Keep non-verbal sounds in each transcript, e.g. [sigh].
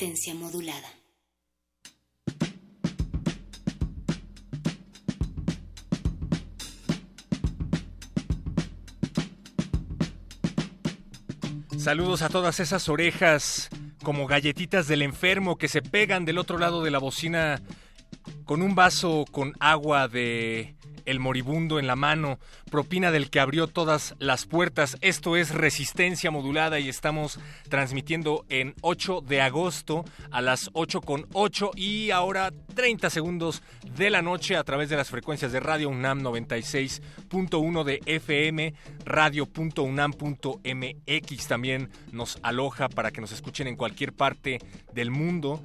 Modulada. Saludos a todas esas orejas como galletitas del enfermo que se pegan del otro lado de la bocina con un vaso con agua de el moribundo en la mano, propina del que abrió todas las puertas. Esto es Resistencia Modulada y estamos transmitiendo en 8 de agosto a las 8 con 8 y ahora 30 segundos de la noche a través de las frecuencias de Radio UNAM 96.1 de FM, radio.unam.mx también nos aloja para que nos escuchen en cualquier parte del mundo.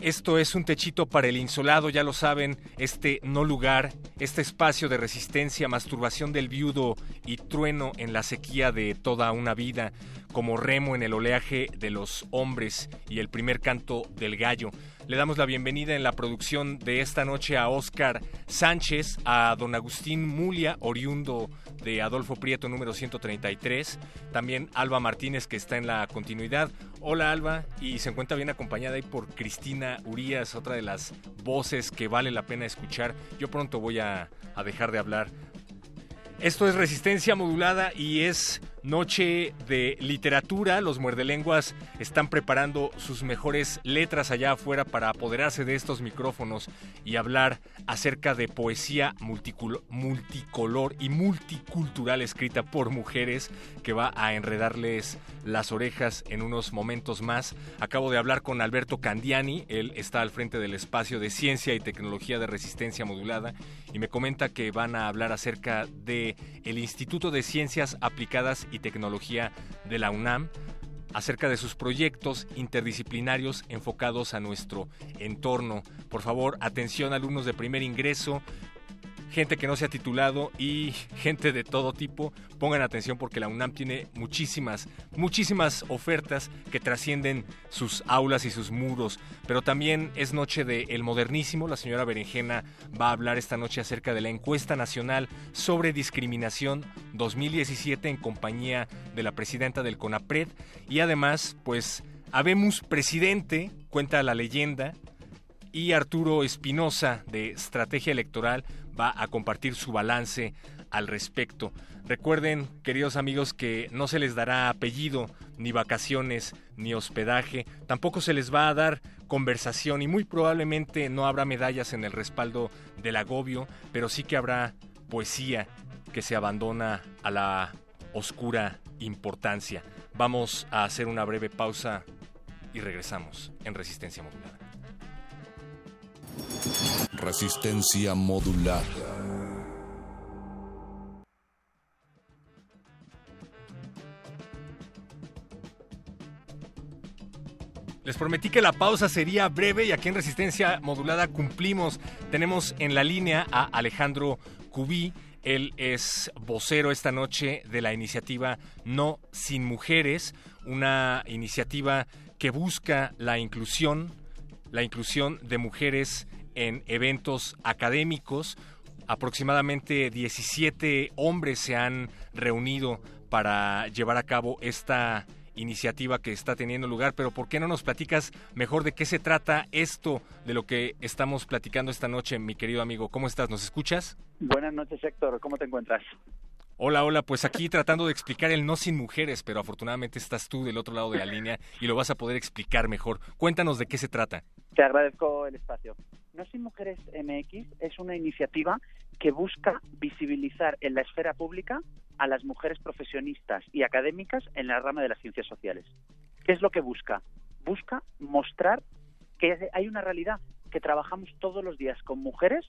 Esto es un techito para el insolado, ya lo saben, este no lugar, este espacio de resistencia, masturbación del viudo y trueno en la sequía de toda una vida, como remo en el oleaje de los hombres y el primer canto del gallo. Le damos la bienvenida en la producción de esta noche a Oscar Sánchez, a don Agustín Mulia, oriundo de Adolfo Prieto número 133, también Alba Martínez que está en la continuidad. Hola Alba, y se encuentra bien acompañada ahí por Cristina Urias, otra de las voces que vale la pena escuchar. Yo pronto voy a, a dejar de hablar esto es Resistencia Modulada y es noche de literatura. Los muerdelenguas están preparando sus mejores letras allá afuera para apoderarse de estos micrófonos y hablar acerca de poesía multicolor y multicultural escrita por mujeres que va a enredarles las orejas en unos momentos más. Acabo de hablar con Alberto Candiani, él está al frente del espacio de ciencia y tecnología de resistencia modulada y me comenta que van a hablar acerca de el Instituto de Ciencias Aplicadas y Tecnología de la UNAM acerca de sus proyectos interdisciplinarios enfocados a nuestro entorno. Por favor, atención alumnos de primer ingreso, gente que no se ha titulado y gente de todo tipo, pongan atención porque la UNAM tiene muchísimas, muchísimas ofertas que trascienden sus aulas y sus muros, pero también es noche de El Modernísimo, la señora Berenjena va a hablar esta noche acerca de la encuesta nacional sobre discriminación 2017 en compañía de la presidenta del CONAPRED. Y además, pues, habemos presidente, cuenta la leyenda, y Arturo Espinosa de Estrategia Electoral va a compartir su balance al respecto. Recuerden, queridos amigos, que no se les dará apellido, ni vacaciones, ni hospedaje, tampoco se les va a dar conversación y muy probablemente no habrá medallas en el respaldo del agobio, pero sí que habrá poesía que se abandona a la oscura importancia. Vamos a hacer una breve pausa y regresamos en Resistencia Modulada. Resistencia modular. Les prometí que la pausa sería breve y aquí en Resistencia Modulada cumplimos. Tenemos en la línea a Alejandro Cubí. Él es vocero esta noche de la iniciativa No Sin Mujeres, una iniciativa que busca la inclusión, la inclusión de mujeres en eventos académicos. Aproximadamente 17 hombres se han reunido para llevar a cabo esta iniciativa que está teniendo lugar, pero ¿por qué no nos platicas mejor de qué se trata esto de lo que estamos platicando esta noche, mi querido amigo? ¿Cómo estás? ¿Nos escuchas? Buenas noches, Héctor. ¿Cómo te encuentras? Hola, hola, pues aquí tratando de explicar el no sin mujeres, pero afortunadamente estás tú del otro lado de la línea y lo vas a poder explicar mejor. Cuéntanos de qué se trata. Te agradezco el espacio. No sin mujeres MX es una iniciativa que busca visibilizar en la esfera pública a las mujeres profesionistas y académicas en la rama de las ciencias sociales. ¿Qué es lo que busca? Busca mostrar que hay una realidad, que trabajamos todos los días con mujeres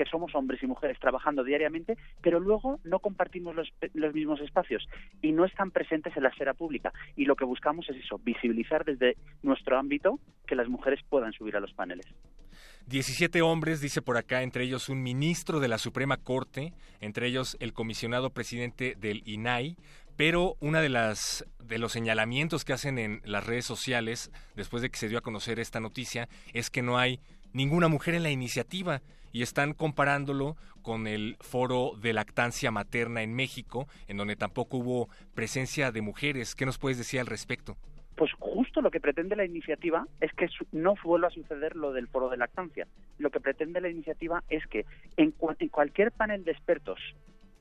que somos hombres y mujeres trabajando diariamente, pero luego no compartimos los, mismos espacios y no están presentes en la esfera pública. Y lo que buscamos es eso, visibilizar desde nuestro ámbito que las mujeres puedan subir a los paneles. 17 hombres, dice por acá, entre ellos un ministro de la Suprema Corte, entre ellos el comisionado presidente del INAI, pero una de las de los señalamientos que hacen en las redes sociales después de que se dio a conocer esta noticia es que no hay ninguna mujer en la iniciativa y están comparándolo con el foro de lactancia materna en México, en donde tampoco hubo presencia de mujeres. ¿Qué nos puedes decir al respecto? Pues justo lo que pretende la iniciativa es que no vuelva a suceder lo del foro de lactancia. Lo que pretende la iniciativa es que en, en cualquier panel de expertos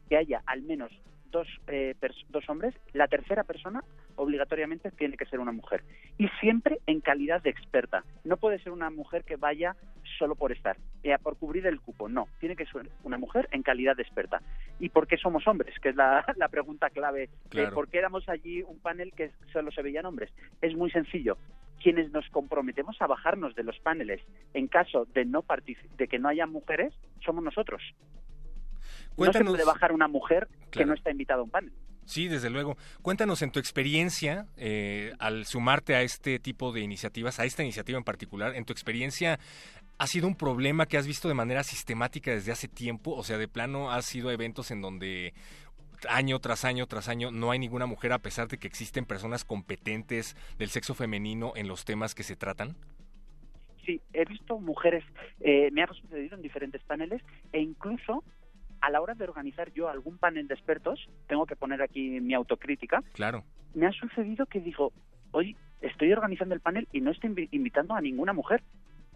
que haya al menos dos, eh, dos hombres, la tercera persona obligatoriamente tiene que ser una mujer. Y siempre en calidad de experta. No puede ser una mujer que vaya solo por estar, eh, por cubrir el cupo. No, tiene que ser una mujer en calidad de experta. ¿Y por qué somos hombres? Que es la, [laughs] pregunta clave. ¿Por qué éramos allí un panel que solo se veían hombres? Es muy sencillo quienes nos comprometemos a bajarnos de los paneles en caso de no de que no haya mujeres somos nosotros. Cuéntanos... No se puede bajar una mujer que no está invitada a un panel. Sí, desde luego. Cuéntanos en tu experiencia, eh, al sumarte a este tipo de iniciativas, a esta iniciativa en particular, en tu experiencia, ¿ha sido un problema que has visto de manera sistemática desde hace tiempo? O sea, de plano, ¿ha sido eventos en donde año tras año tras año no hay ninguna mujer a pesar de que existen personas competentes del sexo femenino en los temas que se tratan? Sí, he visto mujeres, eh, me ha sucedido en diferentes paneles e incluso a la hora de organizar yo algún panel de expertos, tengo que poner aquí mi autocrítica. Claro. Me ha sucedido que digo, oye, estoy organizando el panel y no estoy invitando a ninguna mujer.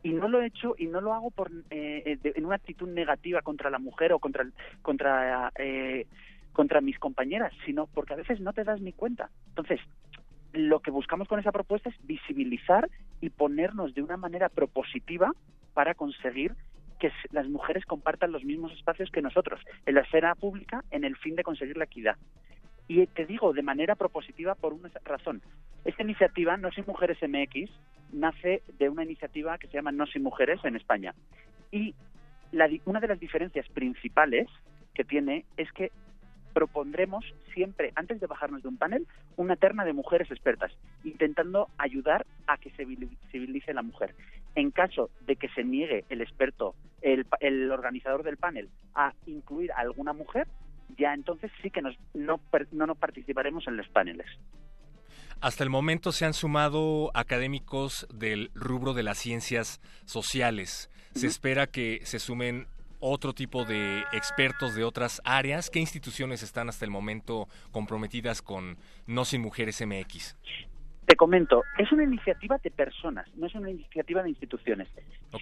Y no lo he hecho y no lo hago por eh, en una actitud negativa contra la mujer o contra contra eh, contra mis compañeras, sino porque a veces no te das ni cuenta. Entonces, lo que buscamos con esa propuesta es visibilizar y ponernos de una manera propositiva para conseguir que las mujeres compartan los mismos espacios que nosotros en la esfera pública en el fin de conseguir la equidad. Y te digo de manera propositiva por una razón. Esta iniciativa, No Sin Mujeres MX, nace de una iniciativa que se llama No Sin Mujeres en España. Y una de las diferencias principales que tiene es que propondremos siempre, antes de bajarnos de un panel, una terna de mujeres expertas, intentando ayudar a que se visibilice la mujer. En caso de que se niegue el experto, el, organizador del panel, a incluir a alguna mujer, ya entonces sí que nos, no, no participaremos en los paneles. Hasta el momento se han sumado académicos del rubro de las ciencias sociales. Se espera que se sumen otro tipo de expertos de otras áreas. ¿Qué instituciones están hasta el momento comprometidas con No Sin Mujeres MX? Te comento, es una iniciativa de personas, no es una iniciativa de instituciones.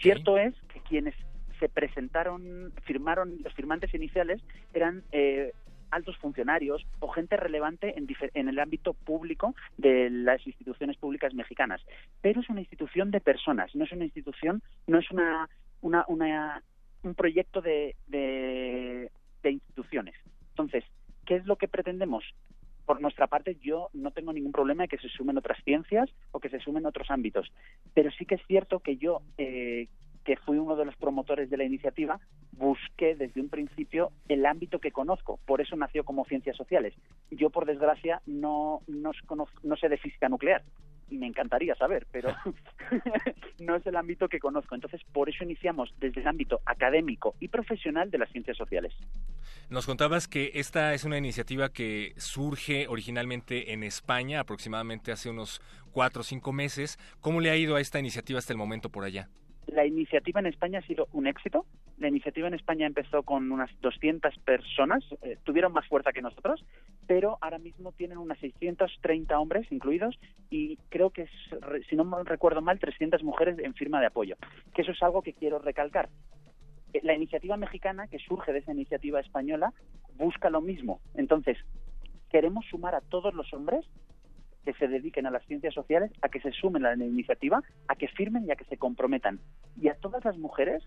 Cierto es que quienes se presentaron, firmaron, los firmantes iniciales eran eh, altos funcionarios o gente relevante en, en, el ámbito público de las instituciones públicas mexicanas. Pero es una institución de personas, no es una institución, no es una, una, una un proyecto de, de, instituciones. Entonces, ¿qué es lo que pretendemos? Por nuestra parte, yo no tengo ningún problema de que se sumen otras ciencias o que se sumen otros ámbitos, pero sí que es cierto que yo, eh, que fui uno de los promotores de la iniciativa, busqué desde un principio el ámbito que conozco, por eso nació como ciencias sociales. Yo, por desgracia, no, no, no sé de física nuclear, me encantaría saber, pero [laughs] no es el ámbito que conozco. Entonces, por eso iniciamos desde el ámbito académico y profesional de las ciencias sociales. Nos contabas que esta es una iniciativa que surge originalmente en España, aproximadamente hace unos cuatro o cinco meses. ¿Cómo le ha ido a esta iniciativa hasta el momento por allá? La iniciativa en España ha sido un éxito. La iniciativa en España empezó con unas 200 personas, eh, tuvieron más fuerza que nosotros, pero ahora mismo tienen unas 630 hombres incluidos y creo que, si no recuerdo mal, 300 mujeres en firma de apoyo. Que eso es algo que quiero recalcar. eh, la iniciativa mexicana, que surge de esa iniciativa española, busca lo mismo. Entonces, queremos sumar a todos los hombres que se dediquen a las ciencias sociales a que se sumen a la iniciativa, a que firmen y a que se comprometan. Y a todas las mujeres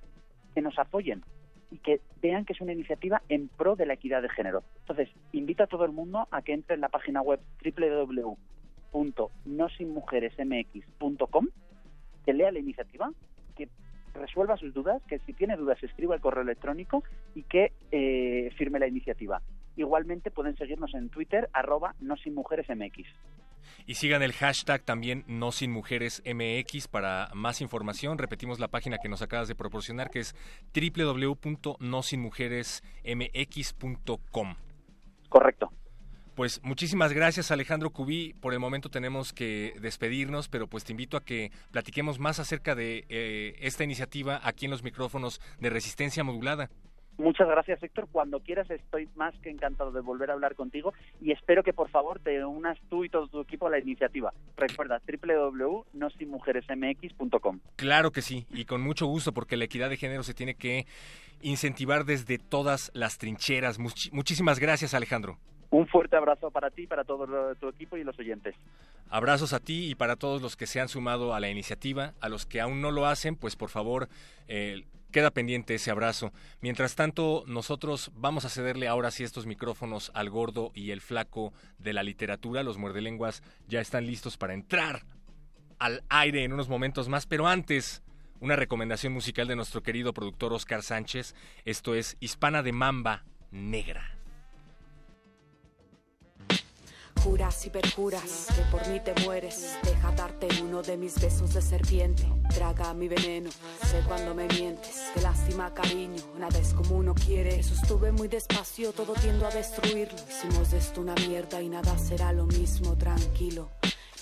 que nos apoyen y que vean que es una iniciativa en pro de la equidad de género. Entonces, invito a todo el mundo a que entre en la página web www.nosinmujeresmx.com, que lea la iniciativa, que resuelva sus dudas, que si tiene dudas escriba el correo electrónico y que eh, firme la iniciativa. Igualmente pueden seguirnos en Twitter, arroba no sin mujeres MX. Y sigan el hashtag también No Sin Mujeres MX para más información. Repetimos la página que nos acabas de proporcionar, que es www.nosinmujeresmx.com. Correcto. Pues muchísimas gracias Alejandro Cubí. Por el momento tenemos que despedirnos, pero pues te invito a que platiquemos más acerca de eh, esta iniciativa aquí en los micrófonos de resistencia modulada. Muchas gracias, Héctor. Cuando quieras, estoy más que encantado de volver a hablar contigo y espero que por favor te unas tú y todo tu equipo a la iniciativa. Recuerda www.nosinmujeresmx.com. Claro que sí, y con mucho gusto, porque la equidad de género se tiene que incentivar desde todas las trincheras. muchísimas gracias, Alejandro. Un fuerte abrazo para ti, para todo tu equipo y los oyentes. Abrazos a ti y para todos los que se han sumado a la iniciativa. A los que aún no lo hacen, pues por favor, eh, queda pendiente ese abrazo. Mientras tanto, nosotros vamos a cederle ahora sí estos micrófonos al gordo y el flaco de la literatura. Los muerdelenguas ya están listos para entrar al aire en unos momentos más, pero antes una recomendación musical de nuestro querido productor Oscar Sánchez. Esto es Hispana de Mamba Negra. Juras y perjuras que por mí te mueres. Deja darte uno de mis besos de serpiente. Traga mi veneno, sé cuando me mientes. Qué lástima, cariño, nada es como uno quiere. Eso estuve muy despacio, todo tiendo a destruirlo. Hicimos esto una mierda y nada será lo mismo, tranquilo.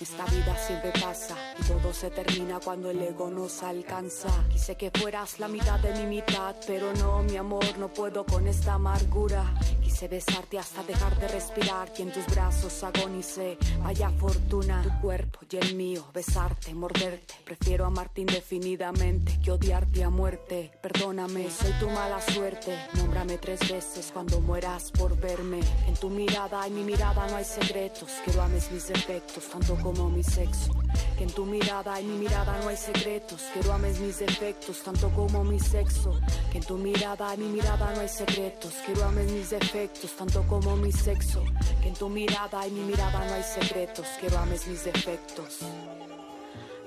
Esta vida siempre pasa y todo se termina cuando el ego nos alcanza. Quise que fueras la mitad de mi mitad, pero no, mi amor, no puedo con esta amargura. Quise besarte hasta dejar de respirar y en tus brazos agonicé. Vaya fortuna, tu cuerpo y el mío, besarte, morderte. Prefiero amarte indefinidamente que odiarte a muerte. Perdóname, soy tu mala suerte. Nómbrame tres veces cuando mueras por verme. En tu mirada y mi mirada no hay secretos. Quiero ames mis defectos, tanto como mi sexo. Que en tu mirada y mi mirada no hay secretos. Quiero ames mis defectos tanto como mi sexo. Que en tu mirada y mi mirada no hay secretos. Quiero ames mis defectos tanto como mi sexo. Que en tu mirada y mi mirada no hay secretos. Quiero ames mis defectos.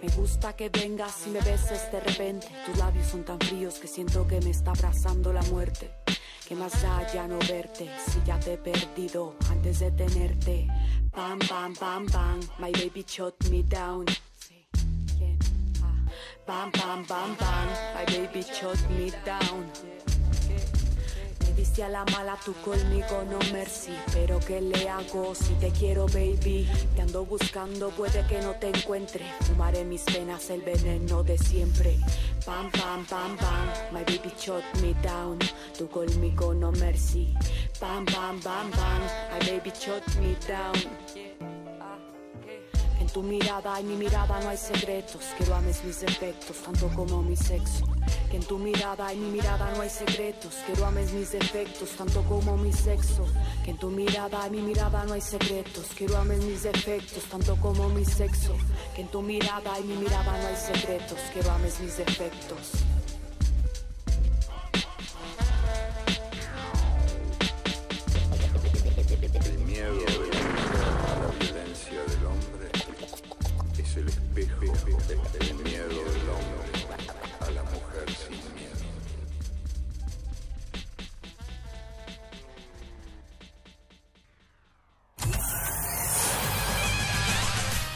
Me gusta que vengas y me beses de repente. Tus labios son tan fríos que siento que me está abrazando la muerte. Que más allá no verte si ya te he perdido antes de tenerte. Bam, bam, bam, bam, my baby shot me down. Bam, bam, bam, bam, my baby shot me down. Dice a la mala tú conmigo no mercy Pero ¿qué le hago si te quiero baby? Te ando buscando puede que no te encuentre. Fumaré mis penas el veneno de siempre. Pam pam pam pam My baby shot me down. Tú conmigo no mercy. Pam pam pam pam My baby shot me down en tu mirada y mi mirada no hay secretos. Quiero ames mis defectos, tanto como mi sexo. Que en tu mirada y mi mirada no hay secretos. Quiero ames mis defectos, tanto como mi sexo. Que en tu mirada y mi mirada no hay secretos. Quiero ames mis defectos, tanto como mi sexo. Que en tu mirada y mi mirada no hay secretos. Quiero ames mis defectos.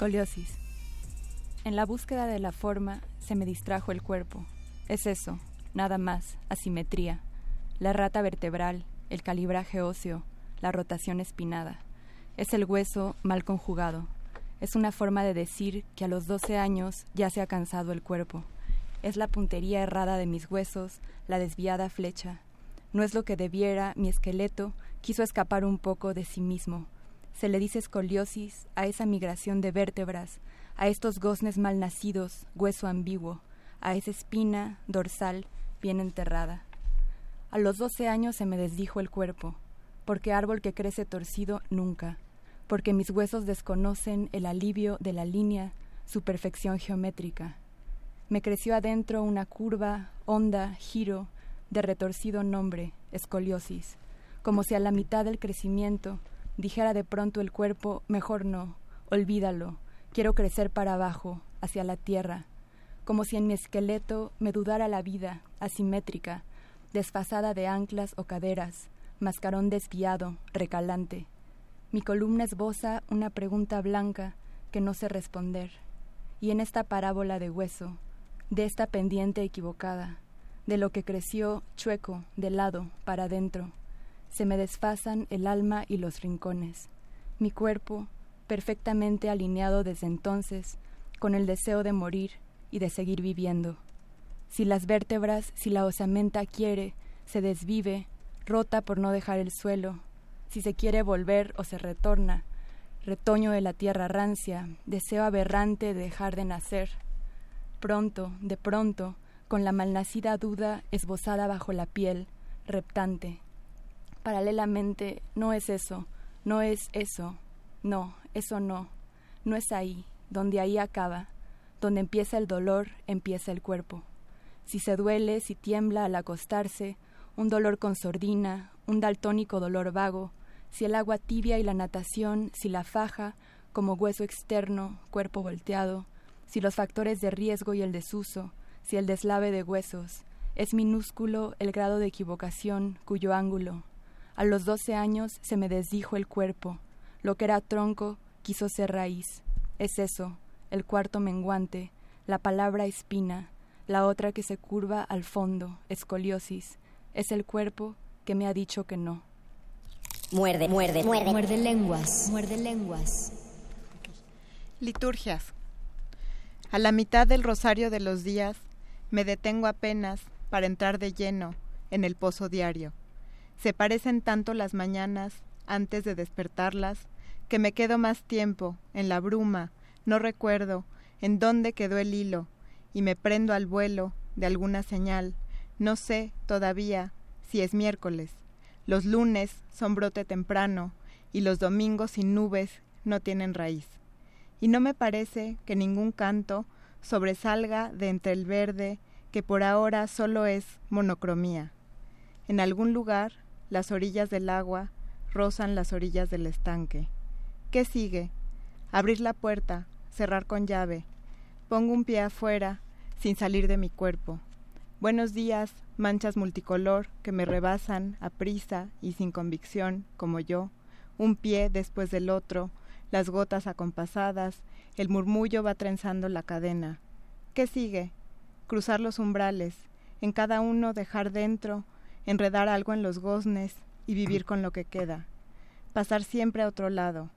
Escoliosis. En la búsqueda de la forma se me distrajo el cuerpo. Es eso, nada más, asimetría. La rata vertebral, el calibraje óseo, la rotación espinada. Es el hueso mal conjugado. Es una forma de decir que a los 12 años ya se ha cansado el cuerpo. Es la puntería errada de mis huesos, la desviada flecha. No es lo que debiera, mi esqueleto quiso escapar un poco de sí mismo. Se le dice escoliosis a esa migración de vértebras, a estos goznes mal nacidos, hueso ambiguo, a esa espina dorsal bien enterrada. A los doce años se me desdijo el cuerpo, porque árbol que crece torcido nunca, porque mis huesos desconocen el alivio de la línea, su perfección geométrica. Me creció adentro una curva, onda, giro, de retorcido nombre, escoliosis, como si a la mitad del crecimiento dijera de pronto el cuerpo, mejor no, olvídalo, quiero crecer para abajo, hacia la tierra, como si en mi esqueleto me dudara la vida, asimétrica, desfasada de anclas o caderas, mascarón desviado, recalante. Mi columna esboza una pregunta blanca que no sé responder. Y en esta parábola de hueso, de esta pendiente equivocada, de lo que creció chueco, de lado, para adentro, se me desfasan el alma y los rincones. Mi cuerpo, perfectamente alineado desde entonces, con el deseo de morir y de seguir viviendo. Si las vértebras, si la osamenta quiere, se desvive, rota por no dejar el suelo, si se quiere volver o se retorna, retoño de la tierra rancia, deseo aberrante de dejar de nacer. Pronto, de pronto, con la malnacida duda esbozada bajo la piel, reptante. Paralelamente, no es eso, no es eso, no, eso no, no es ahí, donde ahí acaba, donde empieza el dolor, empieza el cuerpo si se duele, si tiembla al acostarse, un dolor con sordina, un daltónico dolor vago, si el agua tibia y la natación, si la faja, como hueso externo, cuerpo volteado, si los factores de riesgo y el desuso, si el deslave de huesos, es minúsculo el grado de equivocación cuyo ángulo. A los doce años se me desdijo el cuerpo, lo que era tronco quiso ser raíz. Es eso, el cuarto menguante, la palabra espina, la otra que se curva al fondo, escoliosis, es el cuerpo que me ha dicho que no. Muerde, muerde, muerde. Muerde lenguas, muerde lenguas. Liturgias. A la mitad del rosario de los días me detengo apenas para entrar de lleno en el pozo diario. Se parecen tanto las mañanas antes de despertarlas que me quedo más tiempo en la bruma, no recuerdo en dónde quedó el hilo y me prendo al vuelo de alguna señal. No sé todavía si es miércoles. Los lunes son brote temprano y los domingos sin nubes no tienen raíz. Y no me parece que ningún canto sobresalga de entre el verde que por ahora solo es monocromía. En algún lugar las orillas del agua rozan las orillas del estanque. ¿Qué sigue? Abrir la puerta, cerrar con llave, Pongo un pie afuera, sin salir de mi cuerpo. Buenos días, manchas multicolor que me rebasan a prisa y sin convicción, como yo. Un pie después del otro, las gotas acompasadas, el murmullo va trenzando la cadena. ¿Qué sigue? Cruzar los umbrales, en cada uno dejar dentro, enredar algo en los goznes y vivir con lo que queda. Pasar siempre a otro lado.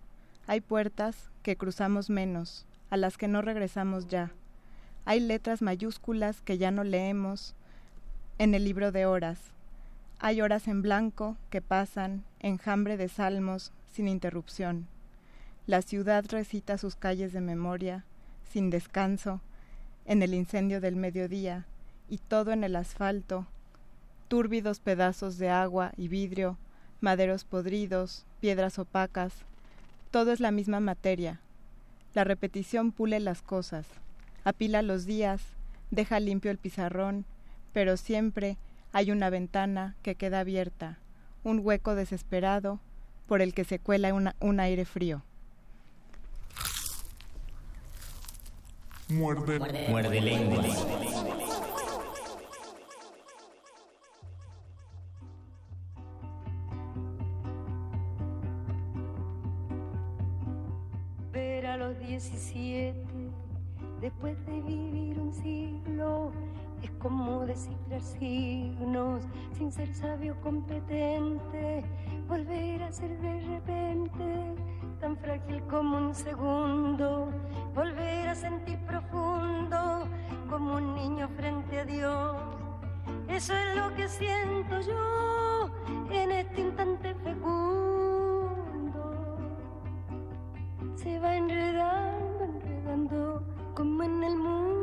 Hay puertas que cruzamos menos, a las que no regresamos ya. Hay letras mayúsculas que ya no leemos en el libro de horas. Hay horas en blanco que pasan, enjambre de salmos, sin interrupción. La ciudad recita sus calles de memoria, sin descanso, en el incendio del mediodía, y todo en el asfalto, túrbidos pedazos de agua y vidrio, maderos podridos, piedras opacas, todo es la misma materia, la repetición pule las cosas, apila los días, deja limpio el pizarrón, pero siempre hay una ventana que queda abierta, un hueco desesperado por el que se cuela un aire frío. Muerde, muerde, los descifrar signos sin ser sabio competente, volver a ser de repente tan frágil como un segundo, volver a sentir profundo como un niño frente a Dios. Eso es lo que siento yo en este instante fecundo. Se va enredando, enredando como en el muro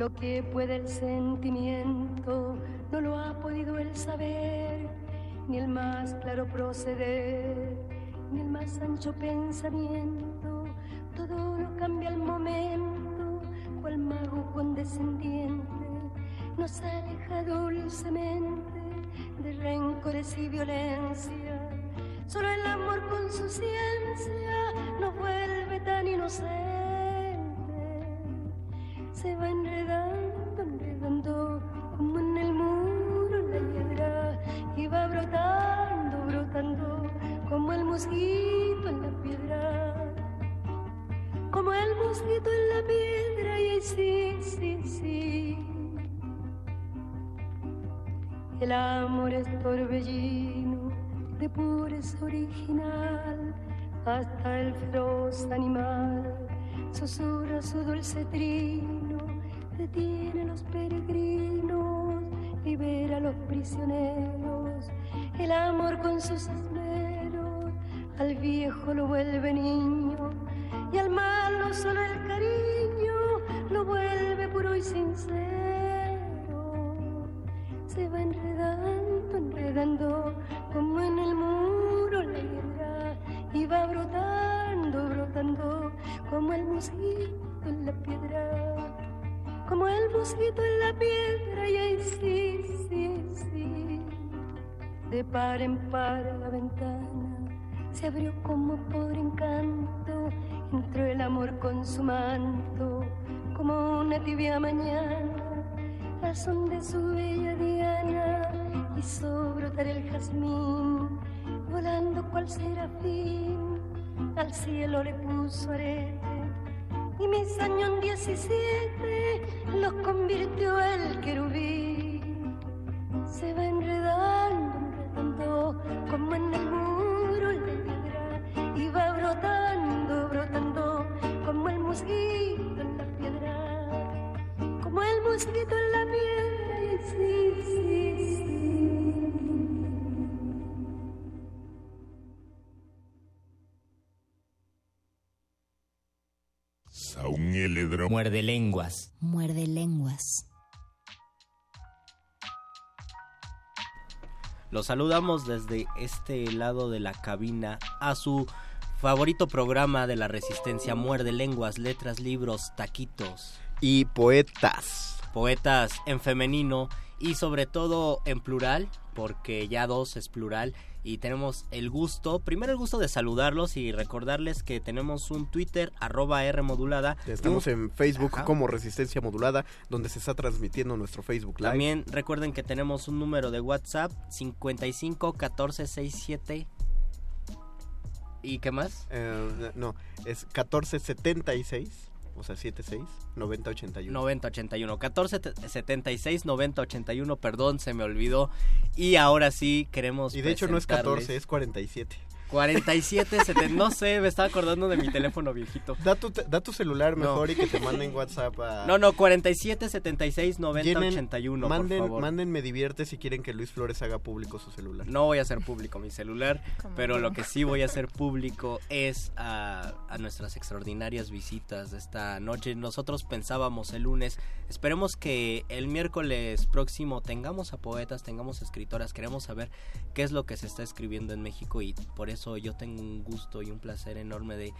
Lo que puede el sentimiento no lo ha podido el saber, ni el más claro proceder, ni el más ancho pensamiento, todo lo cambia al momento, cual mago condescendiente nos aleja dulcemente de rencores y violencia. Solo el amor con su ciencia nos vuelve tan inocentes se va enredando, enredando como en el muro la hiedra y va brotando, brotando como el mosquito en la piedra, como el mosquito en la piedra y sí, sí, sí. El amor es torbellino de pureza original hasta el feroz animal susurra su dulce trino, detiene a los peregrinos, libera a los prisioneros, el amor con sus esmeros, al viejo lo vuelve niño, y al malo solo el cariño lo vuelve puro y sincero. Mosquito en la piedra, y ahí sí, sí, sí. De par en par la ventana se abrió como por encanto, entró el amor con su manto, como una tibia mañana, al son de su bella diana, hizo brotar el jazmín, volando cual serafín, al cielo le puso arete, y mis años en 17 los convirtió el querubín. Se va enredando, enredando, como en el muro la piedra, y va brotando, brotando, como el mosquito en la piedra, como el mosquito Muerde lenguas. Muerde lenguas. Los saludamos desde este lado de la cabina a su favorito programa de la resistencia Muerde lenguas, letras, libros, taquitos. Y poetas. Poetas en femenino y sobre todo en plural, porque ya dos es plural. Y tenemos el gusto, primero el gusto de saludarlos y recordarles que tenemos un Twitter, arroba R modulada. Estamos en Facebook Ajá. como Resistencia Modulada, donde se está transmitiendo nuestro Facebook Live. También recuerden que tenemos un número de WhatsApp 55 14 67 ¿Y qué más? Eh, no, es 1476, o sea, 76, 9081. 9081 14 76 90 81 perdón se me olvidó y ahora sí queremos Y de hecho no es 14, presentarles- es 47. 47, 70, no sé, me estaba acordando de mi teléfono viejito. Da tu, te- da tu celular mejor y que te manden WhatsApp a... No, no, 47, 76, 90, Llenen- 81, manden, por favor. manden me divierte si quieren que Luis Flores haga público su celular. No voy a hacer público mi celular, ¿Cómo pero no? lo que sí voy a hacer público es a, a nuestras extraordinarias visitas de esta noche. Nosotros pensábamos el lunes, esperemos que el miércoles próximo tengamos a poetas, tengamos escritoras, queremos saber qué es lo que se está escribiendo en México y por eso yo tengo un gusto y un placer enorme de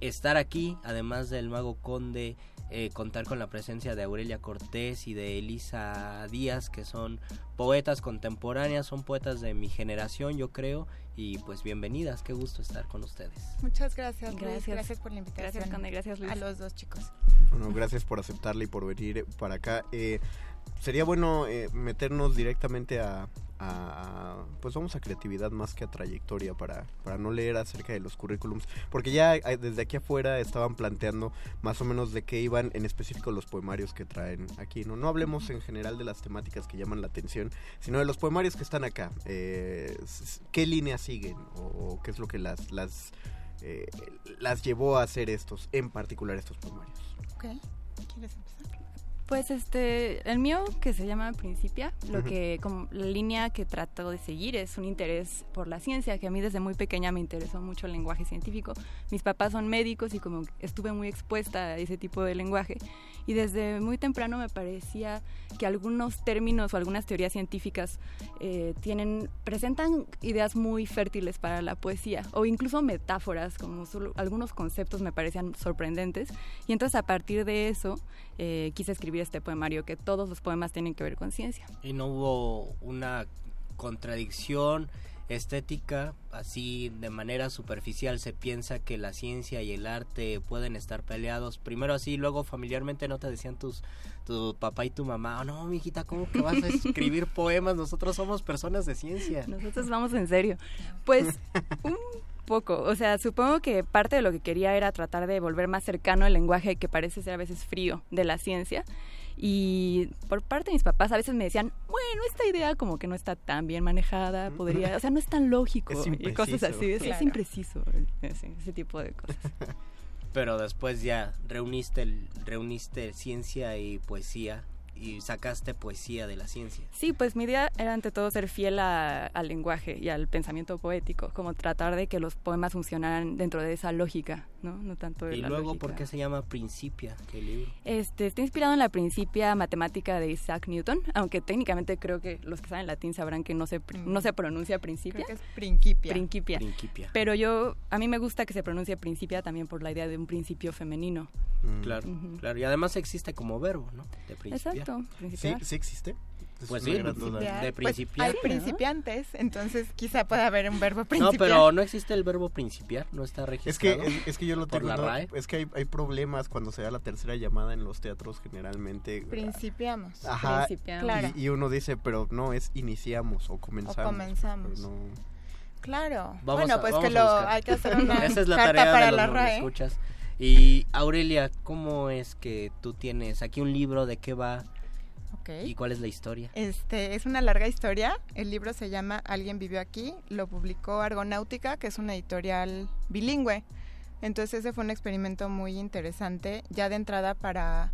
estar aquí, además del Mago Conde, eh, contar con la presencia de Aurelia Cortés y de Elisa Díaz, que son poetas contemporáneas, son poetas de mi generación, yo creo, y pues bienvenidas, qué gusto estar con ustedes. Muchas gracias, Luis. Gracias. Gracias por la invitación. Gracias, Conde. Gracias, Luis. A los dos chicos. Bueno, gracias por aceptarla y por venir para acá. Eh, sería bueno eh, meternos directamente a, a- Pues vamos a creatividad más que a trayectoria para, para no leer acerca de los currículums. Porque ya eh, desde aquí afuera estaban planteando más o menos de qué iban en específico los poemarios que traen aquí. No, no hablemos en general de las temáticas que llaman la atención, sino de los poemarios que están acá. Eh, ¿Qué líneas siguen? O, o qué es lo que las... las eh, las llevó a hacer estos, en particular estos poemarios. Ok. ¿Quieres empezar? Pues este, el mío que se llama Principia, lo que como la línea que trato de seguir es un interés por la ciencia, que a mí desde muy pequeña me interesó mucho el lenguaje científico. Mis papás son médicos y como estuve muy expuesta a ese tipo de lenguaje y desde muy temprano me parecía que algunos términos o algunas teorías científicas eh, tienen presentan ideas muy fértiles para la poesía o incluso metáforas como solo- algunos conceptos me parecían sorprendentes y entonces a partir de eso eh, quise escribir este poemario que todos los poemas tienen que ver con ciencia Y no hubo una contradicción estética, así de manera superficial se piensa que la ciencia y el arte pueden estar peleados. Primero así, luego familiarmente no te decían tus tu papá y tu mamá, "Oh, no, mijita, ¿cómo que vas a [laughs] escribir poemas? Nosotros somos personas de ciencia. Nosotros vamos en serio. Pues [laughs] un poco, o sea, supongo que parte de lo que quería era tratar de volver más cercano el lenguaje que parece ser a veces frío de la ciencia. Y por parte de mis papás a veces me decían, bueno, esta idea como que no está tan bien manejada, podría, o sea, no es tan lógico Es y cosas así, es, impreciso, ese, ese tipo de cosas. [laughs] Pero después ya reuniste, el- reuniste ciencia y poesía y sacaste poesía de la ciencia. Sí, pues mi idea era ante todo ser fiel a- al lenguaje y al pensamiento poético, como tratar de que los poemas funcionaran dentro de esa lógica, ¿no? No tanto de Y la luego, lógica. ¿por qué se llama Principia? ¿Qué libro? Este, está inspirado en la principia matemática de Isaac Newton, aunque técnicamente creo que los que saben latín sabrán que no se, pr- no se pronuncia principia. Mm. Creo que es Principia. Principia. Principia. Pero yo, a mí me gusta que se pronuncie principia también por la idea de un principio femenino. Claro, claro. Y además existe como verbo, ¿no? De principiar. Exacto, ¿Sí, principiar. ¿Sí existe? Es Pues sí. Principiar. de Pues hay principiantes, entonces quizá pueda haber un verbo No, principiar. pero no existe el verbo principiar, no está Es que, registrado. es, es que yo lo por tengo. la ¿no? RAE. Es que hay, hay problemas cuando se da la tercera llamada en los teatros generalmente. Principiamos. Ajá. Principiamos. Claro. Y, y uno dice, pero no, es iniciamos o comenzamos. comenzamos. pero no- Claro. Vamos bueno, a- pues vamos que a lo hay que hacer una [laughs] Esa es la carta tarea para de la los RAE. escuchas. Y Aurelia, ¿cómo es que tú tienes aquí un libro de qué va Y cuál es la historia? Este es una larga historia. El libro se llama Alguien vivió aquí. Lo publicó Argonáutica, que es una editorial bilingüe. Entonces ese fue un experimento muy interesante, ya de entrada para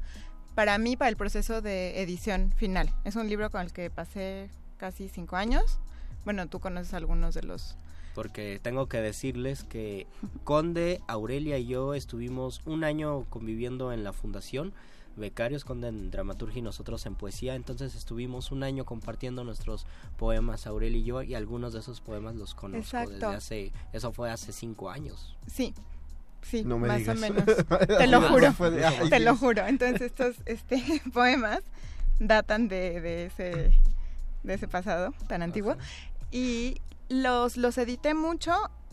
para mí para el proceso de edición final. Es un libro con el que pasé casi cinco años. Bueno, tú conoces algunos de los Porque tengo que decirles que Conde, Aurelia y yo estuvimos un año conviviendo en la fundación. Becarios, Conde en dramaturgia y nosotros en poesía. Entonces estuvimos un año compartiendo nuestros poemas, Aurelia y yo, y algunos de esos poemas los conozco Exacto. desde hace. Eso fue hace cinco años. Sí, sí, No me más digas. o menos. [laughs] Te lo juro, te lo juro. Entonces estos este, [laughs] poemas datan de, de ese de ese pasado tan antiguo y los los edité mucho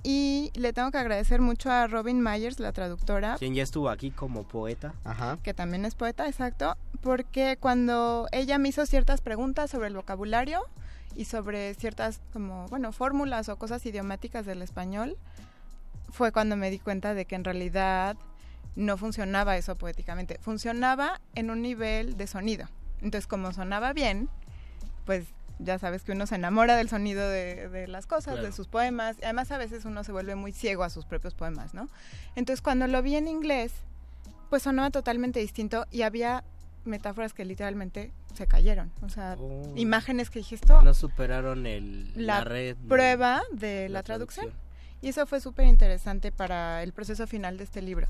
y le tengo que agradecer mucho a Robin Myers, la traductora, Quien ya estuvo aquí como poeta. Ajá. que también es poeta, exacto, porque cuando ella me hizo ciertas preguntas sobre el vocabulario y sobre ciertas como, bueno, fórmulas o cosas idiomáticas del español, fue cuando me di cuenta de que en realidad no funcionaba eso poéticamente, funcionaba en un nivel de sonido. Entonces, como sonaba bien, pues ya sabes que uno se enamora del sonido de, de las cosas, Claro. de sus poemas. Además, a veces uno se vuelve muy ciego a sus propios poemas, ¿no? Entonces, cuando lo vi en inglés, pues sonaba totalmente distinto y había metáforas que literalmente se cayeron. O sea, Oh. imágenes que dije esto. No superaron el, la, la red. prueba de la, traducción. Y eso fue súper interesante para el proceso final de este libro.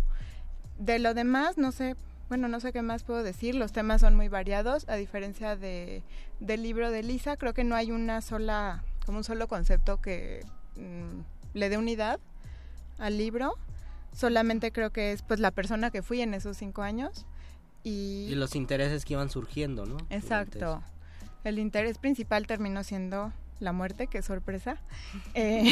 De lo demás, no sé, bueno, no sé qué más puedo decir. Los temas son muy variados, a diferencia de, del libro de Lisa. Creo que no hay una sola, como un solo concepto que mm, le dé unidad al libro. Solamente creo que es pues la persona que fui en esos cinco años. Y, Y los intereses que iban surgiendo, ¿no? Exacto. El interés principal terminó siendo la muerte, qué sorpresa. [laughs] Eh,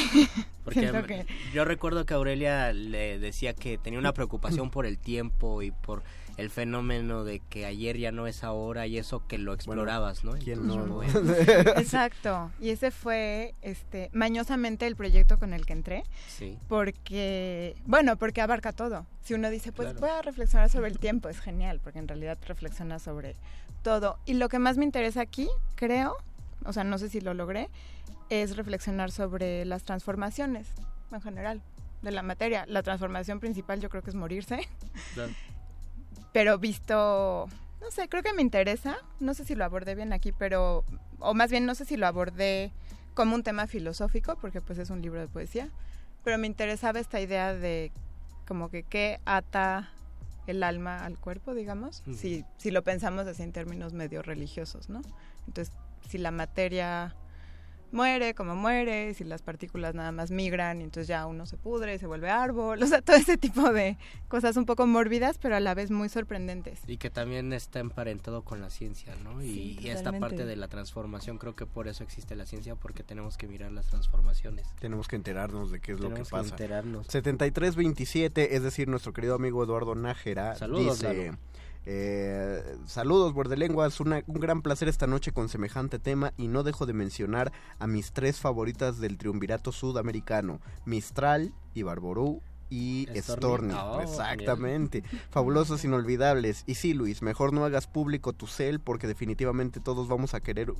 Porque que yo recuerdo que Aurelia le decía que tenía una preocupación por el tiempo y por el fenómeno de que ayer ya no es ahora y eso que lo explorabas, ¿no? ¿quién no? [laughs] Exacto. Y ese fue este mañosamente el proyecto con el que entré. Sí. Porque, bueno, porque abarca todo. Si uno dice, pues Claro. voy a reflexionar sobre el tiempo, es genial, porque en realidad reflexiona sobre todo. Y lo que más me interesa aquí, creo, o sea, no sé si lo logré, es reflexionar sobre las transformaciones en general de la materia. La transformación principal yo creo que es morirse, pero visto, no sé, creo que me interesa, no sé si lo abordé bien aquí, pero, o más bien no sé si lo abordé como un tema filosófico, porque pues es un libro de poesía, pero me interesaba esta idea de como que qué ata el alma al cuerpo, digamos, si, si lo pensamos así en términos medio religiosos, ¿no? Entonces, si la materia muere como muere, si las partículas nada más migran y entonces ya uno se pudre y se vuelve árbol, [laughs] o sea, todo ese tipo de cosas un poco mórbidas, pero a la vez muy sorprendentes. Y que también está emparentado con la ciencia, ¿no? Y, Sí, y esta parte de la transformación, creo que por eso existe la ciencia, porque tenemos que mirar las transformaciones. Tenemos que enterarnos de qué es lo que Tenemos que pasa. enterarnos. 7327, es decir, nuestro querido amigo Eduardo Nájera, Saludos, dice... eh, saludos, Bordelenguas, una, un gran placer esta noche con semejante tema y no dejo de mencionar a mis tres favoritas del triunvirato sudamericano, Mistral y Barború y Storni. Storni. Oh, Exactamente. Fabulosos, inolvidables. Y sí, Luis, mejor no hagas público tu cel porque definitivamente todos vamos a querer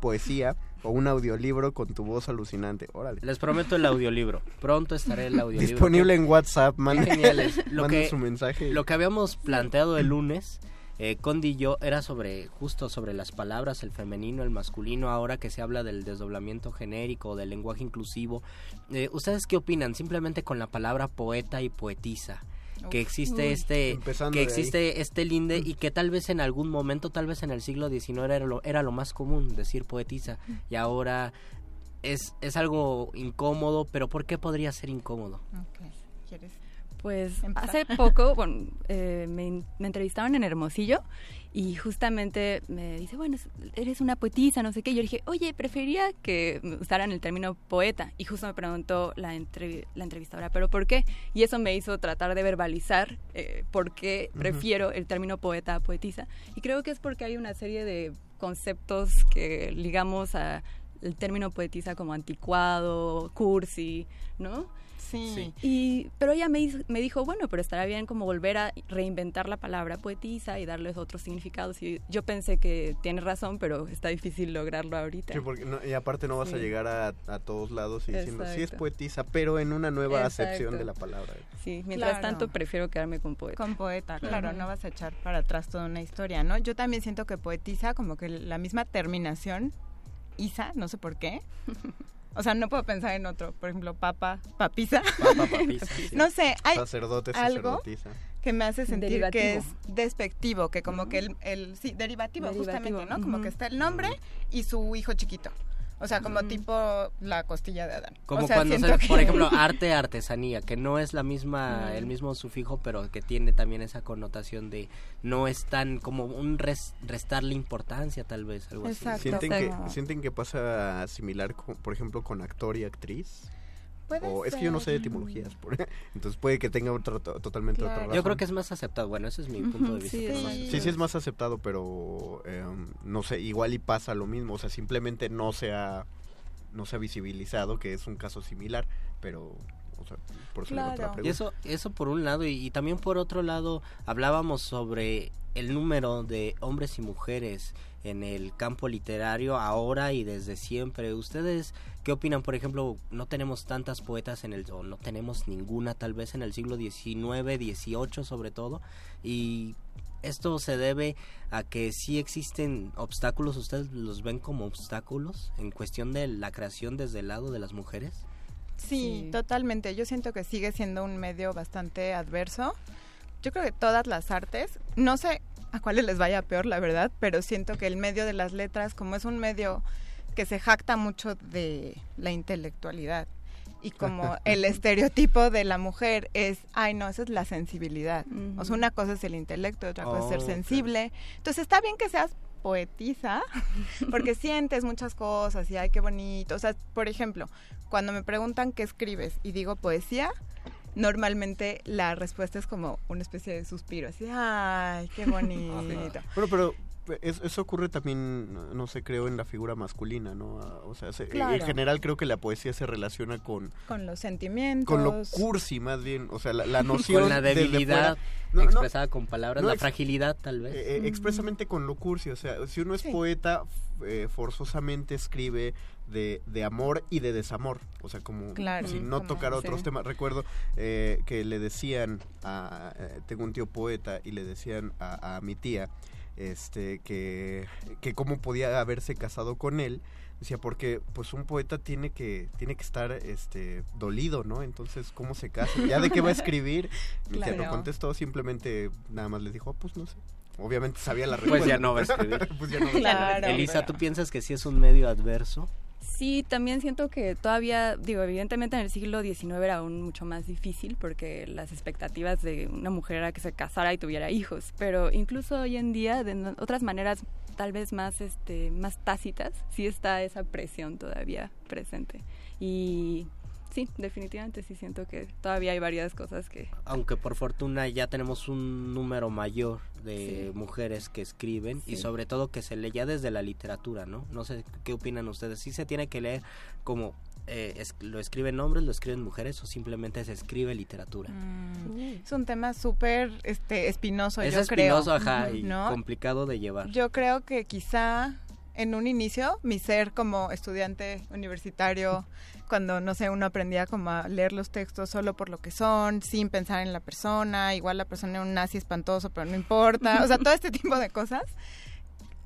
poesía o un audiolibro con tu voz alucinante. Órale. Les prometo el audiolibro. Pronto estaré el audiolibro. Disponible en WhatsApp, manden, geniales. Lo manden que, su mensaje. Lo que habíamos planteado el lunes, eh, Condi y yo, era sobre justo sobre las palabras, el femenino, el masculino, ahora que se habla del desdoblamiento genérico, del lenguaje inclusivo. Eh, ¿Ustedes qué opinan? Simplemente con la palabra poeta y poetisa. Que existe Uy. este Empezando que existe este linde y que tal vez en algún momento, tal vez en el siglo XIX era lo, era lo más común decir poetisa y ahora es, es algo incómodo, pero ¿por qué podría ser incómodo? Ok, ¿Quieres? Pues Empezar. hace poco [laughs] bueno, eh, me, me entrevistaron en Hermosillo y justamente me dice, bueno, eres una poetisa, no sé qué. Yo dije, oye, preferiría que usaran el término poeta. Y justo me preguntó la, entrev- la entrevistadora, ¿pero por qué? Y eso me hizo tratar de verbalizar eh, por qué prefiero el término poeta a poetisa. Y creo que es porque hay una serie de conceptos que ligamos a el término poetisa como anticuado, cursi, ¿no? Sí. Y, pero ella me, me dijo, bueno, pero estará bien como volver a reinventar la palabra poetisa y darles otros significados. Y yo pensé que tiene razón, pero está difícil lograrlo ahorita. Sí, porque no- y aparte no vas a llegar a, a todos lados y diciendo, sí es Exacto. poetisa, pero en una nueva Exacto. acepción de la palabra. Sí, mientras Claro. tanto prefiero quedarme con poeta. Con poeta, claro, no vas a echar para atrás toda una historia, ¿no? Yo también siento que poetiza, como que la misma terminación, Isa, no sé por qué. [laughs] O sea, no puedo pensar en otro, por ejemplo, papa, papisa. Papa, papisa, [laughs] sí. No sé, hay Sacerdote, algo que me hace sentir que es despectivo, que como que el, el sí, derivativo, Derivativo, justamente, ¿no? Como que está el nombre y su hijo chiquito. O sea, como tipo la costilla de Adán. Como O sea, cuando, se- por que- ejemplo, [laughs] arte, artesanía, que no es la misma, Mm. el mismo sufijo, pero que tiene también esa connotación de no es tan como un res- restarle importancia, tal vez, algo así. ¿Sienten que, ¿Sienten que pasa similar, con, por ejemplo, con actor y actriz? Puede o es que yo no sé de etimologías, por- [laughs] entonces puede que tenga otro, to- totalmente otra razón. Yo creo que es más aceptado, bueno, ese es mi punto de vista. sí, Sí, sí es más aceptado, pero em, no sé, igual y pasa lo mismo, o sea, simplemente no se ha, no se ha visibilizado que es un caso similar, pero, o sea, por eso le hago otra Y pregunta. eso, eso por un lado, y, y también por otro lado, hablábamos sobre el número de hombres y mujeres en el campo literario ahora y desde siempre. ¿Ustedes qué opinan? Por ejemplo, no tenemos tantas poetas en el, o no tenemos ninguna tal vez en el siglo XIX, XVIII sobre todo, y esto se debe a que sí existen obstáculos, ¿ustedes los ven como obstáculos en cuestión de la creación desde el lado de las mujeres? Sí, totalmente. Yo siento que sigue siendo un medio bastante adverso. Yo creo que todas las artes, no sé a cuáles les vaya peor, la verdad, pero siento que el medio de las letras, como es un medio que se jacta mucho de la intelectualidad y como [laughs] el estereotipo de la mujer es, ay no, esa es la sensibilidad. O sea, una cosa es el intelecto, otra cosa es ser sensible. Entonces está bien que seas poetisa, [laughs] porque sientes muchas cosas y ay, qué bonito. O sea, por ejemplo, cuando me preguntan qué escribes y digo poesía, normalmente la respuesta es como una especie de suspiro, así, ay, qué [laughs] bonito. Bueno, pero eso ocurre también, no- sé, creo, en la figura masculina, ¿no? Ah, O sea, se- Claro. en general creo que la poesía se relaciona con, Con los sentimientos. con lo cursi, más bien. O sea, la, la [laughs] noción Con la debilidad fuera- No, no, expresada con palabras, no, la ex- fragilidad tal vez. eh, eh, expresamente con lo cursi, o sea, si uno es poeta, eh, forzosamente escribe de, de amor y de desamor, o sea, como Claro. sin no Como- tocar otros sí. temas. Recuerdo eh, que le decían a, eh, tengo un tío poeta y le decían a, a mi tía, este, que, que cómo podía haberse casado con él, decía porque pues un poeta tiene que tiene que estar este dolido no entonces cómo se casa ya de qué va a escribir [laughs] no Claro. contestó simplemente nada más les dijo "Ah, pues no sé obviamente sabía la Pues respuesta ya no va a escribir. [laughs] Pues ya no va a escribir. Elisa, ¿tú piensas que sí es un medio adverso? Sí, también siento que todavía, digo, evidentemente en el siglo XIX era aún mucho más difícil porque las expectativas de una mujer era que se casara y tuviera hijos, pero incluso hoy en día, de otras maneras tal vez más, este, más tácitas, sí está esa presión todavía presente. Y sí, definitivamente sí siento que todavía hay varias cosas que... Aunque por fortuna ya tenemos un número mayor de mujeres que escriben y sobre todo que se lee ya desde la literatura, ¿no? No sé qué opinan ustedes. ¿Sí se tiene que leer como eh, es- lo escriben hombres, lo escriben mujeres o simplemente se escribe literatura? Mm, Es un tema súper este, espinoso, es yo creo. espinoso, ajá, y ¿no? complicado de llevar. Yo creo que quizá en un inicio mi ser como estudiante universitario, cuando no sé, uno aprendía como a leer los textos solo por lo que son, sin pensar en la persona, igual la persona era un nazi espantoso, pero no importa, o sea, todo este [laughs] tipo de cosas.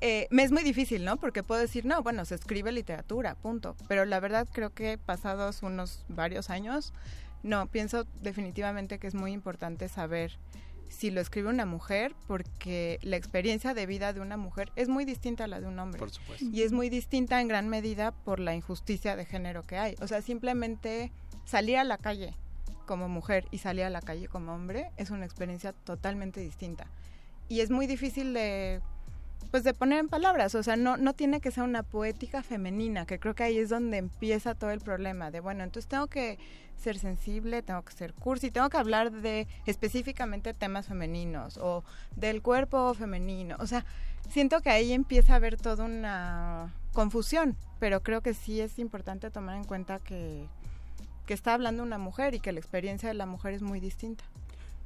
eh, me es muy difícil, ¿no? Porque puedo decir, no, bueno, se escribe literatura, punto. Pero la verdad creo que pasados unos varios años, no, pienso definitivamente que es muy importante saber si lo escribe una mujer, porque la experiencia de vida de una mujer es muy distinta a la de un hombre. Por supuesto. Y es muy distinta en gran medida por la injusticia de género que hay. O sea, simplemente salir a la calle como mujer y salir a la calle como hombre es una experiencia totalmente distinta. Y es muy difícil de pues de poner en palabras, o sea, no, no tiene que ser una poética femenina, que creo que ahí es donde empieza todo el problema, de bueno, entonces tengo que ser sensible, tengo que ser cursi, tengo que hablar de específicamente temas femeninos o del cuerpo femenino, o sea, siento que ahí empieza a haber toda una confusión, pero creo que sí es importante tomar en cuenta que, que está hablando una mujer y que la experiencia de la mujer es muy distinta.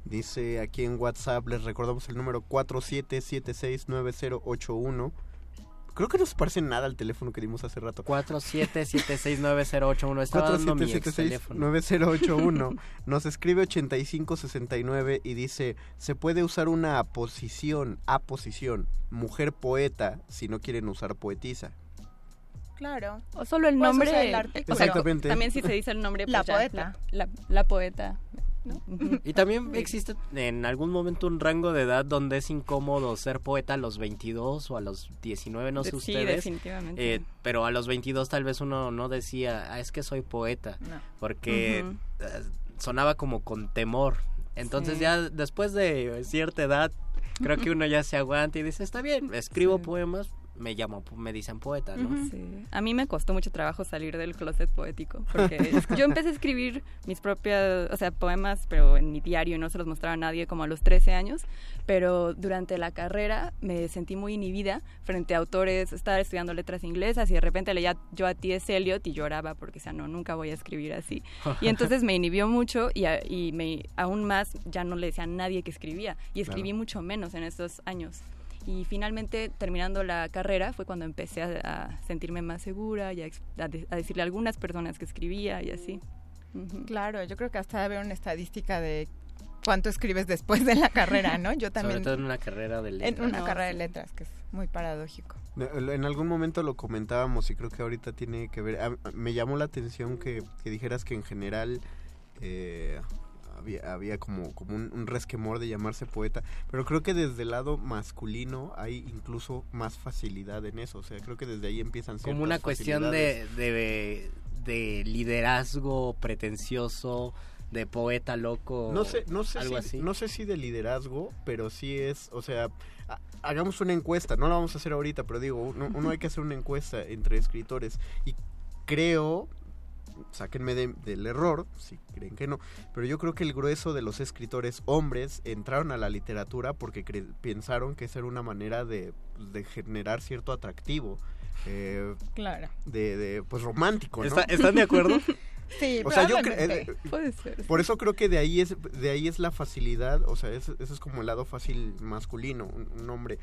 Dice aquí en WhatsApp, les recordamos el número 47769081. Creo que no se parece nada al teléfono que dimos hace rato. 47769081 estaba dando mi ex teléfono. 47769081. Nos escribe 8569 y dice, se puede usar una aposición, aposición, mujer poeta, si no quieren usar poetisa. Claro. O solo el nombre. usar el arte- o sea, Exactamente. también si se dice el nombre. La pues ya, poeta. La, la- la poeta. ¿No? Y también existe en algún momento un rango de edad donde es incómodo ser poeta a los 22 o a los 19, no sé Sí, ustedes. definitivamente. Eh, pero a los 22 tal vez uno no decía, ah, es que soy poeta, No. porque eh, sonaba como con temor. Entonces Sí. ya después de cierta edad, creo que uno ya se aguanta y dice, está bien, escribo poemas, me llamo, me dicen poeta, ¿no? Sí. A mí me costó mucho trabajo salir del closet poético, porque [laughs] yo empecé a escribir mis propias, o sea, poemas, pero en mi diario y no se los mostraba a nadie como a los 13 años, pero durante la carrera me sentí muy inhibida frente a autores, estaba estudiando letras inglesas y de repente leía yo a T.S. Eliot y lloraba porque, o sea, no, nunca voy a escribir así. Y [laughs] entonces me inhibió mucho y, y me, aún más ya no le decía a nadie que escribía y escribí mucho menos en estos años. Y finalmente, terminando la carrera, fue cuando empecé a, sentirme más segura y a, decirle a algunas personas que escribía y así. Claro, yo creo que hasta haber una estadística de cuánto escribes después de la carrera, ¿no? Yo también. Sobre todo en una carrera de letras. En una carrera de letras, que es muy paradójico. En algún momento lo comentábamos y creo que ahorita tiene que ver. me llamó la atención que, que dijeras que en general eh, había, como, como un, resquemor de llamarse poeta, pero creo que desde el lado masculino hay incluso más facilidad en eso, o sea, creo que desde ahí empiezan Como una cuestión de, de, liderazgo pretencioso, de poeta loco no sé no sé algo si, así. no sé si de liderazgo pero sí es o sea hagamos una encuesta no la vamos a hacer ahorita pero digo uno, uno hay que hacer una encuesta entre escritores y creo sáquenme del error, si creen que no, pero yo creo que el grueso de los escritores hombres entraron a la literatura porque pensaron que esa era una manera de, generar cierto atractivo. Eh, claro. De, pues romántico, ¿no? ¿Están de acuerdo? [laughs] Sí, o sea, yo eh, puede ser. Por eso creo que de ahí es de ahí es la facilidad, o sea, ese, es como el lado fácil masculino, un hombre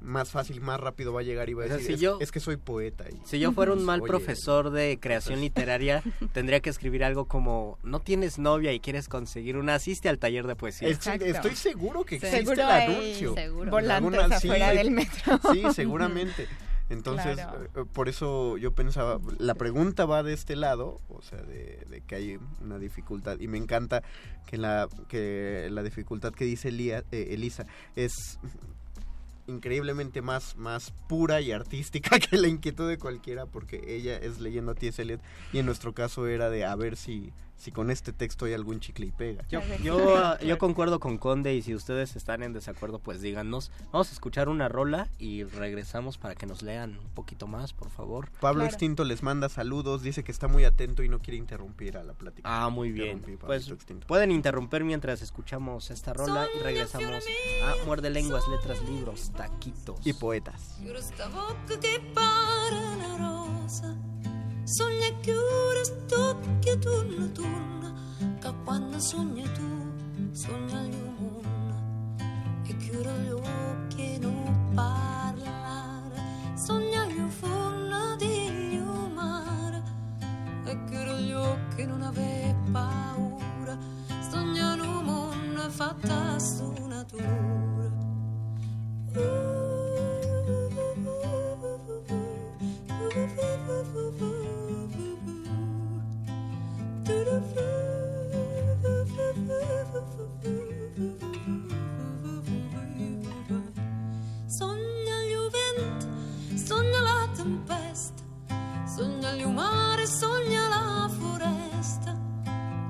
más fácil, más rápido va a llegar y va a decir, es, que soy poeta. Y, si yo fuera un mal profesor de creación literaria, [laughs] tendría que escribir algo como, no tienes novia y quieres conseguir una, asiste al taller de poesía. estoy seguro que existe el anuncio. Seguro. Volantes afuera del metro. Sí, seguramente. Entonces, eh, por eso yo pensaba, la pregunta va de este lado, o sea, de, que hay una dificultad. Y me encanta que la, que la dificultad que dice eh, Elisa es increíblemente más, más pura y artística [laughs] que la inquietud de cualquiera, porque ella es leyendo a T.S. Eliot y en nuestro caso era de a ver si si con este texto hay algún chicle y pega. Yo, yo, yo, concuerdo con Conde y si ustedes están en desacuerdo, pues díganos. Vamos a escuchar una rola y regresamos para que nos lean un poquito más, por favor. Pablo Extinto les manda saludos, dice que está muy atento y no quiere interrumpir a la plática. Ah, muy bien. Pues pueden interrumpir mientras escuchamos esta rola y regresamos a Muerde Lenguas, Letras, Libros, Taquitos y Poetas. Sogna che ora stocchia turno turno, che quando sogna tu, sogna gli mondo. E chiudo gli occhi e non parlare, sogna gli forno di mare. E chiudo gli occhi e non ave paura, sogna un mondo fatta su natura. Uh. Sogna gli venti, sogna la tempesta, sogna il mare, sogna la foresta,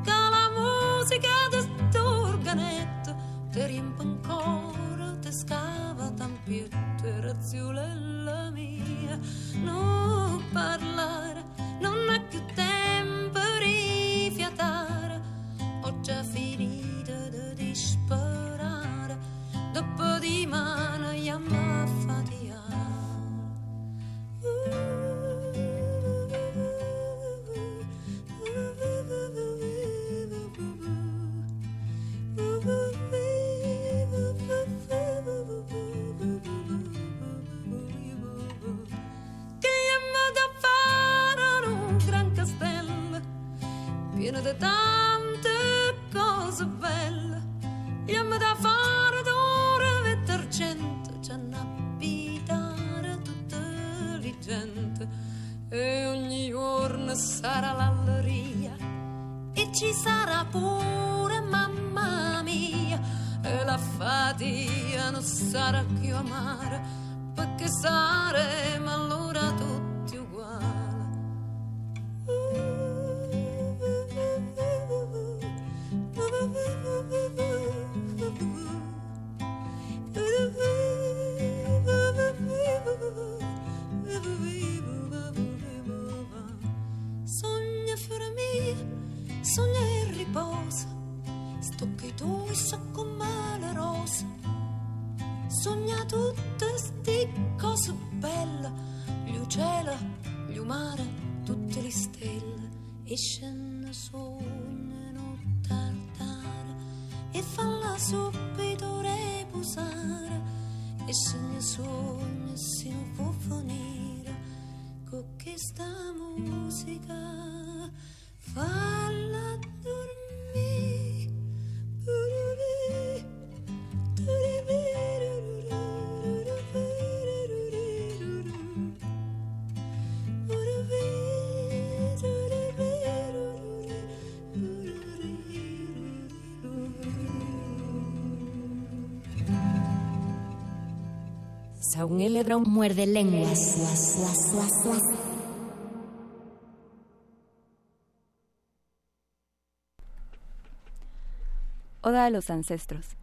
che musica di st'organetto ti riempie ancora, ti scava tampietto, razziula la mia, non parlare, Saúl Eledrón muerde lenguas. Oda a los ancestros.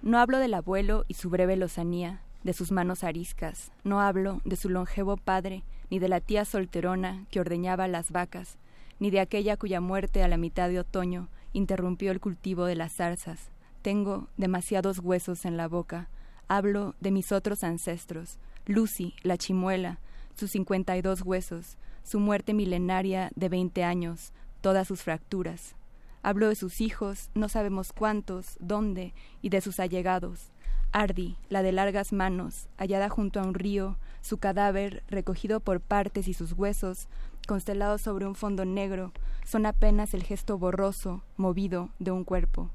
No hablo del abuelo y su breve lozanía, de sus manos ariscas, no hablo de su longevo padre, ni de la tía solterona que ordeñaba las vacas, ni de aquella cuya muerte a la mitad de otoño interrumpió el cultivo de las zarzas. Tengo demasiados huesos en la boca. Hablo de mis otros ancestros, Lucy, la chimuela, sus cincuenta y dos huesos, su muerte milenaria de veinte años, todas sus fracturas. Hablo de sus hijos, no sabemos cuántos, dónde, y de sus allegados. Ardi, la de largas manos, hallada junto a un río, su cadáver, recogido por partes y sus huesos, constelados sobre un fondo negro, son apenas el gesto borroso, movido, de un cuerpo.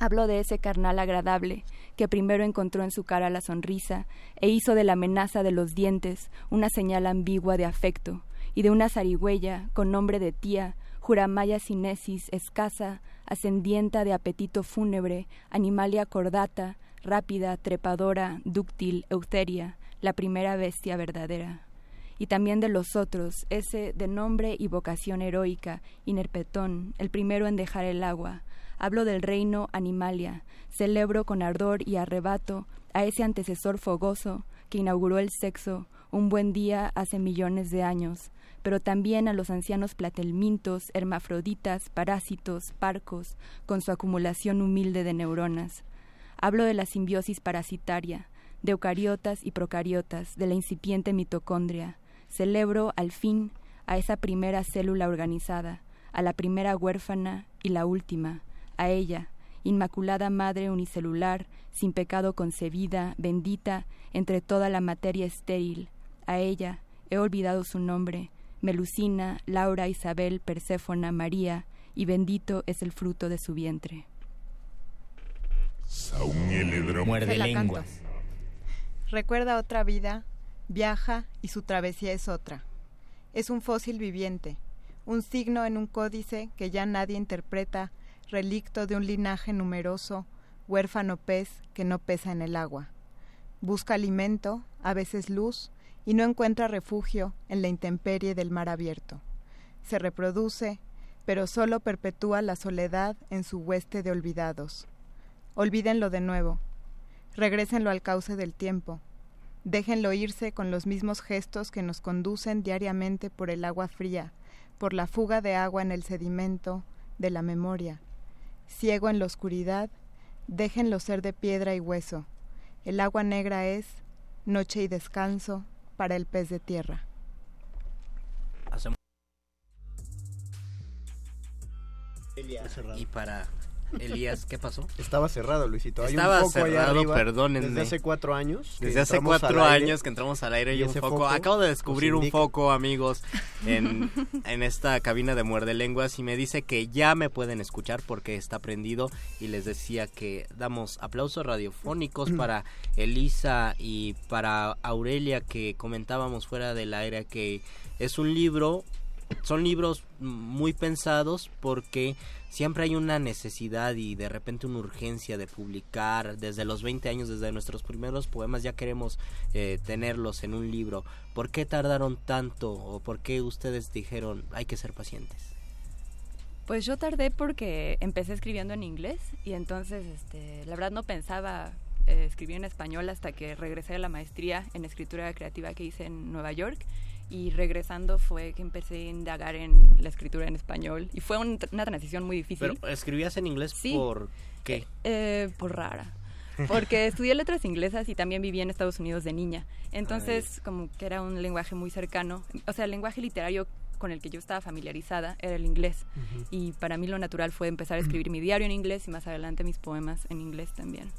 Hablo de ese carnal agradable que primero encontró en su cara la sonrisa e hizo de la amenaza de los dientes una señal ambigua de afecto, y de una zarigüeya con nombre de tía, Juramaya cinesis escasa, ascendienta de apetito fúnebre, animalia cordata, rápida, trepadora, dúctil, euteria, la primera bestia verdadera. Y también de los otros, ese de nombre y vocación heroica, Inerpetón, el primero en dejar el agua. Hablo del reino animalia, celebro con ardor y arrebato a ese antecesor fogoso que inauguró el sexo un buen día hace millones de años, pero también a los ancianos platelmintos, hermafroditas, parásitos, parcos, con su acumulación humilde de neuronas. Hablo de la simbiosis parasitaria, de eucariotas y procariotas, de la incipiente mitocondria. Celebro, al fin, a esa primera célula organizada, a la primera huérfana y la última, a ella, Inmaculada Madre unicelular, sin pecado concebida, bendita entre toda la materia estéril, a ella, he olvidado su nombre, Melusina, Laura, Isabel, Perséfona, María, y bendito es el fruto de su vientre. Muerde lenguas. Recuerda otra vida, viaja y su travesía es otra. Es un fósil viviente, un signo en un códice que ya nadie interpreta, relicto de un linaje numeroso, huérfano pez que no pesa en el agua. Busca alimento, a veces luz, y no encuentra refugio en la intemperie del mar abierto. Se reproduce, pero solo perpetúa la soledad en su hueste de olvidados. Olvídenlo de nuevo, regrésenlo al cauce del tiempo, déjenlo irse con los mismos gestos que nos conducen diariamente por el agua fría, por la fuga de agua en el sedimento de la memoria. Ciego en la oscuridad, déjenlo ser de piedra y hueso. El agua negra es noche y descanso, para el pez de tierra. Y para Elías, ¿qué pasó? Estaba cerrado, Luisito. Hay Estaba un foco cerrado, arriba perdónenme. Desde hace cuatro años. Desde hace cuatro aire. años que entramos al aire y, Y un foco. foco Acabo de descubrir un foco, amigos, [laughs] en, en esta cabina de Muerde Lenguas y me dice que ya me pueden escuchar porque está prendido y les decía que damos aplausos radiofónicos [clears throat] para Elisa y para Aurelia que comentábamos fuera del aire que es un libro son libros muy pensados porque siempre hay una necesidad y de repente una urgencia de publicar. Desde los 20 años, desde nuestros primeros poemas, ya queremos eh, tenerlos en un libro. ¿Por qué tardaron tanto o por qué ustedes dijeron hay que ser pacientes? Pues yo tardé porque empecé escribiendo en inglés y entonces, este, la verdad no pensaba eh, escribir en español hasta que regresé a la maestría en escritura creativa que hice en Nueva York y regresando fue que empecé a indagar en la escritura en español y fue un- una transición muy difícil. Pero escribías en inglés por qué? Eh, por rara. porque [laughs] estudié letras inglesas y también viví en Estados Unidos de niña. Entonces, como que era un lenguaje muy cercano. O sea, el lenguaje literario con el que yo estaba familiarizada era el inglés. Y para mí lo natural fue empezar a [clears throat] escribir mi diario en inglés y más adelante mis poemas en inglés también.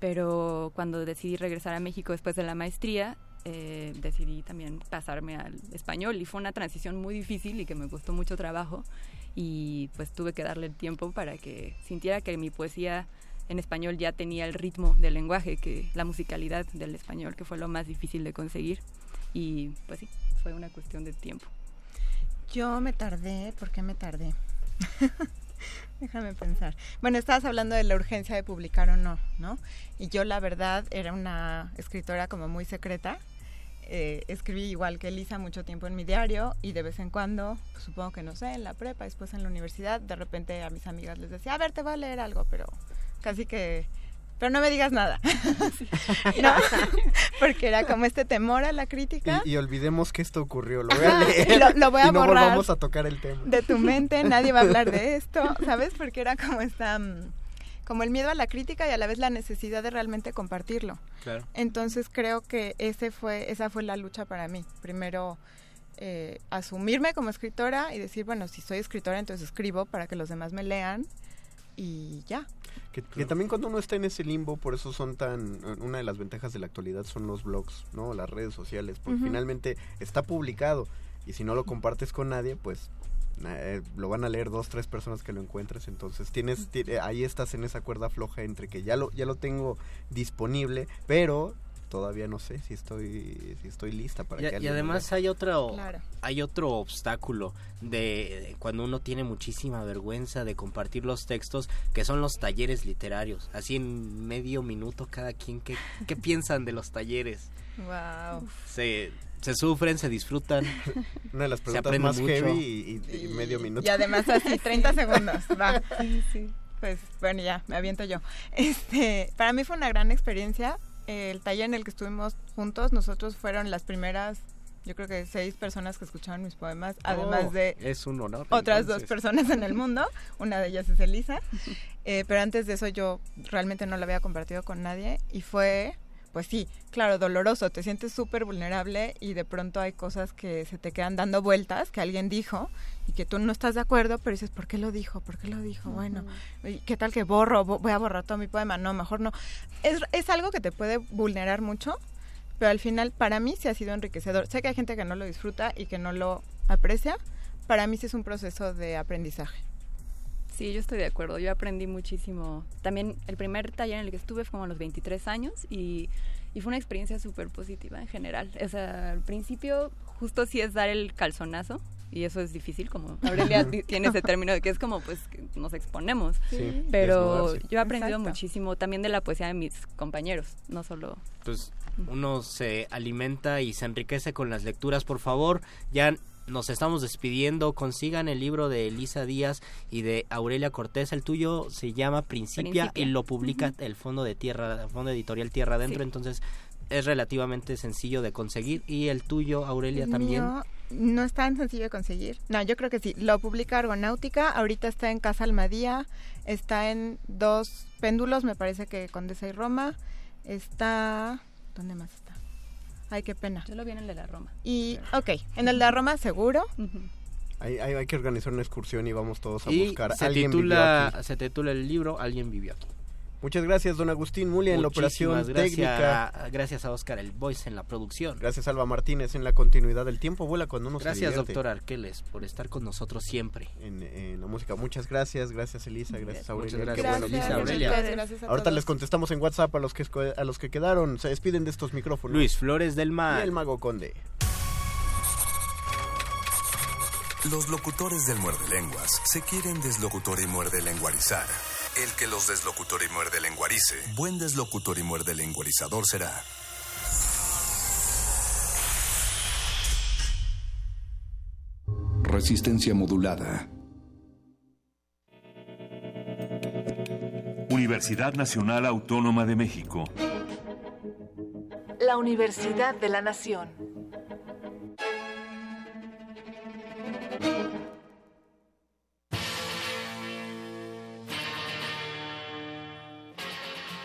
Pero cuando decidí regresar a México después de la maestría, eh, decidí también pasarme al español y fue una transición muy difícil y que me costó mucho trabajo y pues tuve que darle el tiempo para que sintiera que mi poesía en español ya tenía el ritmo del lenguaje, que la musicalidad del español, que fue lo más difícil de conseguir y pues sí, fue una cuestión de tiempo. Yo me tardé, ¿por qué me tardé? [laughs] Déjame pensar. Bueno, estabas hablando de la urgencia de publicar o no, ¿no? Y yo la verdad era una escritora como muy secreta. Eh, escribí igual que Elisa mucho tiempo en mi diario y de vez en cuando, pues, supongo que no sé, en la prepa, después en la universidad, de repente a mis amigas les decía, a ver, te voy a leer algo, pero casi que pero no me digas nada. [laughs] no, [laughs] porque era como este temor a la crítica. Y, olvidemos que esto ocurrió, lo voy a leer. lo, lo, voy a [laughs] y no borrar volvamos a tocar el tema. De tu mente, nadie va a hablar de esto, ¿sabes? Porque era como esta como el miedo a la crítica y a la vez la necesidad de realmente compartirlo. Claro. Entonces creo que ese fue esa fue la lucha para mí. Primero eh, asumirme como escritora y decir, bueno, si soy escritora, entonces escribo para que los demás me lean y ya. Que, que, también cuando uno está en ese limbo, por eso son tan... Una de las ventajas de la actualidad son los blogs, ¿no? Las redes sociales, porque finalmente está publicado y si no lo compartes con nadie, pues eh, lo van a leer dos, tres personas que lo encuentres, entonces tienes, ti- ahí estás en esa cuerda floja entre que ya lo, ya lo tengo disponible, pero todavía no sé si estoy, si estoy lista para Y, que y además lea. hay otro Claro. hay otro obstáculo de, de cuando uno tiene muchísima vergüenza de compartir los textos que son los talleres literarios así en medio minuto cada quien qué, qué piensan de los talleres Wow. se se sufren se disfrutan [laughs] Una de las se preguntas aprende más mucho. heavy y, y- y medio minuto. Y además así, [laughs] 30 segundos. Va. Pues bueno, ya, me aviento yo. Este, para mí fue una gran experiencia. El taller en el que estuvimos juntos, nosotros fueron las primeras, yo creo que seis personas que escucharon mis poemas, además Oh, de es un honor otras dos personas en el mundo. Una de ellas es Elisa. [laughs] Eh, pero antes de eso yo realmente no lo había compartido con nadie y fue, pues sí, claro, doloroso. Te sientes súper vulnerable y de pronto hay cosas que se te quedan dando vueltas, que alguien dijo y que tú no estás de acuerdo, pero dices, ¿por qué lo dijo? ¿Por qué lo dijo? Bueno, ¿y ¿qué tal que borro? Vo- Voy a borrar todo mi poema. No, mejor no. Es, es algo que te puede vulnerar mucho, pero al final para mí sí ha sido enriquecedor. Sé que hay gente que no lo disfruta y que no lo aprecia. Para mí sí es un proceso de aprendizaje. Sí, yo estoy de acuerdo. Yo aprendí muchísimo. También el primer taller en el que estuve fue como a los 23 años y, y fue una experiencia súper positiva en general. O sea, al principio justo sí es dar el calzonazo y eso es difícil, como Aurelia [laughs] ti- tiene ese término de que es como pues nos exponemos. Sí, Pero yo he aprendido Exacto. muchísimo también de la poesía de mis compañeros, no solo... pues uno se alimenta y se enriquece con las lecturas. Por favor, ya nos estamos despidiendo. Consigan el libro de Elisa Díaz y de Aurelia Cortés. El tuyo se llama Principia, Principia. y lo publica el Fondo de Tierra, el Fondo Editorial Tierra Adentro. Sí. Entonces es relativamente sencillo de conseguir. Y el tuyo, Aurelia, El también. mío no es tan sencillo de conseguir. No, yo creo que sí. Lo publica Argonáutica. Ahorita está en Casa Almadía. Está en dos péndulos, me parece que Condesa y Roma. Está... ¿Dónde más? Ay, qué pena. Yo lo vi en el de la Roma. Y, ok, en el de Roma seguro. Hay, hay, hay que organizar una excursión y vamos todos a Y buscar. se Alguien vivió titula, aquí. se titula el libro Alguien vivió aquí. Muchas gracias, don Agustín Mulia, en la operación gracias, técnica. Gracias a Oscar El Voice en la producción. Gracias, Alba Martínez, en la continuidad del tiempo. Vuela cuando uno se Gracias, doctor Arqueles, por estar con nosotros siempre. En, en la música. Muchas gracias, gracias Elisa, gracias Aurelia. Muchas gracias, bueno Aurelia. aquí. Gracias, gracias a Ahorita todos. les contestamos en WhatsApp a los que a los que quedaron. Se despiden de estos micrófonos. Luis Flores del y Mar. el Mago Conde. Los locutores del muerde lenguas se quieren deslocutor y muerde lenguarizar. El que los deslocutor y muerde lenguarice, buen deslocutor y muerde lenguarizador será. Resistencia modulada. Universidad Nacional Autónoma de México. La Universidad de la Nación.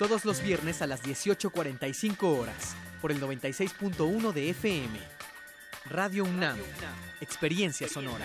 Todos los viernes a las 18.45 horas, por el 96.1 de FM. Radio UNAM, Experiencia Sonora.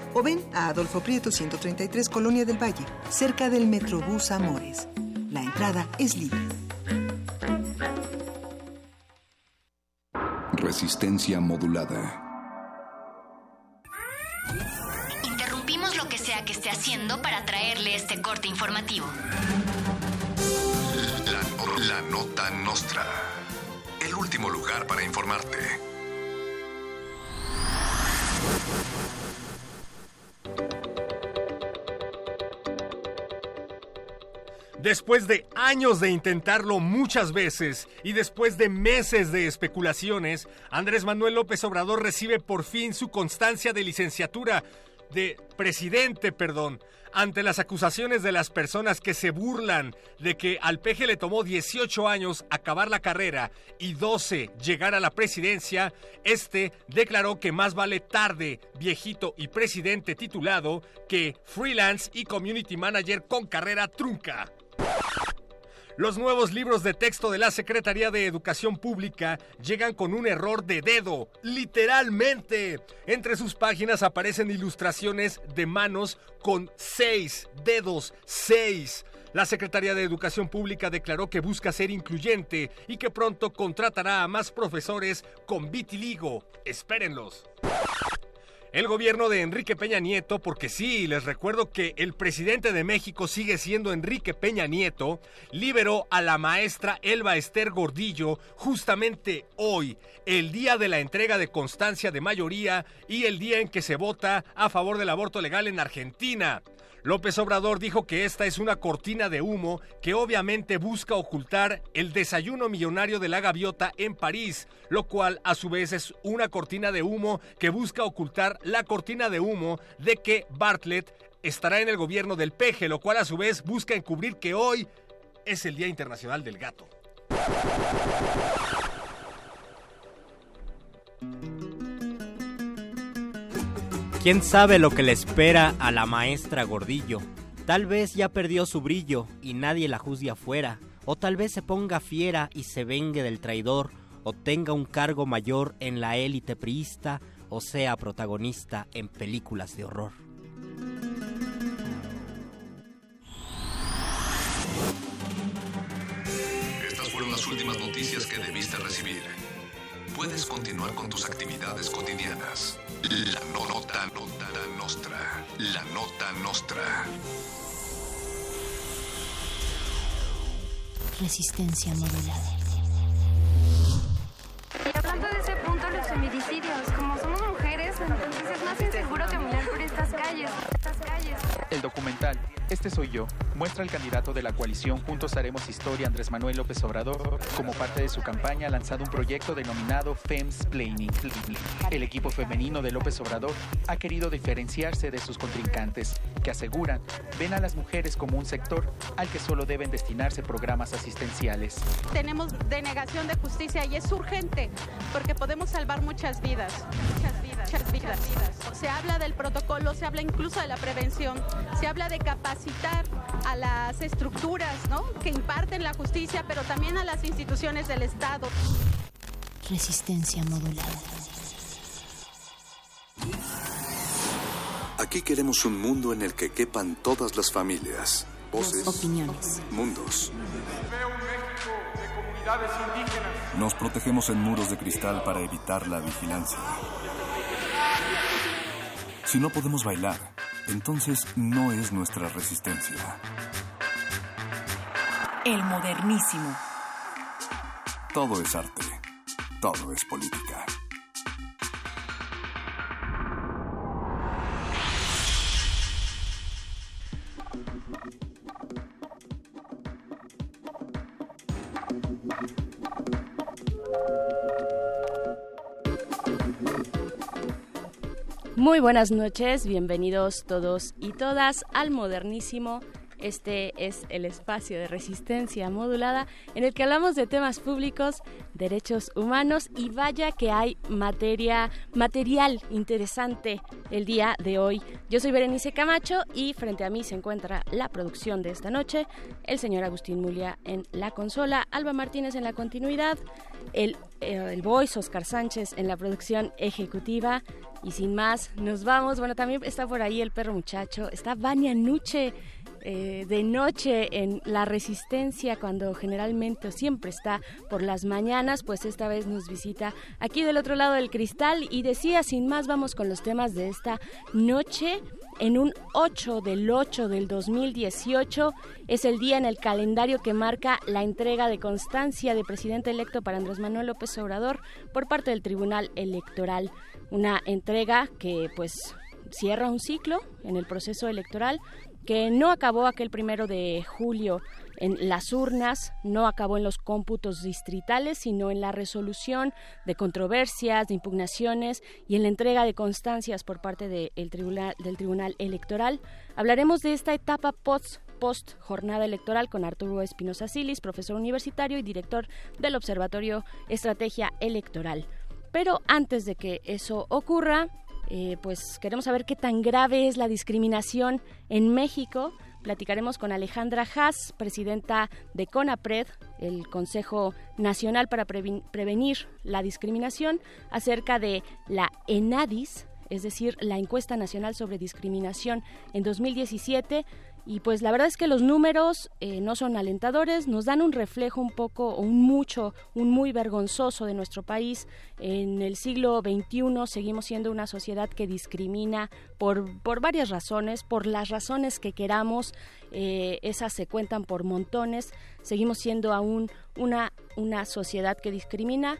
o ven a Adolfo Prieto 133 Colonia del Valle, cerca del Metrobús Amores. La entrada es libre. Resistencia modulada. Interrumpimos lo que sea que esté haciendo para traerle este corte informativo. La, la nota nostra. El último lugar para informarte. Después de años de intentarlo muchas veces y después de meses de especulaciones, Andrés Manuel López Obrador recibe por fin su constancia de licenciatura de presidente, perdón, ante las acusaciones de las personas que se burlan de que al peje le tomó 18 años acabar la carrera y 12 llegar a la presidencia, este declaró que más vale tarde, viejito y presidente titulado que freelance y community manager con carrera trunca. Los nuevos libros de texto de la Secretaría de Educación Pública llegan con un error de dedo, literalmente. Entre sus páginas aparecen ilustraciones de manos con seis dedos, seis. La Secretaría de Educación Pública declaró que busca ser incluyente y que pronto contratará a más profesores con vitiligo. Espérenlos. El gobierno de Enrique Peña Nieto, porque sí, les recuerdo que el presidente de México sigue siendo Enrique Peña Nieto, liberó a la maestra Elba Esther Gordillo justamente hoy, el día de la entrega de constancia de mayoría y el día en que se vota a favor del aborto legal en Argentina. López Obrador dijo que esta es una cortina de humo que obviamente busca ocultar el desayuno millonario de la gaviota en París, lo cual a su vez es una cortina de humo que busca ocultar la cortina de humo de que Bartlett estará en el gobierno del peje, lo cual a su vez busca encubrir que hoy es el Día Internacional del Gato. ¿Quién sabe lo que le espera a la maestra Gordillo? Tal vez ya perdió su brillo y nadie la juzgue afuera, o tal vez se ponga fiera y se vengue del traidor, o tenga un cargo mayor en la élite priista, o sea protagonista en películas de horror. Estas fueron las últimas noticias que debiste recibir. puedes continuar con tus actividades cotidianas. La nota, nota, nostra. La nota nostra. Resistencia modulada. Y hablando de ese punto, los feminicidios, como somos mujeres, entonces es más inseguro caminar por estas calles, estas calles. El documental Este soy yo muestra al candidato de la coalición Juntos Haremos Historia Andrés Manuel López Obrador como parte de su campaña ha lanzado un proyecto denominado Femsplaining. El equipo femenino de López Obrador ha querido diferenciarse de sus contrincantes, que aseguran ven a las mujeres como un sector al que solo deben destinarse programas asistenciales. Tenemos denegación de justicia y es urgente porque podemos salvar muchas vidas. Muchas vidas. Muchas vidas. Se habla del protocolo, se habla incluso de la prevención, se habla de capacitar a las estructuras ¿no? que imparten la justicia, pero también a las instituciones del Estado. Resistencia modulada. Aquí queremos un mundo en el que quepan todas las familias, voces, Opiniones. mundos. Nos protegemos en muros de cristal para evitar la vigilancia. Si no podemos bailar, entonces no es nuestra resistencia. El modernísimo. Todo es arte, todo es política. Muy buenas noches, bienvenidos todos y todas al modernísimo. Este es el espacio de resistencia modulada en el que hablamos de temas públicos, derechos humanos y vaya que hay materia, material interesante el día de hoy. Yo soy Berenice Camacho y frente a mí se encuentra la producción de esta noche, el señor Agustín Mulia en la consola, Alba Martínez en la continuidad, el, el voice Oscar Sánchez en la producción ejecutiva y sin más nos vamos. Bueno, también está por ahí el perro muchacho, está Vania Nuche eh, de noche en la resistencia cuando generalmente siempre está por las mañanas, pues esta vez nos visita aquí del otro lado del cristal y decía sin más vamos con los temas de esta noche. En un 8 del 8 del 2018 es el día en el calendario que marca la entrega de constancia de presidente electo para Andrés Manuel López Obrador por parte del Tribunal Electoral. Una entrega que pues cierra un ciclo en el proceso electoral que no acabó aquel primero de julio en las urnas, no acabó en los cómputos distritales, sino en la resolución de controversias, de impugnaciones y en la entrega de constancias por parte del tribunal, del Tribunal Electoral. Hablaremos de esta etapa post post jornada electoral con Arturo Espinosa Silis, profesor universitario y director del Observatorio Estrategia Electoral. Pero antes de que eso ocurra, eh, pues queremos saber qué tan grave es la discriminación en México. Platicaremos con Alejandra Haas, presidenta de CONAPRED, el Consejo Nacional para Preven- Prevenir la Discriminación, acerca de la ENADIS, es decir, la Encuesta Nacional sobre Discriminación en 2017. Y pues la verdad es que los números eh, no son alentadores, nos dan un reflejo un poco un mucho, un muy vergonzoso de nuestro país. En el siglo XXI seguimos siendo una sociedad que discrimina por, por varias razones, por las razones que queramos, eh, esas se cuentan por montones. Seguimos siendo aún una, una sociedad que discrimina,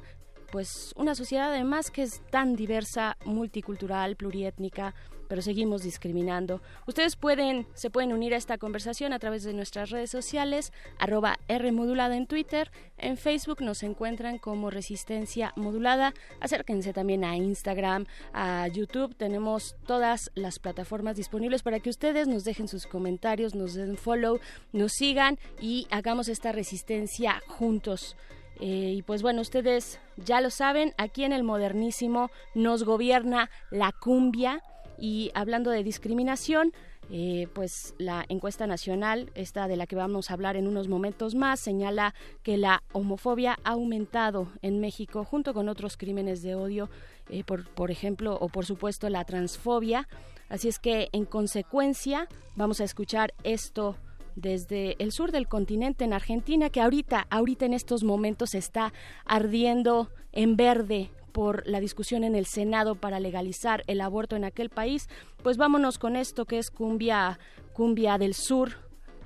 pues una sociedad además que es tan diversa, multicultural, pluriétnica, pero seguimos discriminando. Ustedes pueden, se pueden unir a esta conversación a través de nuestras redes sociales, arroba Rmodulada en Twitter, en Facebook nos encuentran como Resistencia Modulada, acérquense también a Instagram, a YouTube, tenemos todas las plataformas disponibles para que ustedes nos dejen sus comentarios, nos den follow, nos sigan y hagamos esta resistencia juntos. Eh, y pues bueno, ustedes ya lo saben, aquí en el modernísimo nos gobierna la cumbia y hablando de discriminación, eh, pues la encuesta nacional, esta de la que vamos a hablar en unos momentos más, señala que la homofobia ha aumentado en México junto con otros crímenes de odio, eh, por, por ejemplo, o por supuesto la transfobia. Así es que en consecuencia vamos a escuchar esto desde el sur del continente en Argentina, que ahorita, ahorita en estos momentos está ardiendo en verde por la discusión en el Senado para legalizar el aborto en aquel país. Pues vámonos con esto que es cumbia, cumbia del sur.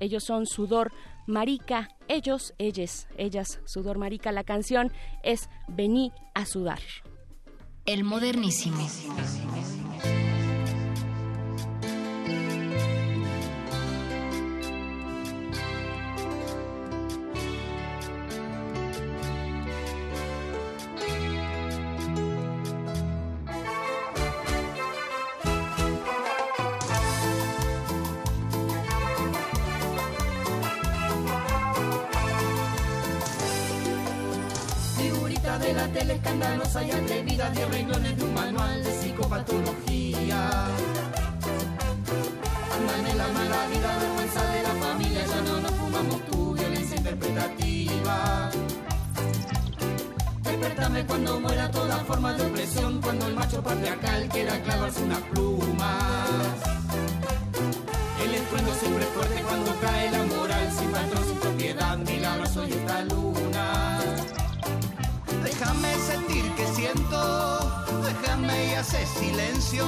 Ellos son sudor marica, ellos, ellas, ellas, sudor marica. La canción es Vení a sudar. El modernísimo. New England and hace silencio,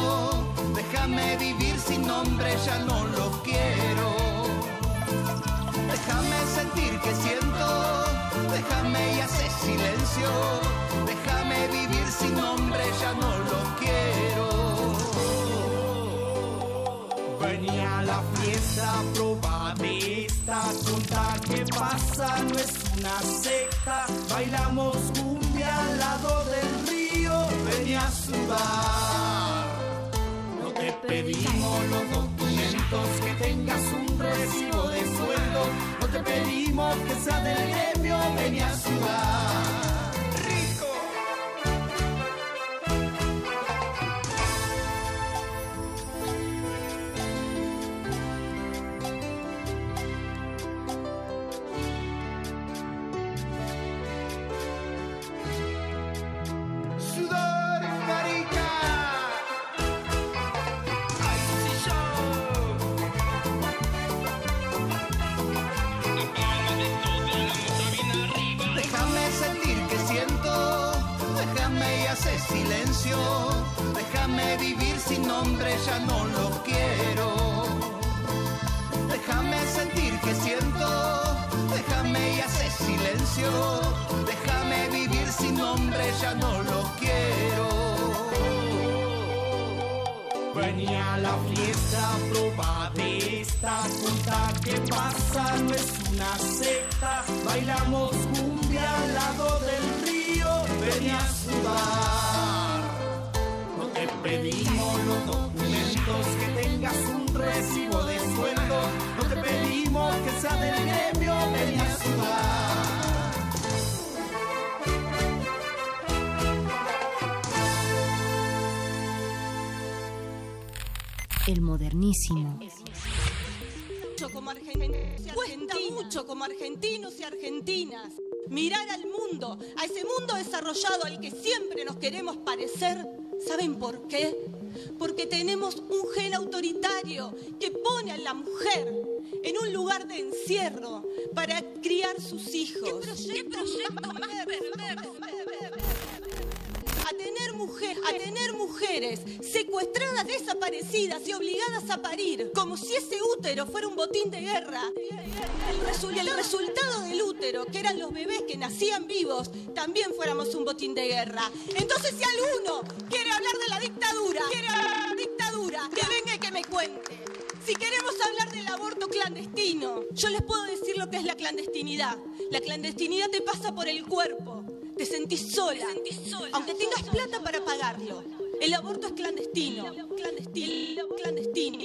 déjame vivir sin nombre, ya no lo quiero. Déjame sentir que siento, déjame y hace silencio, déjame vivir sin nombre, ya no lo quiero. Venía a la fiesta, proba de esta tonta que pasa, no es una secta. Bailamos cumbia al lado del No te pedimos los documentos, que tengas un recibo de sueldo. No te pedimos que sea del gremio, venía a sudar. Mirar al mundo, a ese mundo desarrollado al que siempre nos queremos parecer. ¿Saben por qué? Porque tenemos un gen autoritario que pone a la mujer en un lugar de encierro para criar sus hijos. A tener, a tener mujeres secuestradas, desaparecidas y obligadas a parir, como si ese útero fuera un botín de guerra. El, resu- resultado del útero, que eran los bebés que nacían vivos, también fuéramos un botín de guerra. Entonces, si alguno quiere hablar de la dictadura, quiere hablar de la dictadura, que venga y que me cuente. Si queremos hablar del aborto clandestino, yo les puedo decir lo que es la clandestinidad. La clandestinidad te pasa por el cuerpo. Te sentís sola, aunque tengas plata para pagarlo. El aborto es clandestino, clandestino, clandestino.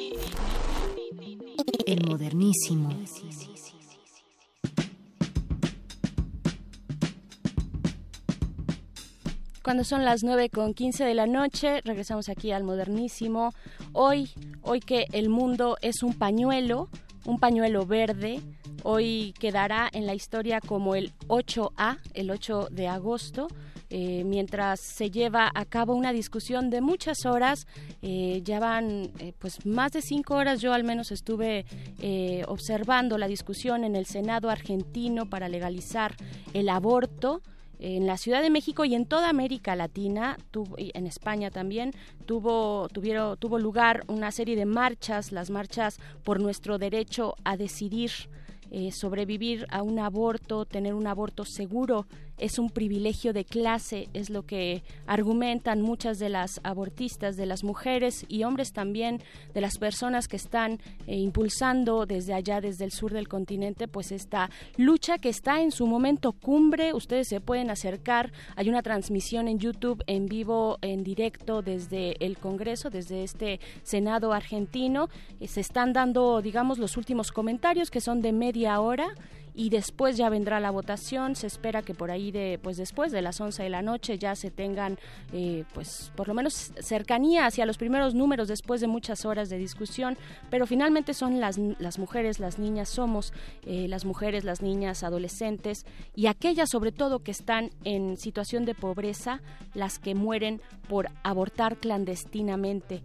El modernísimo. Cuando son las 9 con 15 de la noche, regresamos aquí al modernísimo. Hoy, hoy que el mundo es un pañuelo, un pañuelo verde, hoy quedará en la historia como el 8A, el 8 de agosto. eh, mientras se lleva a cabo una discusión de muchas horas. Eh, ya van pues más de cinco horas. Yo al menos estuve observando la discusión en el Senado argentino para legalizar el aborto en la Ciudad de México y en toda América Latina, tuvo, y en España también, tuvo, tuvieron, tuvo lugar una serie de marchas, las marchas por nuestro derecho a decidir eh, sobrevivir a un aborto, tener un aborto seguro, es un privilegio de clase, es lo que argumentan muchas de las abortistas, de las mujeres y hombres también, de las personas que están eh, impulsando desde allá, desde el sur del continente, pues esta lucha que está en su momento cumbre. Ustedes se pueden acercar, hay una transmisión en YouTube en vivo, en directo desde el Congreso, desde este Senado argentino. Eh, se están dando, digamos, los últimos comentarios que son de media hora y después ya vendrá la votación. Se espera que por ahí de, pues después de las 11 de la noche ya se tengan, eh, pues por lo menos cercanía hacia los primeros números después de muchas horas de discusión. Pero finalmente son las, las mujeres, las niñas, somos eh, las mujeres, las niñas, adolescentes y aquellas sobre todo que están en situación de pobreza, las que mueren por abortar clandestinamente.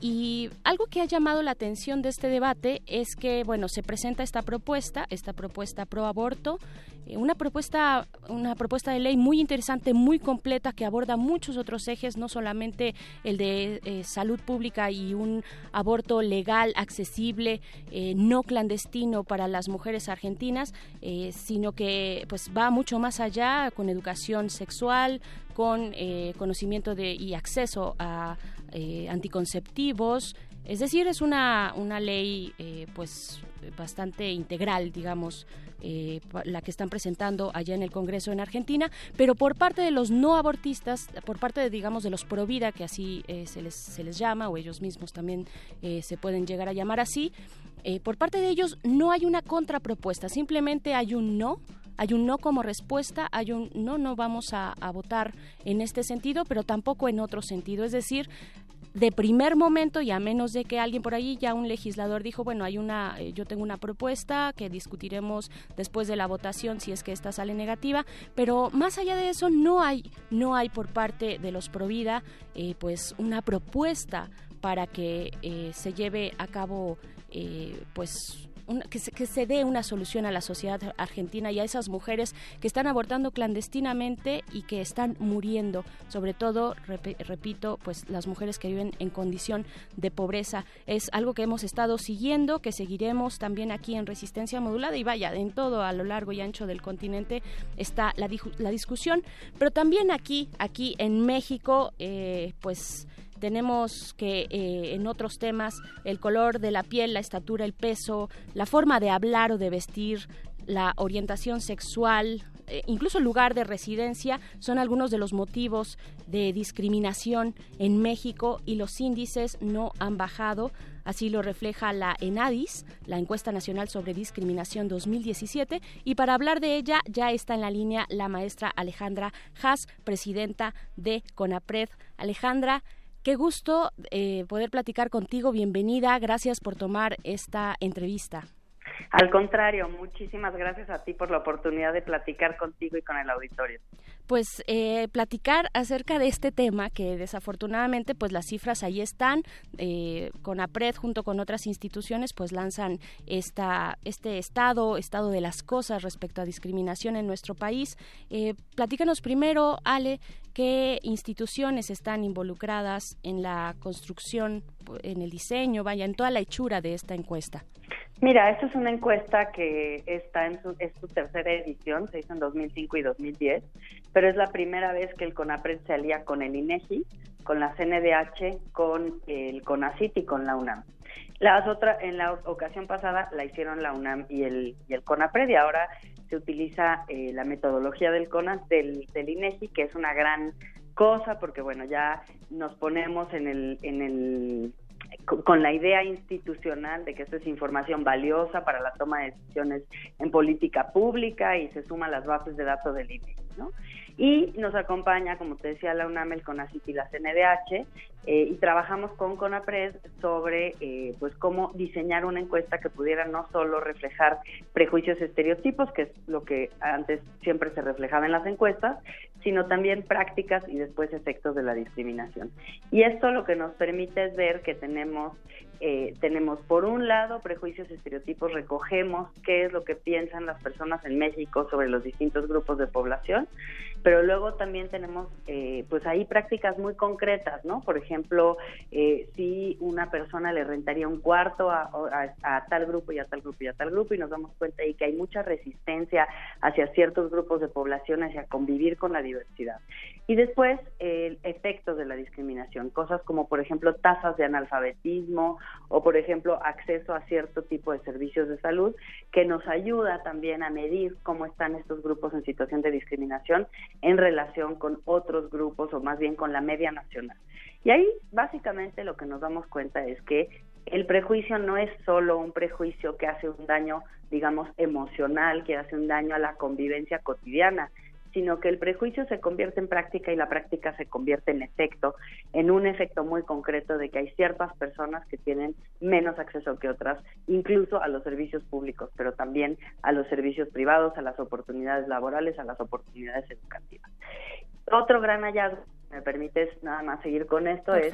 Y algo que ha llamado la atención de este debate es que, bueno, se presenta esta propuesta, esta propuesta pro aborto, eh, una propuesta, una propuesta de ley muy interesante, muy completa, que aborda muchos otros ejes, no solamente el de eh, salud pública y un aborto legal, accesible, eh, no clandestino para las mujeres argentinas, sino que pues va mucho más allá con educación sexual, con conocimiento de, y acceso a eh, anticonceptivos. Es decir, es una, una ley eh, pues bastante integral, digamos, eh, la que están presentando allá en el Congreso en Argentina, pero por parte de los no abortistas, por parte de, digamos, de los pro vida, que así se, les, se les llama, o ellos mismos también se pueden llegar a llamar así, por parte de ellos no hay una contrapropuesta, simplemente hay un no hay un no como respuesta, hay un no, no vamos a, votar en este sentido, pero tampoco en otro sentido. Es decir, de primer momento y a menos de que alguien por ahí ya un legislador dijo bueno hay una eh, yo tengo una propuesta que discutiremos después de la votación si es que esta sale negativa pero más allá de eso no hay no hay por parte de los Provida eh, pues una propuesta para que eh, se lleve a cabo pues que, se, dé una solución a la sociedad argentina y a esas mujeres que están abortando clandestinamente y que están muriendo, sobre todo, repito, pues las mujeres que viven en condición de pobreza. Es algo que hemos estado siguiendo, que seguiremos también aquí en Resistencia Modulada y vaya, en todo a lo largo y ancho del continente está la, la discusión, pero también aquí, aquí en México, eh, pues tenemos que eh, en otros temas el color de la piel, la estatura, el peso, la forma de hablar o de vestir, la orientación sexual, eh, incluso el lugar de residencia, son algunos de los motivos de discriminación en México y los índices no han bajado. Así lo refleja la ENADIS, la Encuesta Nacional sobre Discriminación 2017. Y para hablar de ella ya está en la línea la maestra Alejandra Haas, presidenta de CONAPRED. Alejandra, Qué gusto eh, poder platicar contigo. Bienvenida. Gracias por tomar esta entrevista. Al contrario, muchísimas gracias a ti por la oportunidad de platicar contigo y con el auditorio pues eh, platicar acerca de este tema que desafortunadamente pues las cifras ahí están eh, con APRED junto con otras instituciones pues lanzan esta este estado estado de las cosas respecto a discriminación en nuestro país. Eh, platícanos primero Ale qué instituciones están involucradas en la construcción en el diseño vaya en toda la hechura de esta encuesta Mira, esta es una encuesta que está en su, es su tercera edición, se hizo en 2005 y 2010, pero es la primera vez que el CONAPRED se alía con el INEGI, con la CNDH, con el CONACIT y con la UNAM. Las otras, en la ocasión pasada la hicieron la UNAM y el, y el CONAPRED y ahora se utiliza eh, la metodología del CONAS, del, del INEGI, que es una gran cosa porque bueno, ya nos ponemos en el, en el con la idea institucional de que esto es información valiosa para la toma de decisiones en política pública y se suma a las bases de datos del INE, ¿no? Y nos acompaña, como te decía, la UNAM, el CONACYT y la CNDH, eh, y trabajamos con CONAPRED sobre eh, pues cómo diseñar una encuesta que pudiera no solo reflejar prejuicios y estereotipos, que es lo que antes siempre se reflejaba en las encuestas, sino también prácticas y después efectos de la discriminación. Y esto lo que nos permite es ver que tenemos eh, tenemos por un lado prejuicios estereotipos, recogemos qué es lo que piensan las personas en México sobre los distintos grupos de población, pero luego también tenemos eh, pues ahí prácticas muy concretas, ¿no? Por ejemplo, eh, si una persona le rentaría un cuarto a, a, tal grupo y a tal grupo y a tal grupo y nos damos cuenta ahí que hay mucha resistencia hacia ciertos grupos de población, hacia convivir con la diversidad. Y después el efecto de la discriminación, cosas como por ejemplo tasas de analfabetismo o por ejemplo acceso a cierto tipo de servicios de salud que nos ayuda también a medir cómo están estos grupos en situación de discriminación en relación con otros grupos o más bien con la media nacional. Y ahí básicamente lo que nos damos cuenta es que el prejuicio no es solo un prejuicio que hace un daño, digamos, emocional, que hace un daño a la convivencia cotidiana, sino que el prejuicio se convierte en práctica y la práctica se convierte en efecto, en un efecto muy concreto de que hay ciertas personas que tienen menos acceso que otras, incluso a los servicios públicos, pero también a los servicios privados, a las oportunidades laborales, a las oportunidades educativas. Otro gran hallazgo, me permites nada más seguir con esto, es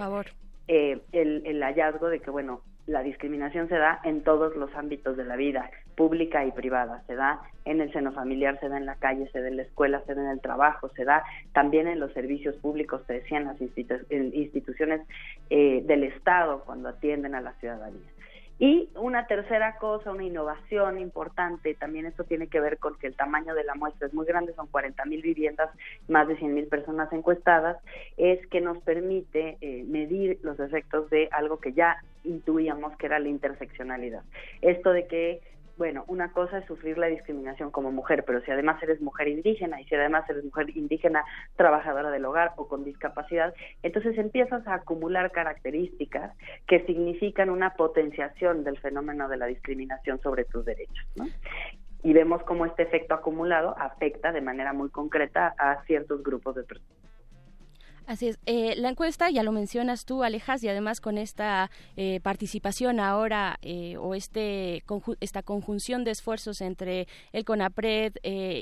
eh, el, el hallazgo de que, bueno, la discriminación se da en todos los ámbitos de la vida, pública y privada. Se da en el seno familiar, se da en la calle, se da en la escuela, se da en el trabajo, se da también en los servicios públicos, se decían las instituciones eh, del Estado cuando atienden a la ciudadanía. Y una tercera cosa, una innovación importante, también esto tiene que ver con que el tamaño de la muestra es muy grande, son 40 mil viviendas, más de 100 mil personas encuestadas, es que nos permite eh, medir los efectos de algo que ya intuíamos que era la interseccionalidad. Esto de que bueno, una cosa es sufrir la discriminación como mujer, pero si además eres mujer indígena y si además eres mujer indígena trabajadora del hogar o con discapacidad, entonces empiezas a acumular características que significan una potenciación del fenómeno de la discriminación sobre tus derechos. ¿no? Y vemos cómo este efecto acumulado afecta de manera muy concreta a ciertos grupos de personas. Así es. Eh, la encuesta, ya lo mencionas tú, Alejas, y además con esta eh, participación ahora eh, o este esta conjunción de esfuerzos entre el CONAPRED,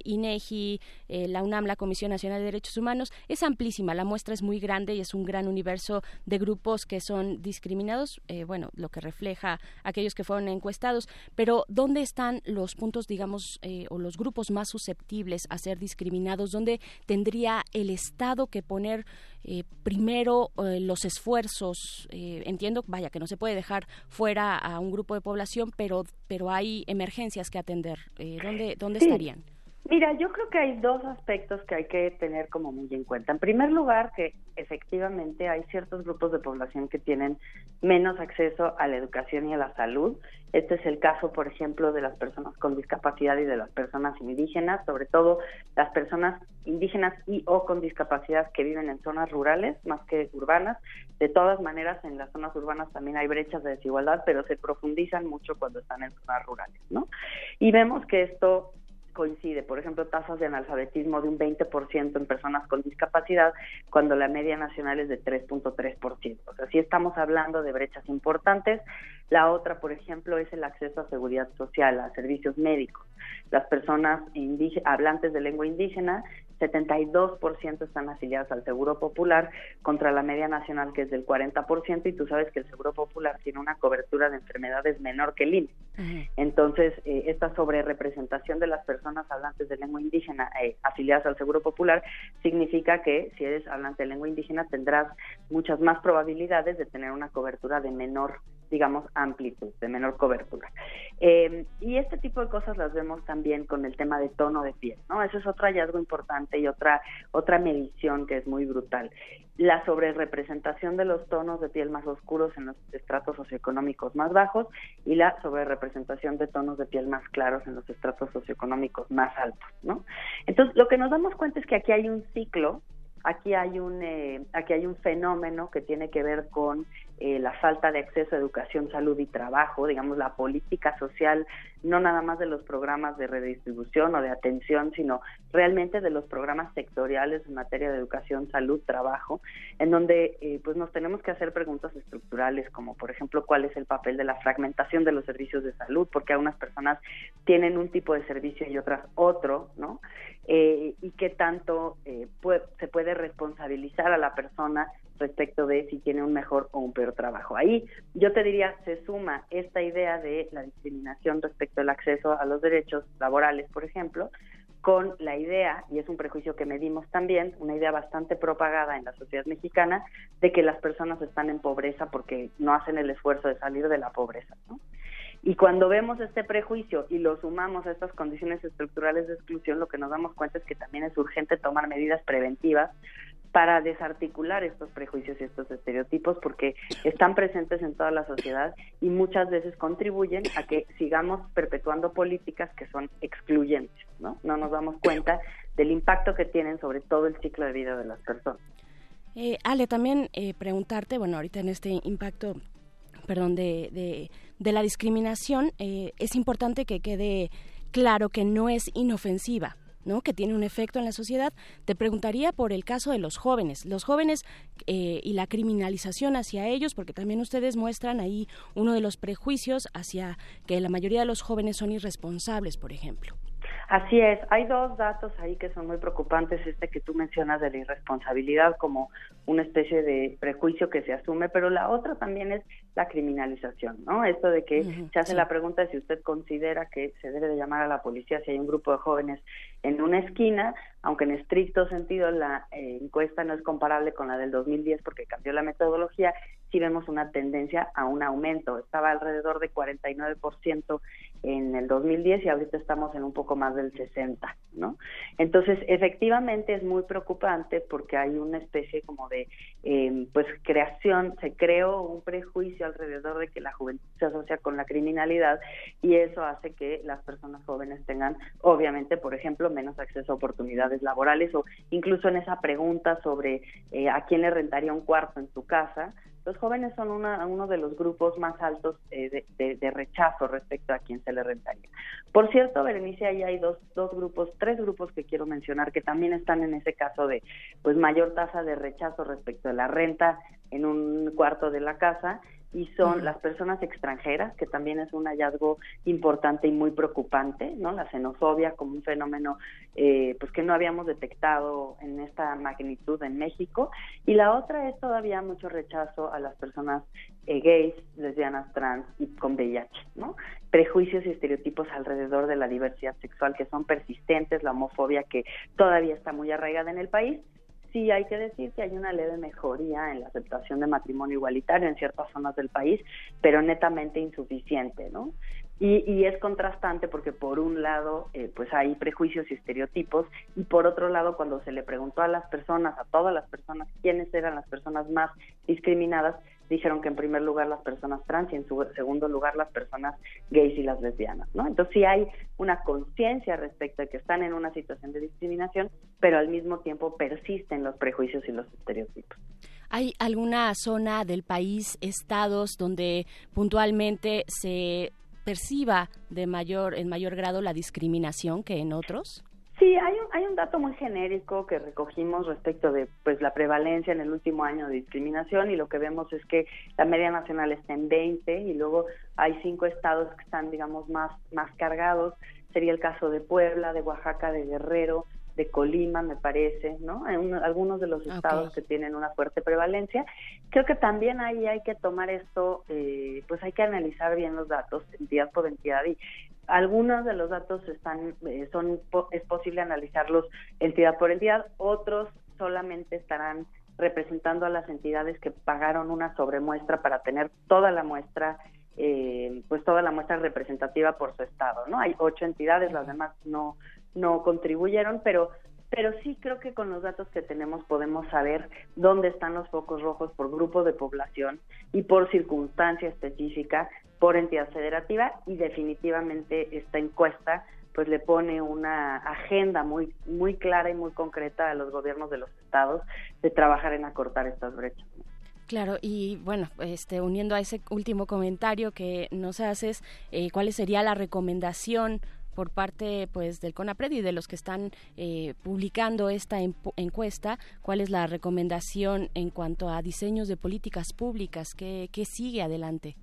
INEGI, la UNAM, la Comisión Nacional de Derechos Humanos, es amplísima. La muestra es muy grande y es un gran universo de grupos que son discriminados, bueno, lo que refleja aquellos que fueron encuestados. Pero, ¿dónde están los puntos, digamos, o los grupos más susceptibles a ser discriminados? ¿Dónde tendría el Estado que poner eh, primero eh, los esfuerzos, eh, entiendo, vaya, que no se puede dejar fuera a un grupo de población, pero, pero hay emergencias que atender. ¿Dónde, dónde estarían? Mira, yo creo que hay dos aspectos que hay que tener como muy en cuenta. En primer lugar, que efectivamente hay ciertos grupos de población que tienen menos acceso a la educación y a la salud. Este es el caso, por ejemplo, de las personas con discapacidad y de las personas indígenas, sobre todo las personas indígenas y o con discapacidad que viven en zonas rurales más que urbanas. De todas maneras, en las zonas urbanas también hay brechas de desigualdad, pero se profundizan mucho cuando están en zonas rurales, ¿no? Y vemos que esto coincide, por ejemplo, tasas de analfabetismo de un 20% en personas con discapacidad, cuando la media nacional es de 3.3%. O sea, sí estamos hablando de brechas importantes. La otra, por ejemplo, es el acceso a seguridad social, a servicios médicos. Las personas hablantes de lengua indígena 72% están afiliados al Seguro Popular contra la media nacional que es del 40% y tú sabes que el Seguro Popular tiene una cobertura de enfermedades menor que el INE. Entonces, eh, esta sobrerepresentación de las personas hablantes de lengua indígena eh, afiliadas al Seguro Popular significa que si eres hablante de lengua indígena tendrás muchas más probabilidades de tener una cobertura de menor digamos, amplitud, de menor cobertura. Eh, y este tipo de cosas las vemos también con el tema de tono de piel, ¿no? Eso es otro hallazgo importante y otra, otra medición que es muy brutal. La sobrerepresentación de los tonos de piel más oscuros en los estratos socioeconómicos más bajos y la sobrerepresentación de tonos de piel más claros en los estratos socioeconómicos más altos, ¿no? Entonces, lo que nos damos cuenta es que aquí hay un ciclo aquí hay un eh, aquí hay un fenómeno que tiene que ver con eh, la falta de acceso a educación, salud y trabajo, digamos, la política social, no nada más de los programas de redistribución o de atención, sino realmente de los programas sectoriales en materia de educación, salud, trabajo, en donde eh, pues nos tenemos que hacer preguntas estructurales, como por ejemplo, cuál es el papel de la fragmentación de los servicios de salud, porque algunas personas tienen un tipo de servicio y otras otro, ¿no? Eh, y qué tanto se puede responsabilizar a la persona respecto de si tiene un mejor o un peor trabajo. Ahí yo te diría, se suma esta idea de la discriminación respecto al acceso a los derechos laborales, por ejemplo, con la idea, y es un prejuicio que medimos también, una idea bastante propagada en la sociedad mexicana, de que las personas están en pobreza porque no hacen el esfuerzo de salir de la pobreza. Y cuando vemos este prejuicio y lo sumamos a estas condiciones estructurales de exclusión, lo que nos damos cuenta es que también es urgente tomar medidas preventivas para desarticular estos prejuicios y estos estereotipos porque están presentes en toda la sociedad y muchas veces contribuyen a que sigamos perpetuando políticas que son excluyentes, ¿no? No nos damos cuenta del impacto que tienen sobre todo el ciclo de vida de las personas. Eh, Ale, también eh, preguntarte, bueno, ahorita en este impacto, perdón, de, de, la discriminación, eh, es importante que quede claro que no es inofensiva, ¿no? que tiene un efecto en la sociedad. Te preguntaría por el caso de los jóvenes, los jóvenes eh, y la criminalización hacia ellos, porque también ustedes muestran ahí uno de los prejuicios hacia que la mayoría de los jóvenes son irresponsables, por ejemplo. Así es, hay dos datos ahí que son muy preocupantes, este que tú mencionas de la irresponsabilidad como una especie de prejuicio que se asume, pero la otra también es la criminalización, ¿no? Esto de que se hace la pregunta de si usted considera que se debe de llamar a la policía si hay un grupo de jóvenes en una esquina, aunque en estricto sentido la eh, encuesta no es comparable con la del 2010 porque cambió la metodología, sí vemos una tendencia a un aumento. Estaba alrededor de 49% en el 2010 y ahorita estamos en un poco más del 60, ¿no? Entonces, efectivamente es muy preocupante porque hay una especie como de, eh, pues, creación, se creó un prejuicio alrededor de que la juventud se asocia con la criminalidad y eso hace que las personas jóvenes tengan, obviamente, por ejemplo, menos acceso a oportunidades laborales o incluso en esa pregunta sobre eh, a quién le rentaría un cuarto en su casa, los jóvenes son uno de los grupos más altos eh, de, rechazo respecto a quien se le rentaría. Por cierto, Berenice, ahí hay dos, dos grupos, tres grupos que quiero mencionar que también están en ese caso de pues mayor tasa de rechazo respecto a la renta en un cuarto de la casa y son las personas extranjeras, que también es un hallazgo importante y muy preocupante, ¿no? La xenofobia como un fenómeno eh, pues que no habíamos detectado en esta magnitud en México. Y la otra es todavía mucho rechazo a las personas eh, gays, lesbianas, trans y con VIH, ¿no? Prejuicios y estereotipos alrededor de la diversidad sexual que son persistentes, la homofobia que todavía está muy arraigada en el país sí hay que decir que hay una leve mejoría en la aceptación de matrimonio igualitario en ciertas zonas del país, pero netamente insuficiente, ¿no? Y, es contrastante porque por un lado eh, pues hay prejuicios y estereotipos y por otro lado cuando se le preguntó a las personas, a todas las personas, quiénes eran las personas más discriminadas, dijeron que en primer lugar las personas trans y en su segundo lugar las personas gays y las lesbianas, ¿no? Entonces sí hay una conciencia respecto de que están en una situación de discriminación, pero al mismo tiempo persisten los prejuicios y los estereotipos. ¿Hay alguna zona del país, estados donde puntualmente se perciba de mayor en mayor grado la discriminación que en otros? Sí, hay un, hay un dato muy genérico que recogimos respecto de pues la prevalencia en el último año de discriminación y lo que vemos es que la media nacional está en 20 y luego hay cinco estados que están digamos más más cargados, sería el caso de Puebla, de Oaxaca, de Guerrero, de Colima, me parece, ¿no? En algunos de los estados que tienen una fuerte prevalencia. Creo que también ahí hay que tomar esto, eh, pues hay que analizar bien los datos entidad por entidad y algunos de los datos están, eh, son, es posible analizarlos entidad por entidad, otros solamente estarán representando a las entidades que pagaron una sobremuestra para tener toda la muestra, eh, pues toda la muestra representativa por su estado, ¿no? Hay ocho entidades, las demás no, no contribuyeron, pero pero sí creo que con los datos que tenemos podemos saber dónde están los focos rojos por grupo de población y por circunstancia específica, por entidad federativa y definitivamente esta encuesta pues le pone una agenda muy muy clara y muy concreta a los gobiernos de los estados de trabajar en acortar estas brechas. Claro, y bueno, este, uniendo a ese último comentario que nos haces, eh, ¿cuál sería la recomendación por parte pues del CONAPRED y de los que están eh, publicando esta encuesta, cuál es la recomendación en cuanto a diseños de políticas públicas, qué, qué sigue adelante.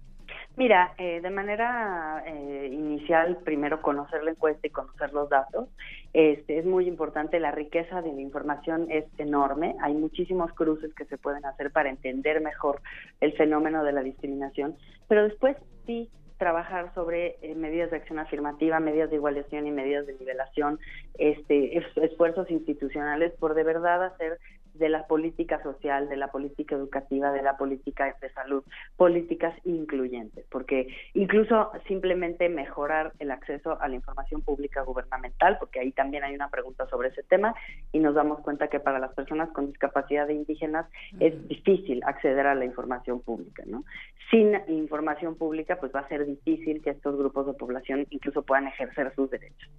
Mira, eh, de manera eh, inicial, primero conocer la encuesta y conocer los datos. Este, es muy importante, la riqueza de la información es enorme. Hay muchísimos cruces que se pueden hacer para entender mejor el fenómeno de la discriminación, pero después sí trabajar sobre eh, medidas de acción afirmativa, medidas de igualación y medidas de nivelación, este, esfuerzos institucionales por de verdad hacer de la política social, de la política educativa, de la política de salud, políticas incluyentes, porque incluso simplemente mejorar el acceso a la información pública gubernamental, porque ahí también hay una pregunta sobre ese tema y nos damos cuenta que para las personas con discapacidad de indígenas es difícil acceder a la información pública, ¿no? Sin información pública, pues va a ser difícil que estos grupos de población incluso puedan ejercer sus derechos.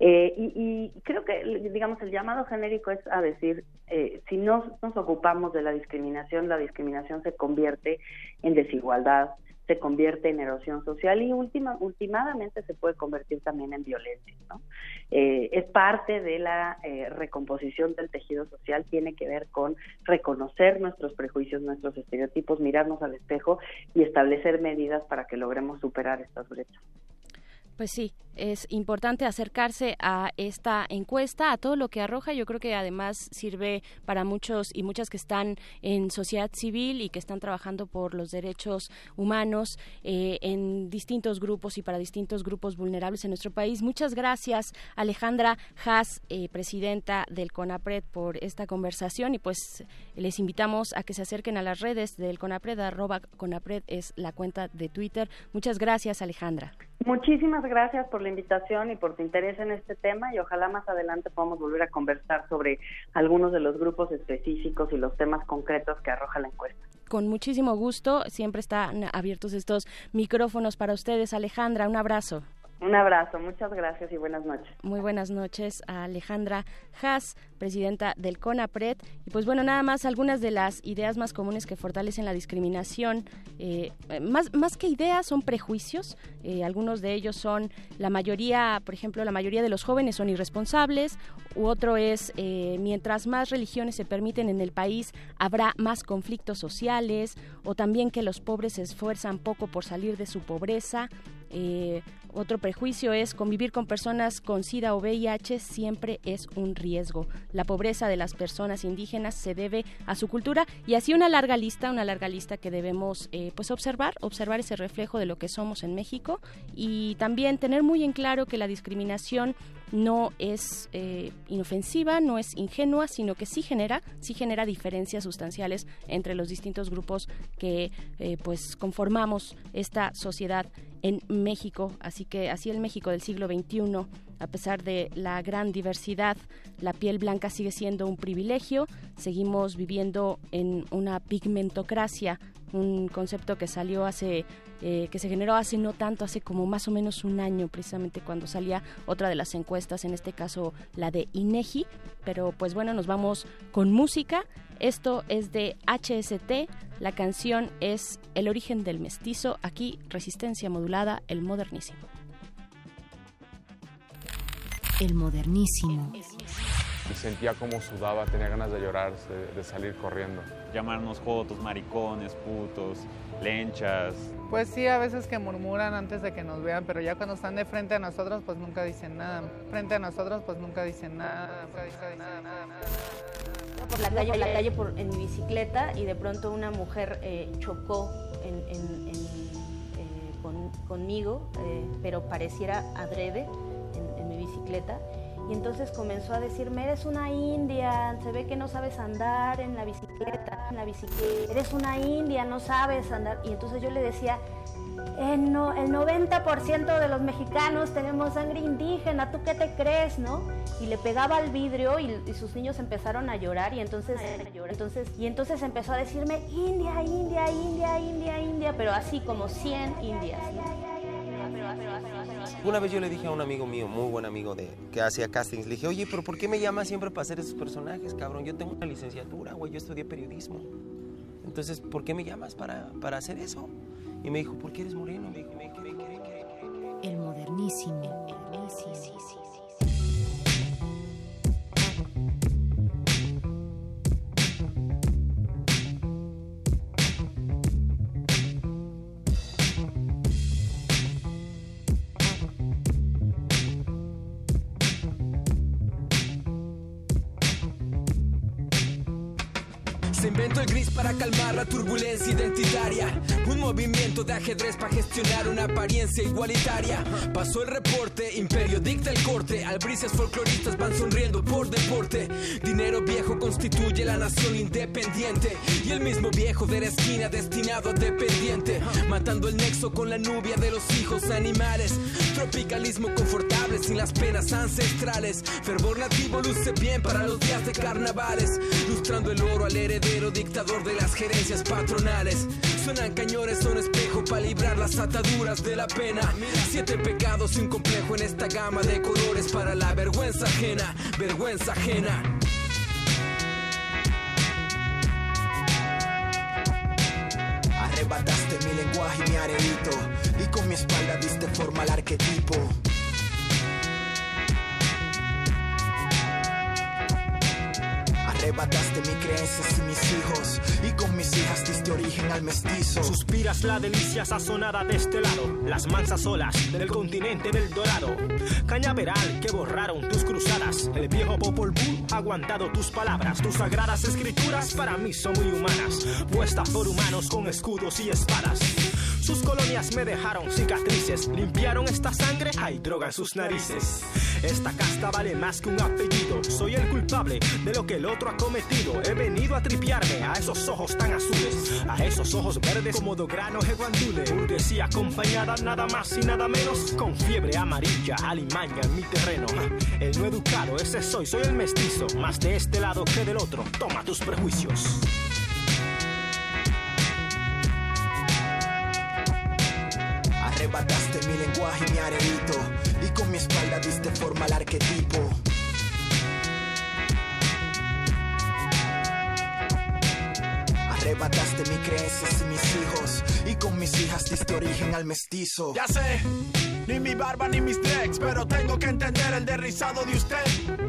Eh, y, creo que, digamos, el llamado genérico es a decir, eh, si no nos ocupamos de la discriminación, la discriminación se convierte en desigualdad, se convierte en erosión social y última, últimamente se puede convertir también en violencia. ¿no? Eh, es parte de la eh, recomposición del tejido social, tiene que ver con reconocer nuestros prejuicios, nuestros estereotipos, mirarnos al espejo y establecer medidas para que logremos superar estas brechas. Pues sí, es importante acercarse a esta encuesta, a todo lo que arroja. Yo creo que además sirve para muchos y muchas que están en sociedad civil y que están trabajando por los derechos humanos eh, en distintos grupos y para distintos grupos vulnerables en nuestro país. Muchas gracias, Alejandra Haas, eh, presidenta del CONAPRED, por esta conversación y pues les invitamos a que se acerquen a las redes del CONAPRED, arroba CONAPRED es la cuenta de Twitter. Muchas gracias, Alejandra. Muchísimas gracias por la invitación y por tu interés en este tema y ojalá más adelante podamos volver a conversar sobre algunos de los grupos específicos y los temas concretos que arroja la encuesta. Con muchísimo gusto, siempre están abiertos estos micrófonos para ustedes. Alejandra, un abrazo. Un abrazo, muchas gracias y buenas noches. Muy buenas noches a Alejandra Haas, presidenta del CONAPRED. Y pues bueno, nada más algunas de las ideas más comunes que fortalecen la discriminación. Eh, más, más que ideas, son prejuicios. Eh, algunos de ellos son la mayoría, por ejemplo, la mayoría de los jóvenes son irresponsables. U otro es, eh, mientras más religiones se permiten en el país, habrá más conflictos sociales. O también que los pobres se esfuerzan poco por salir de su pobreza. Otro prejuicio es convivir con personas con SIDA o VIH siempre es un riesgo. La pobreza de las personas indígenas se debe a su cultura y así una larga lista, una larga lista que debemos eh, pues observar, observar ese reflejo de lo que somos en México y también tener muy en claro que la discriminación no es eh, inofensiva, no es ingenua, sino que sí genera, sí genera diferencias sustanciales entre los distintos grupos que eh, pues conformamos esta sociedad en México. Así que así el México del siglo XXI, a pesar de la gran diversidad, la piel blanca sigue siendo un privilegio. Seguimos viviendo en una pigmentocracia, un concepto que salió hace eh, que se generó hace no tanto, hace como más o menos un año, precisamente cuando salía otra de las encuestas, en este caso la de INEGI. Pero pues bueno, nos vamos con música. Esto es de HST, la canción es El origen del mestizo, aquí Resistencia modulada, el modernísimo. El modernísimo. Y sentía como sudaba, tenía ganas de llorar, de salir corriendo. Llamarnos jotos, maricones, putos, lenchas. Pues sí, a veces que murmuran antes de que nos vean, pero ya cuando están de frente a nosotros, pues nunca dicen nada. Frente a nosotros, pues nunca dicen nada. Nunca dicen nada por la calle, la calle por, en mi bicicleta y de pronto una mujer eh, chocó en, eh, conmigo, eh, pero pareciera adrede en, mi bicicleta. Y entonces comenzó a decirme, eres una india, se ve que no sabes andar en la bicicleta, en la bicicleta, eres una india, no sabes andar. Y entonces yo le decía, el, no, el 90% de los mexicanos tenemos sangre indígena, ¿tú qué te crees, no? Y le pegaba al vidrio y, sus niños empezaron a llorar y entonces, entonces, y entonces empezó a decirme, India, India, India, India, India, pero así como 100 indias. Una vez yo le dije a un amigo mío, muy buen amigo de que hacía castings, le dije, oye, pero ¿por qué me llamas siempre para hacer esos personajes, cabrón? Yo tengo una licenciatura, güey, yo estudié periodismo. Entonces, ¿por qué me llamas para, para hacer eso? Y me dijo, ¿por qué eres moreno? Me dijo, "Me- El modernísimo. El modernísimo. Se el gris para calmar la turbulencia identitaria. Un movimiento de ajedrez para gestionar una apariencia igualitaria. Pasó el reporte, imperio dicta el corte. Albrices folcloristas van sonriendo por deporte. Dinero viejo constituye la nación independiente. Y el mismo viejo de la esquina destinado a dependiente. Matando el nexo con la nubia de los hijos animales. Tropicalismo confortable sin las penas ancestrales. Fervor nativo luce bien para los días de carnavales. Lustrando el oro al heredero dictador de las gerencias patronales. Suenan cañones, son espejo para librar las ataduras de la pena. Siete pecados y un complejo en esta gama de colores para la vergüenza ajena. Vergüenza ajena. Arrebataste mi lenguaje y mi areito Y con mi espalda diste forma al arquetipo Arrebataste mi creencias y mis hijos. Y con mis hijas diste origen al mestizo. Suspiras la delicia sazonada de este lado, las mansas olas del continente del dorado. Cañaveral que borraron tus cruzadas, el viejo Popol Vuh aguantado tus palabras, tus sagradas escrituras para mí son muy humanas, puestas por humanos con escudos y espadas. Sus colonias me dejaron cicatrices, limpiaron esta sangre, hay droga en sus narices. Esta casta vale más que un apellido, soy el culpable de lo que el otro ha cometido. He venido a tripiarme a esos ojos tan azules, a esos ojos verdes como de granos de guandule. Acompañada nada más y nada menos con fiebre amarilla, alimaña en mi terreno. El no educado, ese soy, soy el mestizo, más de este lado que del otro. Toma tus prejuicios. Arrebataste mi lenguaje y mi areito Y con mi espalda diste forma al arquetipo. Arrebataste mi creencias y mis hijos Y con mis hijas diste origen al mestizo. Ya sé, ni mi barba ni mis dreads, pero tengo que entender el derrizado de usted.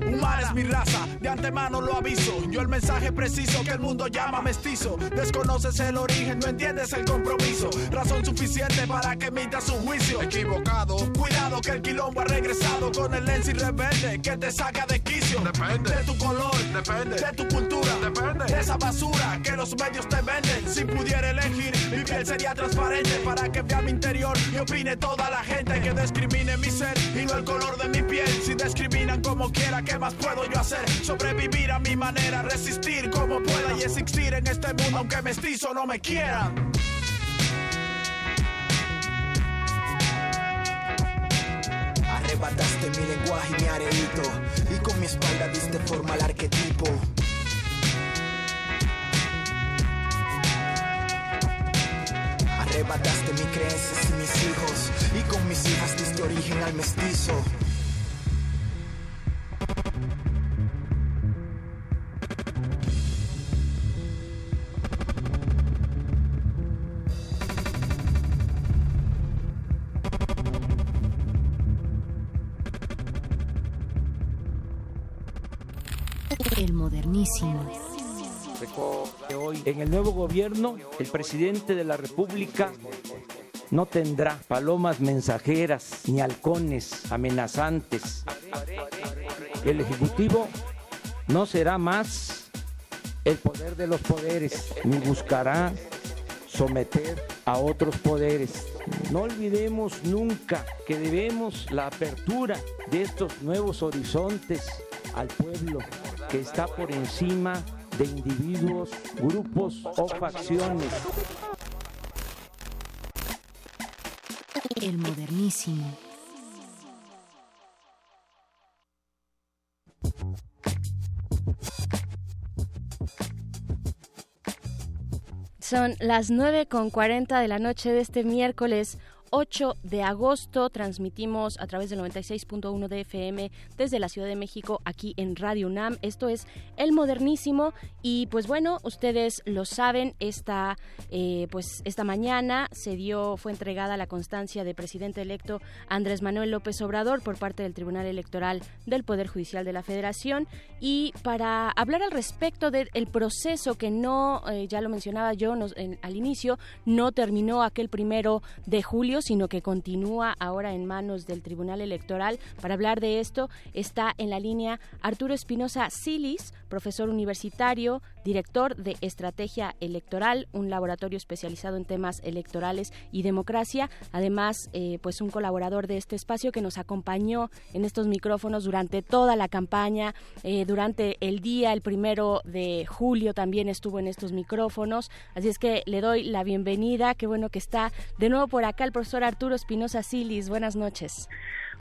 Humana es mi raza, de antemano lo aviso. Yo el mensaje preciso que el mundo llama mestizo. Desconoces el origen, no entiendes el compromiso. Razón suficiente para que emitas un juicio. Equivocado. Cuidado que el quilombo ha regresado con el lens y rebelde que te saca de quicio. Depende. De tu color, depende. De tu cultura, depende. De esa basura que los medios te venden. Si pudiera elegir, mi piel sería transparente para que vea mi interior y opine toda la gente que discrimine mi ser y no el color de mi piel. Si discriminan como quiera, ¿qué más puedo yo hacer? Sobrevivir a mi manera, resistir como pueda y existir en este mundo aunque mestizo no me quieran. Arrebataste mi lenguaje y mi areito Y con mi espalda diste forma al arquetipo Arrebataste mi creencias y mis hijos mis hijas diste origen al mestizo El modernísimo. en el nuevo gobierno el presidente de la República no tendrá palomas mensajeras ni halcones amenazantes. El Ejecutivo no será más el poder de los poderes, ni buscará someter a otros poderes. No olvidemos nunca que debemos la apertura de estos nuevos horizontes al pueblo que está por encima de individuos, grupos o facciones. El modernísimo. Son las 9 con 40 de la noche de este miércoles 8 de agosto. Transmitimos a través del 96.1 de FM desde la Ciudad de México aquí en Radio UNAM. Esto es El Modernísimo y pues bueno, ustedes lo saben, esta, eh, pues esta mañana se dio, fue entregada la constancia de presidente electo Andrés Manuel López Obrador por parte del Tribunal Electoral del Poder Judicial de la Federación y para hablar al respecto del proceso que no, eh, ya lo mencionaba yo al inicio, no terminó aquel primero de julio, sino que continúa ahora en manos del Tribunal Electoral. Para hablar de esto está en la línea Arturo Espinosa Silis, profesor universitario, director de Estrategia Electoral, un laboratorio especializado en temas electorales y democracia. Además, eh, pues un colaborador de este espacio que nos acompañó en estos micrófonos durante toda la campaña, eh, durante el día, el primero de julio también estuvo en estos micrófonos. Así es que le doy la bienvenida. Qué bueno que está de nuevo por acá el profesor Arturo Espinosa Silis. Buenas noches.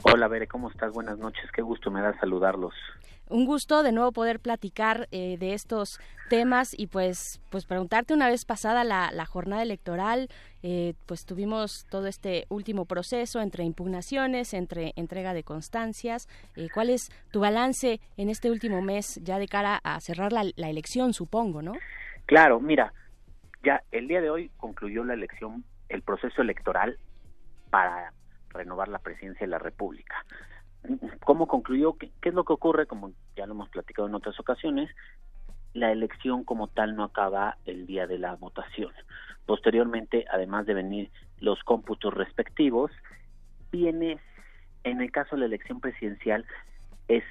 Hola, Bere, ¿cómo estás? Buenas noches. Qué gusto me da saludarlos un gusto de nuevo poder platicar eh, de estos temas y pues pues preguntarte una vez pasada la, jornada electoral eh, pues tuvimos todo este último proceso entre impugnaciones entre entrega de constancias eh, cuál es tu balance en este último mes ya de cara a cerrar la, la elección supongo no claro mira ya el día de hoy concluyó la elección el proceso electoral para renovar la presidencia de la República ¿Cómo concluyó? ¿Qué, es lo que ocurre? Como ya lo hemos platicado en otras ocasiones, la elección como tal no acaba el día de la votación. Posteriormente, además de venir los cómputos respectivos, viene, en el caso de la elección presidencial, es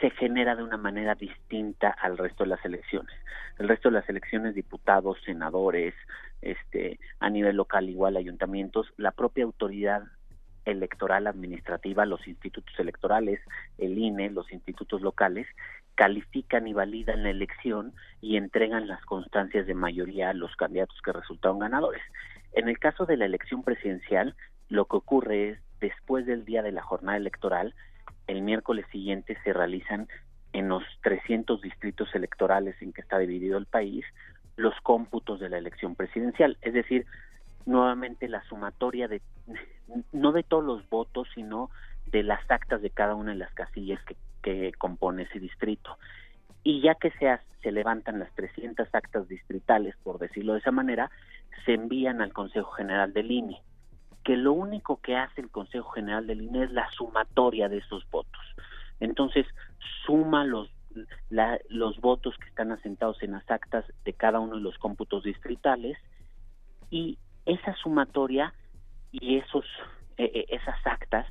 se genera de una manera distinta al resto de las elecciones. El resto de las elecciones, diputados, senadores, este, a nivel local igual ayuntamientos, la propia autoridad electoral administrativa, los institutos electorales, el INE, los institutos locales, califican y validan la elección y entregan las constancias de mayoría a los candidatos que resultaron ganadores. En el caso de la elección presidencial, lo que ocurre es, después del día de la jornada electoral, el miércoles siguiente se realizan en los 300 distritos electorales en que está dividido el país los cómputos de la elección presidencial. Es decir, nuevamente la sumatoria de no de todos los votos, sino de las actas de cada una de las casillas que, que compone ese distrito. Y ya que se, se levantan las 300 actas distritales, por decirlo de esa manera, se envían al Consejo General del INE, que lo único que hace el Consejo General del INE es la sumatoria de esos votos. Entonces, suma los, los votos que están asentados en las actas de cada uno de los cómputos distritales y esa sumatoria y esos eh, eh, esas actas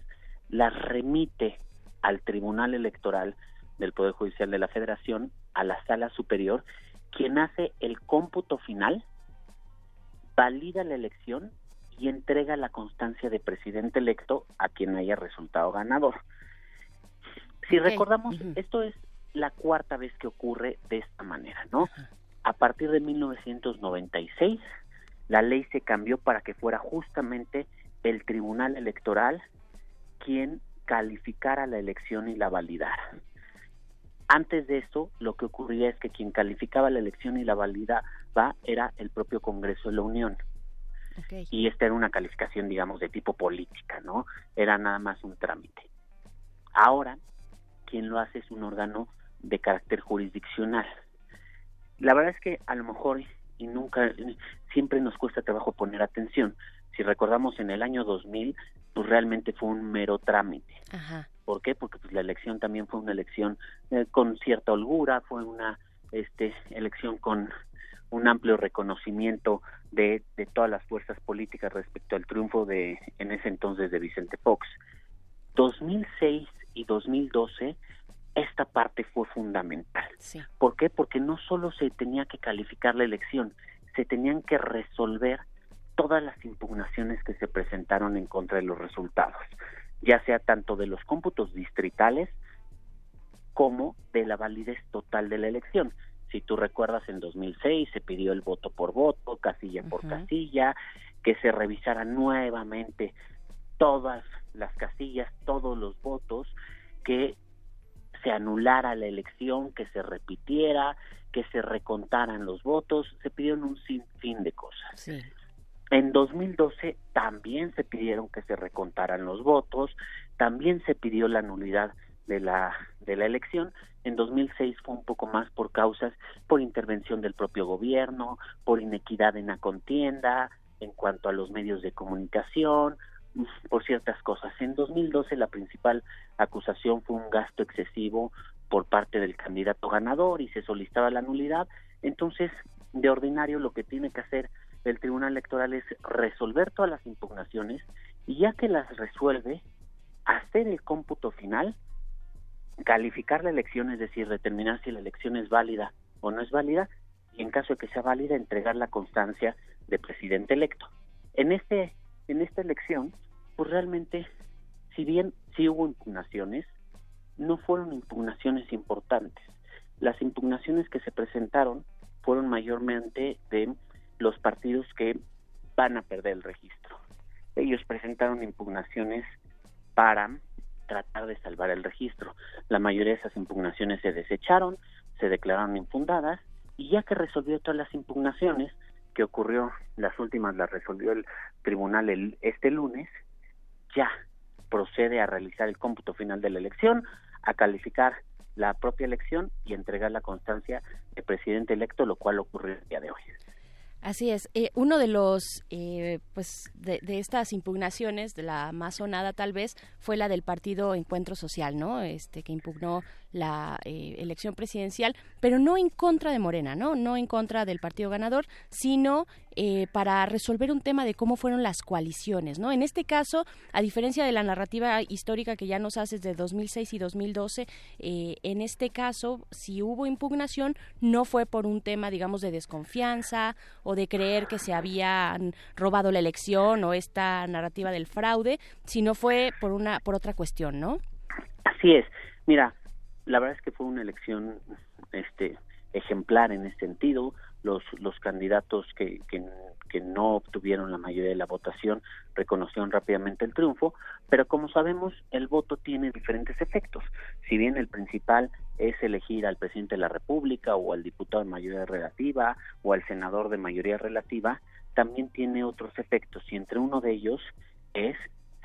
las remite al Tribunal Electoral del Poder Judicial de la Federación, a la Sala Superior, quien hace el cómputo final, valida la elección y entrega la constancia de presidente electo a quien haya resultado ganador. Si recordamos, esto es la cuarta vez que ocurre de esta manera, ¿no? A partir de 1996 la ley se cambió para que fuera justamente el Tribunal Electoral quien calificara la elección y la validara. Antes de eso, lo que ocurría es que quien calificaba la elección y la validaba era el propio Congreso de la Unión. Y esta era una calificación, digamos, de tipo política, ¿no? Era nada más un trámite. Ahora, quien lo hace es un órgano de carácter jurisdiccional. La verdad es que a lo mejor y nunca, siempre nos cuesta trabajo poner atención. Si recordamos en el año 2000, pues realmente fue un mero trámite. ¿Por qué? Porque pues la elección también fue una elección eh, con cierta holgura, fue una este elección con un amplio reconocimiento de, de todas las fuerzas políticas respecto al triunfo de en ese entonces de Vicente Fox. 2006 y 2012 esta parte fue fundamental. ¿Por qué? Porque no solo se tenía que calificar la elección, se tenían que resolver todas las impugnaciones que se presentaron en contra de los resultados, ya sea tanto de los cómputos distritales como de la validez total de la elección. Si tú recuerdas, en 2006 se pidió el voto por voto, casilla por casilla, que se revisaran nuevamente todas las casillas, todos los votos, que se anulara la elección, que se repitiera, que se recontaran los votos, se pidieron un sinfín de cosas. En 2012 también se pidieron que se recontaran los votos, también se pidió la nulidad de la de la elección. En 2006 fue un poco más por causas por intervención del propio gobierno, por inequidad en la contienda, en cuanto a los medios de comunicación, por ciertas cosas. En 2012 la principal acusación fue un gasto excesivo por parte del candidato ganador y se solicitaba la nulidad. Entonces, de ordinario lo que tiene que hacer el Tribunal Electoral es resolver todas las impugnaciones y ya que las resuelve, hacer el cómputo final, calificar la elección, es decir, determinar si la elección es válida o no es válida, y en caso de que sea válida, entregar la constancia de presidente electo. En este en esta elección, pues realmente, si bien sí hubo impugnaciones, no fueron impugnaciones importantes. Las impugnaciones que se presentaron fueron mayormente de los partidos que van a perder el registro. Ellos presentaron impugnaciones para tratar de salvar el registro. La mayoría de esas impugnaciones se desecharon, se declararon infundadas y ya que resolvió todas las impugnaciones, que ocurrió, las últimas las resolvió el tribunal el, este lunes, ya procede a realizar el cómputo final de la elección, a calificar la propia elección y entregar la constancia de presidente electo, lo cual ocurrió el día de hoy. Así es. Eh, uno de los, eh, pues, de, estas impugnaciones, de la más sonada tal vez, fue la del partido Encuentro Social, ¿no? Este que impugnó la eh, elección presidencial, pero no en contra de Morena, ¿no? No en contra del partido ganador, sino eh, para resolver un tema de cómo fueron las coaliciones, ¿no? En este caso, a diferencia de la narrativa histórica que ya nos haces de 2006 y 2012, eh, en este caso, si hubo impugnación, no fue por un tema, digamos, de desconfianza o de creer que se habían robado la elección o esta narrativa del fraude, sino fue por una, por otra cuestión, ¿no? Así es. Mira, la verdad es que fue una elección este ejemplar en ese sentido. Los los candidatos que, que, que no obtuvieron la mayoría de la votación reconocieron rápidamente el triunfo pero como sabemos el voto tiene diferentes efectos. Si bien el principal es elegir al presidente de la república o al diputado de mayoría relativa o al senador de mayoría relativa también tiene otros efectos y entre uno de ellos es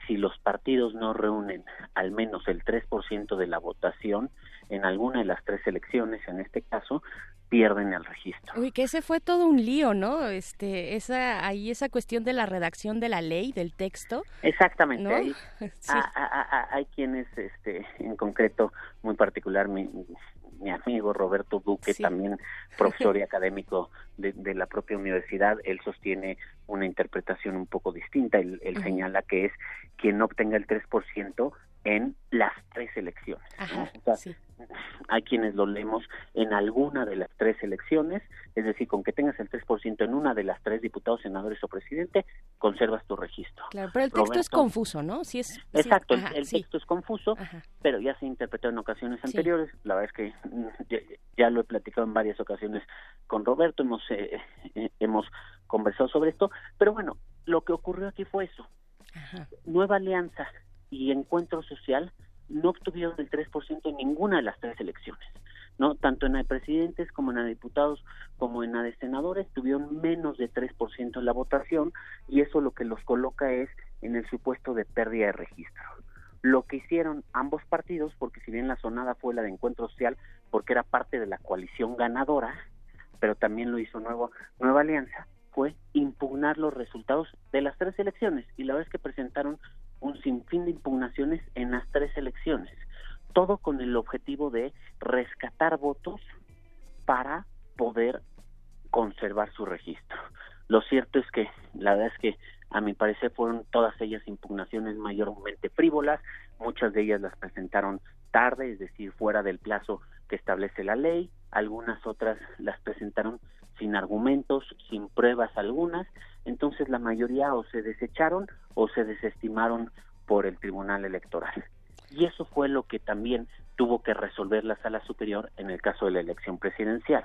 si los partidos no reúnen al menos el 3% de la votación en alguna de las tres elecciones, en este caso, pierden el registro. Uy, que ese fue todo un lío, ¿no? Este, esa, ahí esa cuestión de la redacción de la ley, del texto. Exactamente. Hay, [laughs] hay quienes, este, en concreto, muy particular, mi, mi amigo Roberto Duque, también profesor y académico de, la propia universidad, él sostiene una interpretación un poco distinta. Él, señala que es quien obtenga el 3% en las tres elecciones. Hay quienes lo leemos en alguna de las tres elecciones, es decir, con que tengas el 3% en una de las tres diputados, senadores o presidente, conservas tu registro. Claro, pero el texto es confuso, ¿no? Sí es, exacto, el, texto es confuso, pero ya se interpretó en ocasiones anteriores. La verdad es que mm, ya, lo he platicado en varias ocasiones con Roberto, hemos, eh, eh, hemos conversado sobre esto, pero bueno, lo que ocurrió aquí fue eso. Nueva Alianza y Encuentro Social no obtuvieron el 3% en ninguna de las tres elecciones. ¿no? Tanto en la de presidentes como en la de diputados como en la de senadores tuvieron menos de 3% en la votación y eso lo que los coloca es en el supuesto de pérdida de registro. Lo que hicieron ambos partidos, porque si bien la sonada fue la de Encuentro Social, porque era parte de la coalición ganadora, pero también lo hizo Nuevo, Nueva Alianza, fue impugnar los resultados de las tres elecciones y la vez que presentaron un sinfín de impugnaciones en las tres elecciones, todo con el objetivo de rescatar votos para poder conservar su registro. Lo cierto es que la verdad es que a mi parecer fueron todas ellas impugnaciones mayormente frívolas, muchas de ellas las presentaron tarde, es decir, fuera del plazo que establece la ley, algunas otras las presentaron sin argumentos, sin pruebas algunas, entonces la mayoría o se desecharon o se desestimaron por el Tribunal Electoral. Y eso fue lo que también tuvo que resolver la Sala Superior en el caso de la elección presidencial.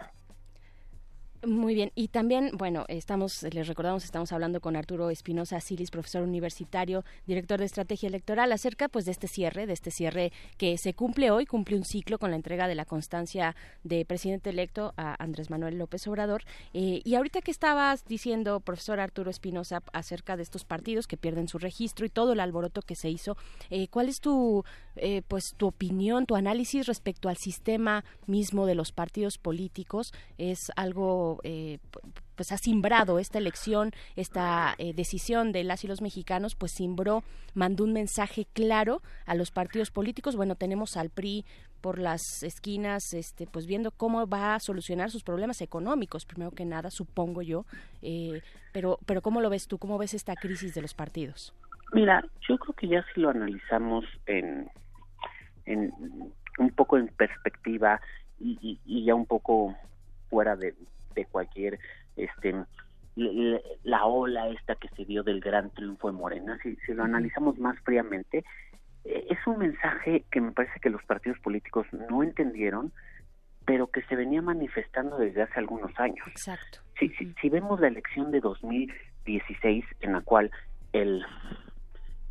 Muy bien, y también, bueno, estamos, les recordamos, estamos hablando con Arturo Espinosa Silis, profesor universitario, director de estrategia electoral, acerca pues de este cierre, de este cierre que se cumple hoy, cumple un ciclo con la entrega de la constancia de presidente electo a Andrés Manuel López Obrador. Eh, y ahorita que estabas diciendo, profesor Arturo Espinosa, acerca de estos partidos que pierden su registro y todo el alboroto que se hizo, eh, ¿cuál es tu, eh, pues, tu opinión, tu análisis respecto al sistema mismo de los partidos políticos? ¿Es algo eh, pues ha simbrado esta elección, esta eh, decisión de las y los mexicanos, pues simbró, mandó un mensaje claro a los partidos políticos. Bueno, tenemos al PRI por las esquinas, este, pues viendo cómo va a solucionar sus problemas económicos, primero que nada, supongo yo. Eh, pero, pero ¿cómo lo ves tú? ¿Cómo ves esta crisis de los partidos? Mira, yo creo que ya si lo analizamos en, en un poco en perspectiva y, y ya un poco fuera de, de cualquier este la ola esta que se dio del gran triunfo de Morena, si, si lo analizamos más fríamente, eh, es un mensaje que me parece que los partidos políticos no entendieron, pero que se venía manifestando desde hace algunos años. Exacto. Si, si, si vemos la elección de 2016, en la cual el,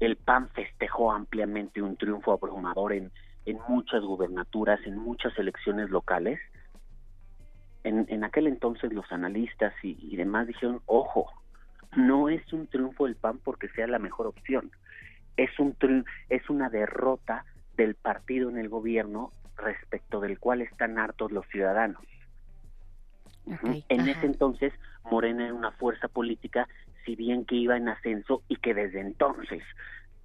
el PAN festejó ampliamente un triunfo abrumador en, en muchas gubernaturas, en muchas elecciones locales, en, en aquel entonces los analistas y, demás dijeron, ojo, no es un triunfo del PAN porque sea la mejor opción, es, un es una derrota del partido en el gobierno respecto del cual están hartos los ciudadanos. en ese entonces Morena era una fuerza política, si bien que iba en ascenso y que desde entonces,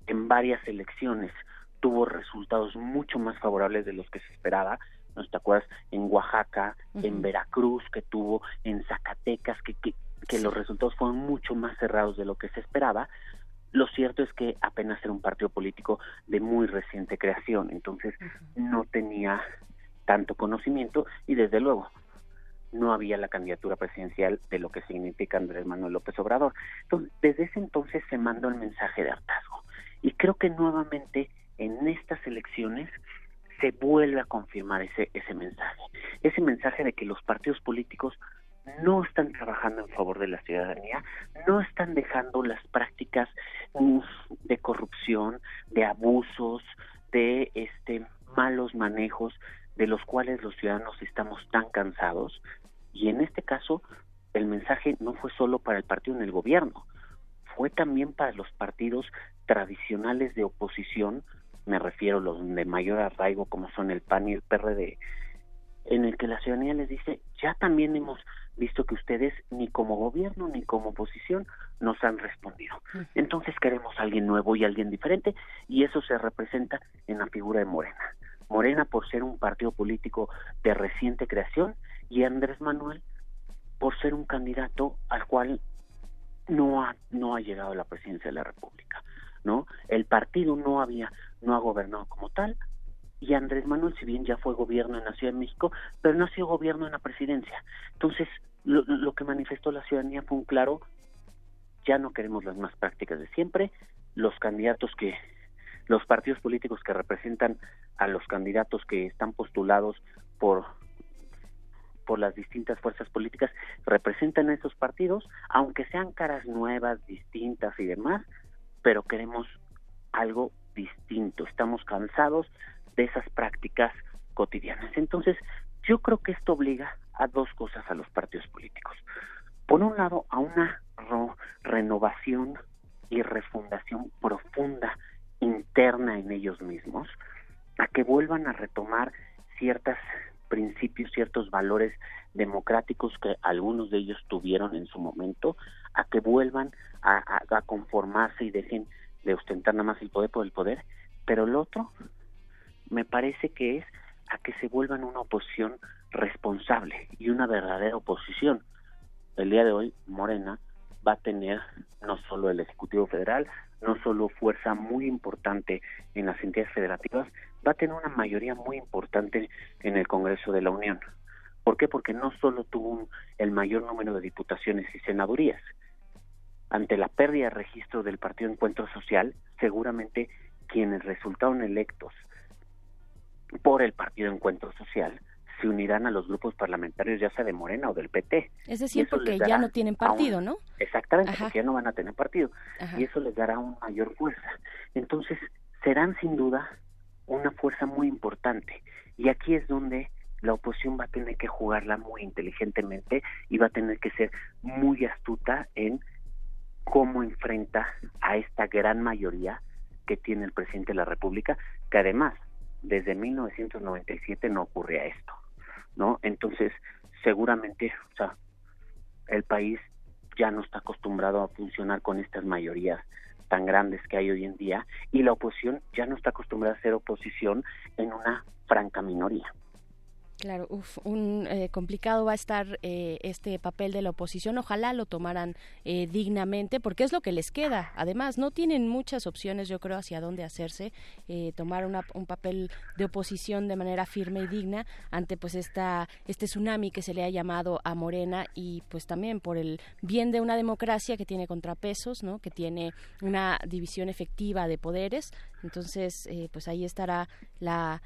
en varias elecciones, tuvo resultados mucho más favorables de los que se esperaba, ¿no te acuerdas? En Oaxaca, en Veracruz que tuvo, en Zacatecas, que, que, que los resultados fueron mucho más cerrados de lo que se esperaba. Lo cierto es que apenas era un partido político de muy reciente creación, entonces no tenía tanto conocimiento y desde luego no había la candidatura presidencial de lo que significa Andrés Manuel López Obrador. Entonces, desde ese entonces se mandó el mensaje de hartazgo. Y creo que nuevamente en estas elecciones se vuelve a confirmar ese, ese mensaje. Ese mensaje de que los partidos políticos no están trabajando en favor de la ciudadanía, no están dejando las prácticas mm, de corrupción, de abusos, de este malos manejos de los cuales los ciudadanos estamos tan cansados y en este caso el mensaje no fue solo para el partido en el gobierno, fue también para los partidos tradicionales de oposición me refiero a los de mayor arraigo como son el PAN y el PRD, en el que la ciudadanía les dice, ya también hemos visto que ustedes ni como gobierno ni como oposición nos han respondido. Entonces queremos a alguien nuevo y alguien diferente y eso se representa en la figura de Morena. Morena por ser un partido político de reciente creación y Andrés Manuel por ser un candidato al cual no ha, no ha llegado a la presidencia de la República. ¿no? El partido no había, no ha gobernado como tal, y Andrés Manuel, si bien ya fue gobierno en la Ciudad de México, pero no ha sido gobierno en la presidencia. Entonces, lo, lo que manifestó la ciudadanía fue un claro, ya no queremos las más prácticas de siempre, los candidatos que, los partidos políticos que representan a los candidatos que están postulados por por las distintas fuerzas políticas representan a esos partidos, aunque sean caras nuevas, distintas y demás, pero queremos algo distinto. Estamos cansados de esas prácticas cotidianas. Entonces, yo creo que esto obliga a dos cosas a los partidos políticos. Por un lado, a una renovación y refundación profunda interna en ellos mismos, a que vuelvan a retomar ciertos principios, ciertos valores democráticos que algunos de ellos tuvieron en su momento, a que vuelvan a, conformarse y dejen de ostentar nada más el poder por el poder, pero el otro me parece que es a que se vuelvan una oposición responsable y una verdadera oposición. El día de hoy Morena va a tener no solo el Ejecutivo Federal, no solo fuerza muy importante en las entidades federativas, va a tener una mayoría muy importante en el Congreso de la Unión. ¿Por qué? Porque no solo tuvo el mayor número de diputaciones y senadurías. Ante la pérdida de registro del Partido Encuentro Social, seguramente quienes resultaron electos por el Partido Encuentro Social se unirán a los grupos parlamentarios, ya sea de Morena o del PT. Es decir, porque ya no tienen partido, ¿no? Exactamente, porque ya no van a tener partido. Y eso les dará una mayor fuerza. Entonces, serán sin duda una fuerza muy importante. Y aquí es donde la oposición va a tener que jugarla muy inteligentemente y va a tener que ser muy astuta en cómo enfrenta a esta gran mayoría que tiene el presidente de la República, que además desde 1997 no ocurría esto, ¿no? Entonces, seguramente, o sea, el país ya no está acostumbrado a funcionar con estas mayorías tan grandes que hay hoy en día y la oposición ya no está acostumbrada a ser oposición en una franca minoría. Claro, un eh, complicado va a estar eh, este papel de la oposición. Ojalá lo tomaran eh, dignamente, porque es lo que les queda. Además, no tienen muchas opciones, yo creo, hacia dónde hacerse. tomar un papel de oposición de manera firme y digna ante, pues, esta este tsunami que se le ha llamado a Morena y, pues, también por el bien de una democracia que tiene contrapesos, ¿no? Que tiene una división efectiva de poderes. Entonces, pues ahí estará la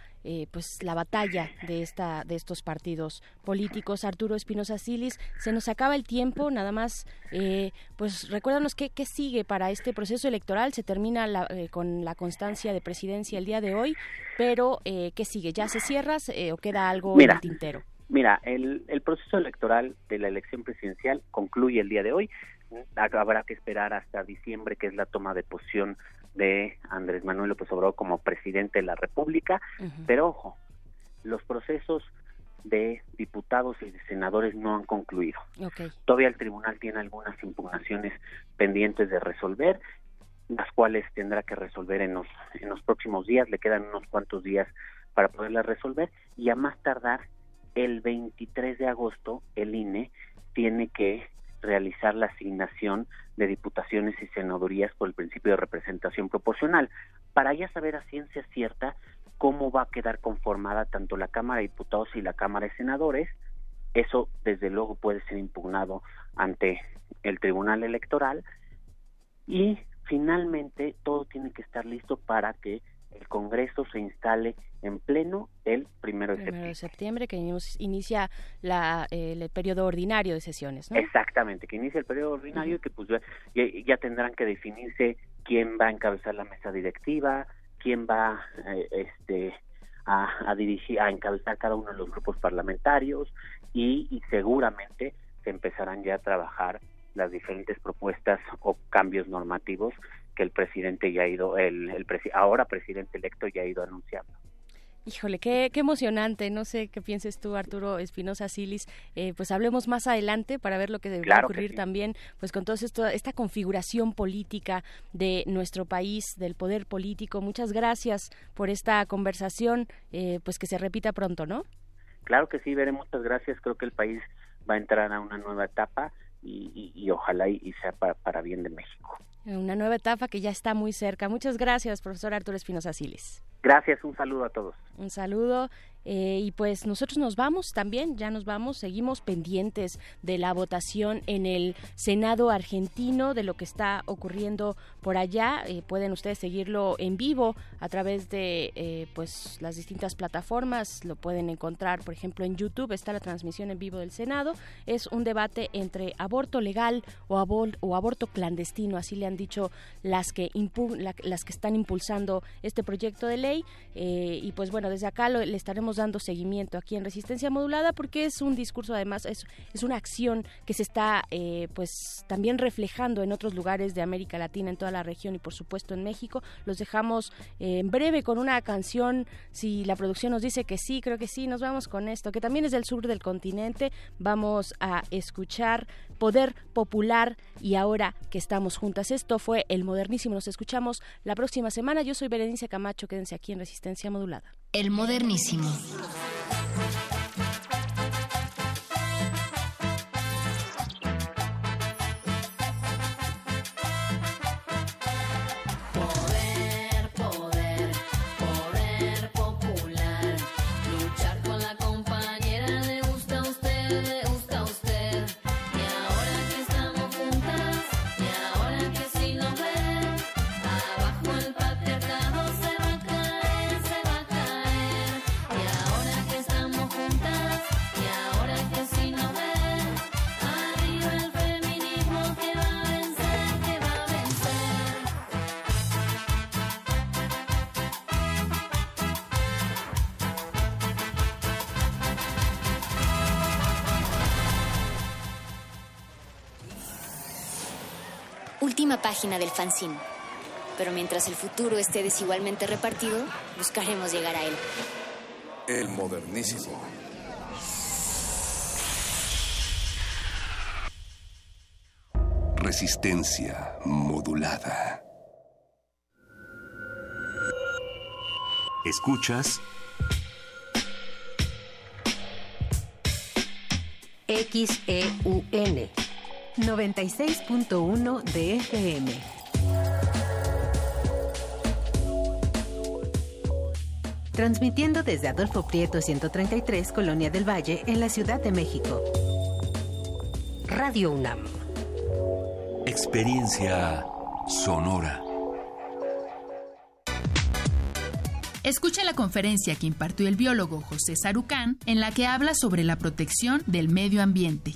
pues la batalla de esta de estos partidos políticos. Arturo Espinosa Silis, se nos acaba el tiempo, nada más, eh, pues recuérdanos qué, qué, sigue para este proceso electoral. Se termina eh, con la constancia de presidencia el día de hoy, pero eh, ¿qué sigue? ¿Ya se cierra o queda algo en el tintero? Mira, el, el proceso electoral de la elección presidencial concluye el día de hoy. Habrá que esperar hasta diciembre, que es la toma de posición de Andrés Manuel López Obrador como presidente de la República. Pero ojo, los procesos de diputados y de senadores no han concluido. Todavía el tribunal tiene algunas impugnaciones pendientes de resolver, las cuales tendrá que resolver en los, en los próximos días, le quedan unos cuantos días para poderlas resolver y a más tardar el 23 de agosto el INE tiene que realizar la asignación de diputaciones y senadurías por el principio de representación proporcional, para ya saber a ciencia cierta cómo va a quedar conformada tanto la Cámara de Diputados y la Cámara de Senadores. Eso, desde luego, puede ser impugnado ante el Tribunal Electoral. Y finalmente, todo tiene que estar listo para que el Congreso se instale en pleno el primero de septiembre. de septiembre, que inicia la, el periodo ordinario de sesiones, ¿no? Exactamente, que inicia el periodo ordinario y que pues ya, ya, tendrán que definirse quién va a encabezar la mesa directiva, quién va eh, este a, dirigir a encabezar cada uno de los grupos parlamentarios y, seguramente se empezarán ya a trabajar las diferentes propuestas o cambios normativos que el presidente ya ha ido el, el ahora presidente electo ya ha ido anunciando Híjole, qué, qué emocionante. No sé qué pienses tú, Arturo Espinosa Silis. Eh, pues hablemos más adelante para ver lo que va a ocurrir también, pues con toda esta configuración política de nuestro país, del poder político. Muchas gracias por esta conversación, eh, pues que se repita pronto, ¿no? Claro que sí, veré. Muchas gracias. Creo que el país va a entrar a una nueva etapa y, ojalá y, sea para, para bien de México. Una nueva etapa que ya está muy cerca. Muchas gracias, profesor Arturo Espinosa Siles. Gracias, un saludo a todos. Un saludo. Eh, y pues nosotros nos vamos también, ya nos vamos, seguimos pendientes de la votación en el Senado argentino, de lo que está ocurriendo por allá. Eh, pueden ustedes seguirlo en vivo a través de eh, pues las distintas plataformas. Lo pueden encontrar, por ejemplo, en YouTube está la transmisión en vivo del Senado. Es un debate entre aborto legal o, aborto clandestino, así le han dicho las que, las que están impulsando este proyecto de ley. y pues bueno, desde acá lo, le estaremos dando seguimiento aquí en Resistencia Modulada porque es un discurso, además, es, es una acción que se está eh, pues también reflejando en otros lugares de América Latina, en toda la región y por supuesto en México. Los dejamos eh, en breve con una canción, si la producción nos dice que sí, creo que sí, nos vamos con esto, que también es del sur del continente. Vamos a escuchar Poder Popular y ahora que estamos juntas. Esto fue El Modernísimo. Nos escuchamos la próxima semana. Yo soy Berenice Camacho. Quédense aquí en Resistencia Modulada. El Modernísimo. Última página del fanzine. Pero mientras el futuro esté desigualmente repartido, buscaremos llegar a él. El modernísimo. Resistencia modulada. Escuchas XEUN 96.1 de FM. Transmitiendo desde Adolfo Prieto 133, Colonia del Valle, en la Ciudad de México. Radio UNAM. Experiencia sonora. Escucha la conferencia que impartió el biólogo José Sarucán, en la que habla sobre la protección del medio ambiente.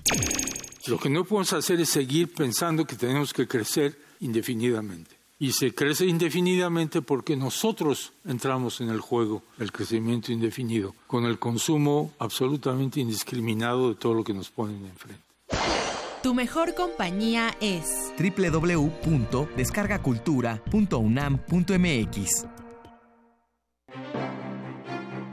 Lo que no podemos hacer es seguir pensando que tenemos que crecer indefinidamente. Y se crece indefinidamente porque nosotros entramos en el juego del crecimiento indefinido, con el consumo absolutamente indiscriminado de todo lo que nos ponen enfrente. Tu mejor compañía es www.descargacultura.unam.mx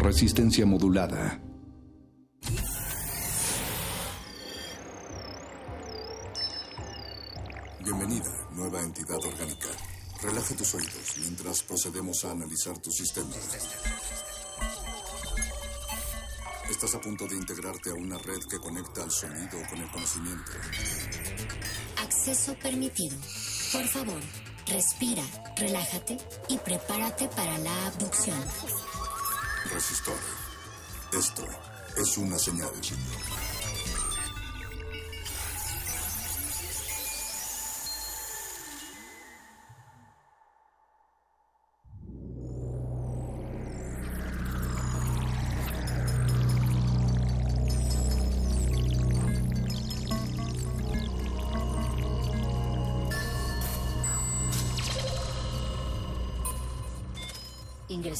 Resistencia modulada. Bienvenida, nueva entidad orgánica. Relaje tus oídos mientras procedemos a analizar tu sistema. Estás a punto de integrarte a una red que conecta al sonido con el conocimiento. Acceso permitido. Por favor, respira, relájate y prepárate para la abducción. Resistor. Esto es una señal.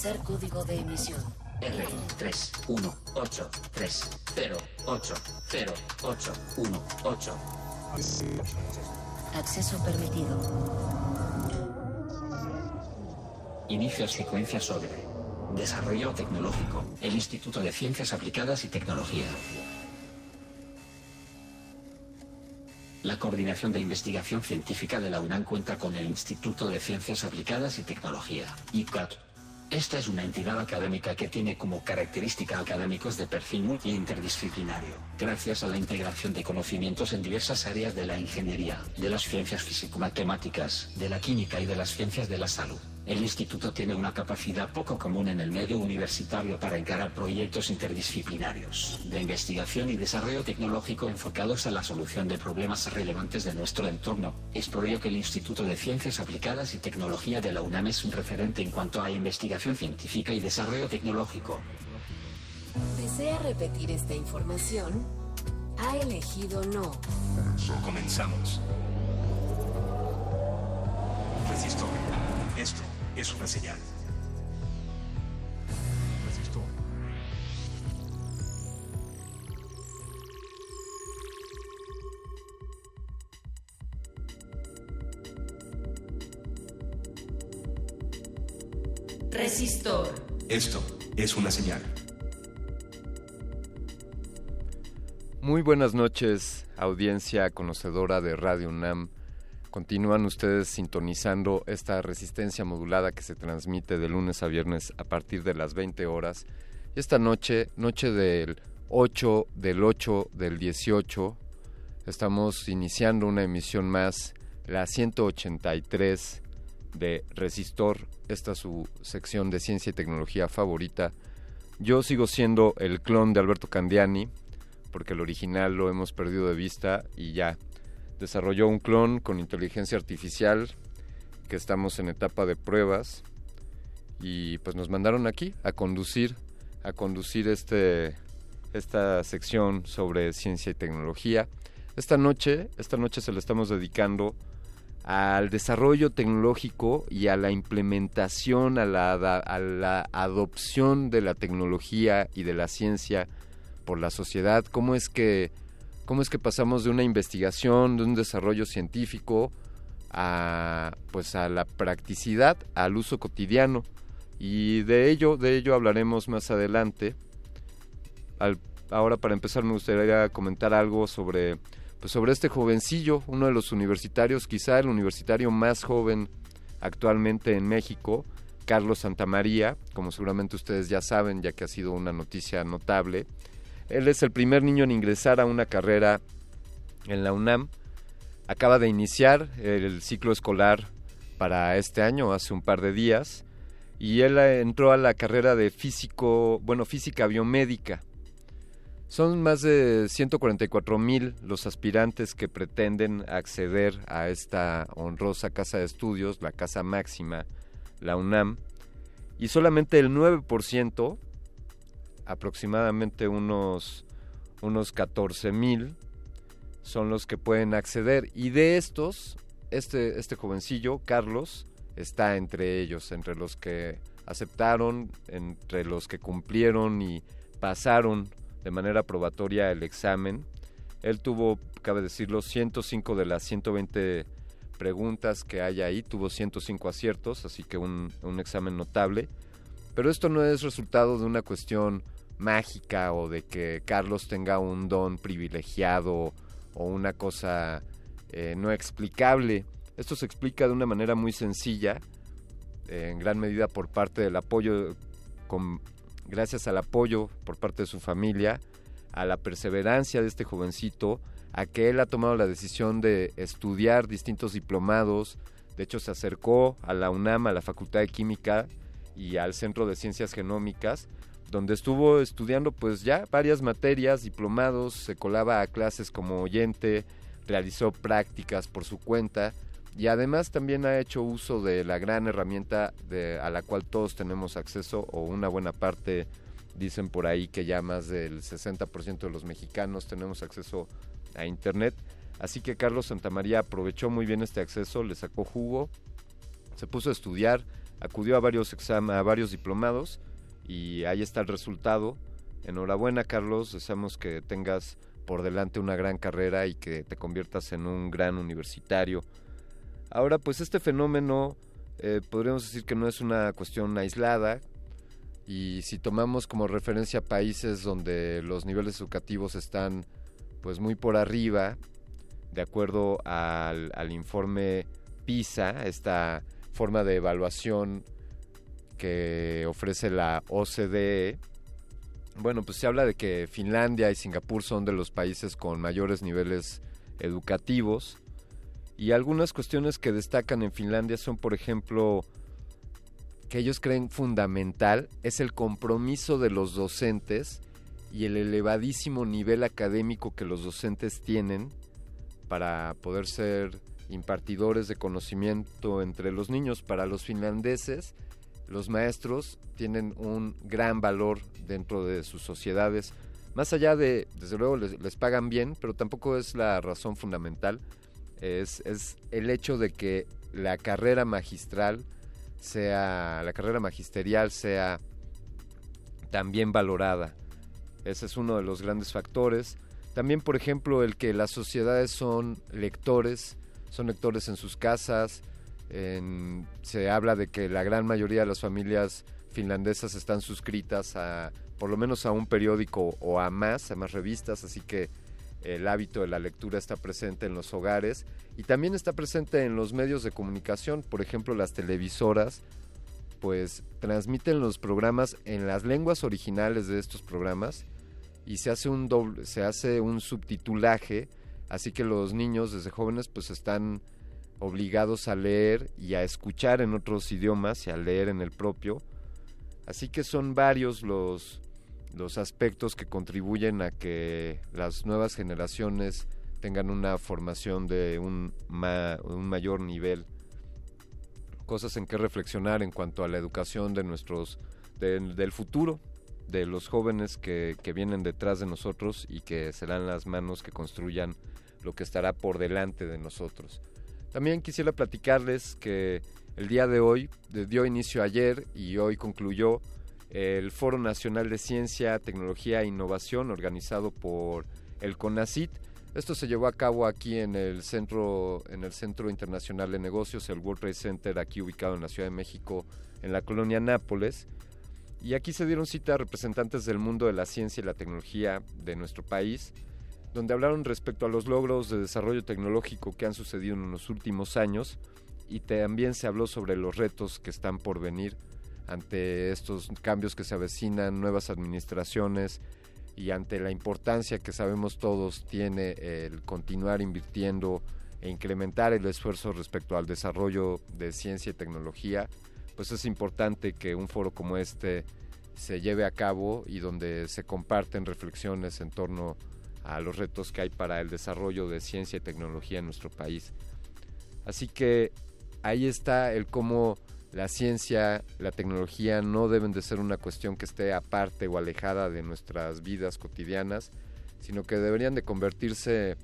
Código de emisión. R 3 1 8 3 0 8 0 8 1 8 Acceso permitido. Inicio secuencia sobre Desarrollo tecnológico. El Instituto de Ciencias Aplicadas y Tecnología. La Coordinación de Investigación Científica de la UNAM cuenta con el Instituto de Ciencias Aplicadas y Tecnología, ICAT, esta es una entidad académica que tiene como característica académicos de perfil multi interdisciplinario, gracias a la integración de conocimientos en diversas áreas de la ingeniería, de las ciencias físico-matemáticas, de la química y de las ciencias de la salud. El instituto tiene una capacidad poco común en el medio universitario para encarar proyectos interdisciplinarios, de investigación y desarrollo tecnológico enfocados a la solución de problemas relevantes de nuestro entorno. Es por ello que el Instituto de Ciencias Aplicadas y Tecnología de la UNAM es un referente en cuanto a investigación científica y desarrollo tecnológico. ¿Desea repetir esta información? Ha elegido no. Comenzamos. Resistor. Esto es una señal. Resistor. Resistor. Esto es una señal. Muy buenas noches, audiencia conocedora de Radio UNAM. Continúan ustedes sintonizando esta resistencia modulada que se transmite de lunes a viernes a partir de las 20 horas. Y esta noche, noche del 8 del 8 del 18, estamos iniciando una emisión más, la 183 de Resistor, esta es su sección de ciencia y tecnología favorita. Yo sigo siendo el clon de Alberto Candiani, porque el original lo hemos perdido de vista y ya desarrolló un clon con inteligencia artificial que estamos en etapa de pruebas y pues nos mandaron aquí a conducir a conducir este esta sección sobre ciencia y tecnología. Esta noche, esta noche se la estamos dedicando al desarrollo tecnológico y a la implementación, a la, a la adopción de la tecnología y de la ciencia por la sociedad, cómo es que cómo es que pasamos de una investigación, de un desarrollo científico a pues a la practicidad, al uso cotidiano y de ello de ello hablaremos más adelante. ahora para empezar me gustaría comentar algo sobre pues sobre este jovencillo, uno de los universitarios, quizá el universitario más joven actualmente en México, Carlos Santamaría, como seguramente ustedes ya saben, ya que ha sido una noticia notable. Él es el primer niño en ingresar a una carrera en la UNAM. Acaba de iniciar el ciclo escolar para este año, hace un par de días, y él entró a la carrera de físico, bueno, física biomédica. Son más de 144 mil los aspirantes que pretenden acceder a esta honrosa casa de estudios, la casa máxima, la UNAM, y solamente el 9%, aproximadamente unos, unos 14 mil, son los que pueden acceder. Y de estos, este, este jovencillo, Carlos, está entre ellos, entre los que aceptaron, entre los que cumplieron y pasaron de manera probatoria el examen. Él tuvo, cabe decirlo, 105 de las 120 preguntas que hay ahí, tuvo 105 aciertos, así que un, un examen notable. Pero esto no es resultado de una cuestión mágica o de que Carlos tenga un don privilegiado o una cosa eh, no explicable. Esto se explica de una manera muy sencilla, en gran medida por parte del apoyo con gracias al apoyo por parte de su familia, a la perseverancia de este jovencito, a que él ha tomado la decisión de estudiar distintos diplomados, de hecho se acercó a la UNAM, a la Facultad de Química y al Centro de Ciencias Genómicas, donde estuvo estudiando pues ya varias materias, diplomados, se colaba a clases como oyente, realizó prácticas por su cuenta y además también ha hecho uso de la gran herramienta a la cual todos tenemos acceso o una buena parte dicen por ahí que ya más del 60% de los mexicanos tenemos acceso a internet. Así que Carlos Santamaría aprovechó muy bien este acceso le sacó jugo se puso a estudiar acudió a varios exámenes a varios diplomados y ahí está el resultado. Enhorabuena Carlos deseamos que tengas por delante una gran carrera y que te conviertas en un gran universitario. Ahora, pues este fenómeno eh, podríamos decir que no es una cuestión aislada y si tomamos como referencia países donde los niveles educativos están pues muy por arriba, de acuerdo al, al informe PISA, esta forma de evaluación que ofrece la OCDE, bueno, pues se habla de que Finlandia y Singapur son de los países con mayores niveles educativos y algunas cuestiones que destacan en Finlandia son, por ejemplo, que ellos creen fundamental es el compromiso de los docentes y el elevadísimo nivel académico que los docentes tienen para poder ser impartidores de conocimiento entre los niños. Para los finlandeses, los maestros tienen un gran valor dentro de sus sociedades. Más allá de, desde luego, les, pagan bien, pero tampoco es la razón fundamental es, el hecho de que la carrera magistral sea, la carrera magisterial sea también valorada. Ese es uno de los grandes factores. También, por ejemplo, el que las sociedades son lectores, son lectores en sus casas. Se habla de que la gran mayoría de las familias finlandesas están suscritas a por lo menos a un periódico o a más, a más revistas, así que el hábito de la lectura está presente en los hogares y también está presente en los medios de comunicación, por ejemplo las televisoras, pues transmiten los programas en las lenguas originales de estos programas y se hace un doble, se hace un subtitulaje, así que los niños desde jóvenes pues están obligados a leer y a escuchar en otros idiomas y a leer en el propio. Así que son varios los los aspectos que contribuyen a que las nuevas generaciones tengan una formación de un, un mayor nivel. Cosas en que reflexionar en cuanto a la educación de nuestros, del futuro, de los jóvenes que, que vienen detrás de nosotros y que serán las manos que construyan lo que estará por delante de nosotros. También quisiera platicarles que el día de hoy dio inicio ayer y hoy concluyó el Foro Nacional de Ciencia, Tecnología e Innovación organizado por el CONACIT. Esto se llevó a cabo aquí en el centro en el Centro Internacional de Negocios, el World Trade Center, aquí ubicado en la Ciudad de México, en la colonia Nápoles. Y aquí se dieron cita a representantes del mundo de la ciencia y la tecnología de nuestro país, donde hablaron respecto a los logros de desarrollo tecnológico que han sucedido en los últimos años y también se habló sobre los retos que están por venir ante estos cambios que se avecinan, nuevas administraciones y ante la importancia que sabemos todos tiene el continuar invirtiendo e incrementar el esfuerzo respecto al desarrollo de ciencia y tecnología, pues es importante que un foro como este se lleve a cabo y donde se comparten reflexiones en torno a los retos que hay para el desarrollo de ciencia y tecnología en nuestro país. Así que ahí está el cómo la ciencia, la tecnología no deben de ser una cuestión que esté aparte o alejada de nuestras vidas cotidianas, sino que deberían de convertirse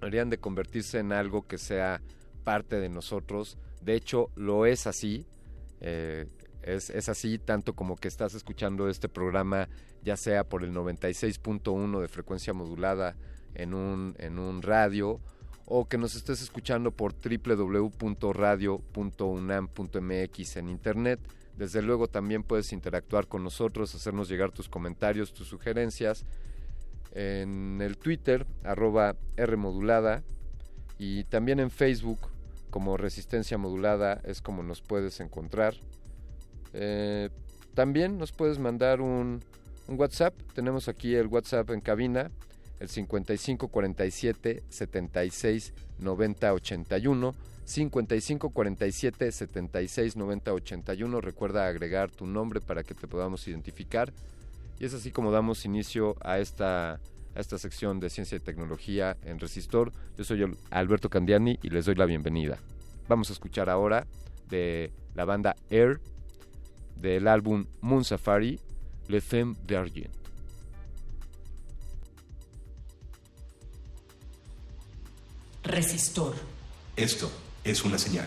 deberían de convertirse en algo que sea parte de nosotros. De hecho, lo es así. Eh, es, así tanto como que estás escuchando este programa, ya sea por el 96.1 de frecuencia modulada en un, en un radio o que nos estés escuchando por www.radio.unam.mx en internet. Desde luego también puedes interactuar con nosotros, hacernos llegar tus comentarios, tus sugerencias en el Twitter, arroba Rmodulada, y también en Facebook como Resistencia Modulada es como nos puedes encontrar. Eh, también nos puedes mandar un, WhatsApp, tenemos aquí el WhatsApp en cabina el 55 47 76 90 81 55 47 76 90 81 recuerda agregar tu nombre para que te podamos identificar. Y es así como damos inicio a esta a esta sección de ciencia y tecnología en Resistor. Yo soy Alberto Candiani y les doy la bienvenida. Vamos a escuchar ahora de la banda Air del álbum Moon Safari, Le Femme d'Argent. Resistor. Esto es una señal.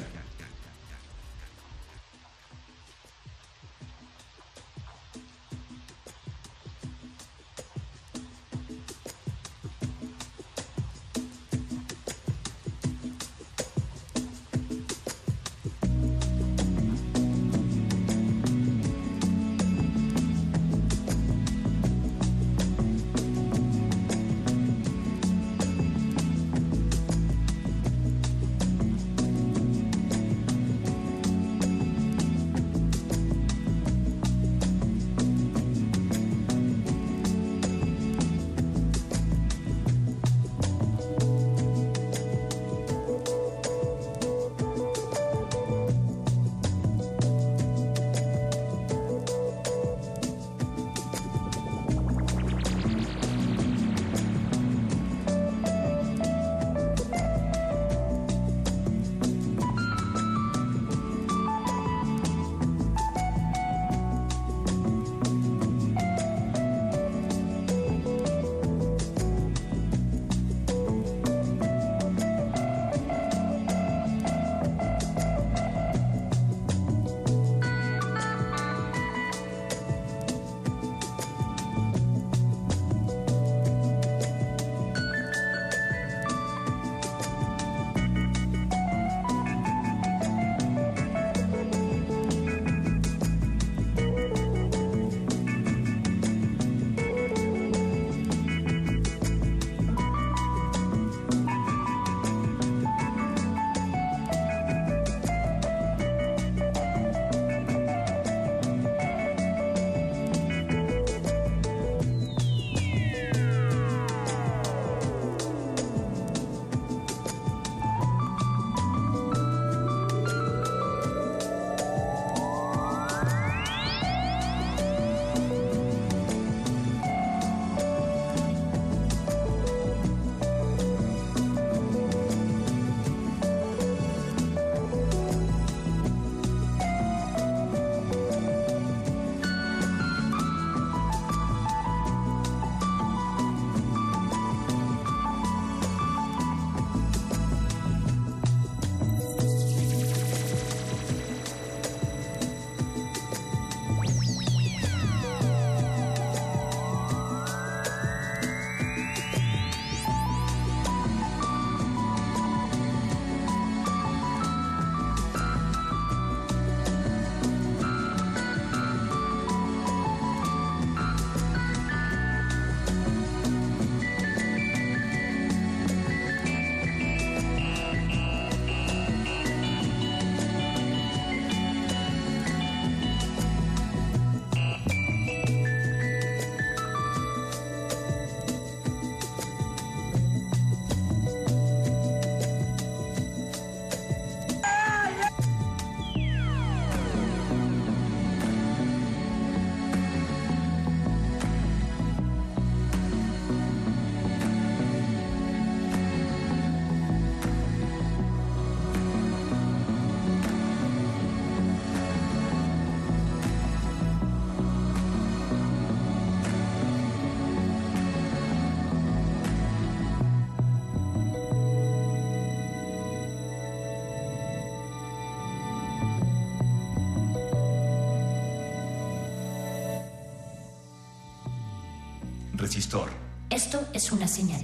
Resistor. Esto es una señal.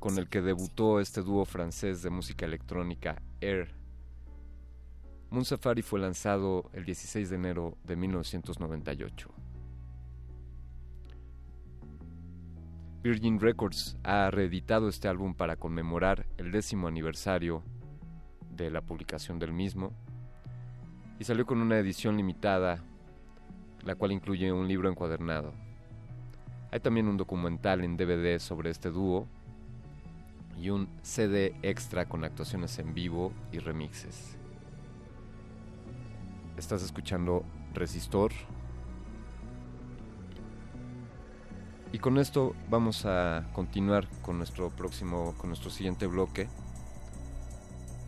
Con el que debutó este dúo francés de música electrónica Air. Moon Safari fue lanzado el 16 de enero de 1998. Virgin Records ha reeditado este álbum para conmemorar el décimo aniversario de la publicación del mismo y salió con una edición limitada, la cual incluye un libro encuadernado. Hay también un documental en DVD sobre este dúo y un CD extra con actuaciones en vivo y remixes. Estás escuchando Resistor. Y con esto vamos a continuar con nuestro próximo, con nuestro siguiente bloque,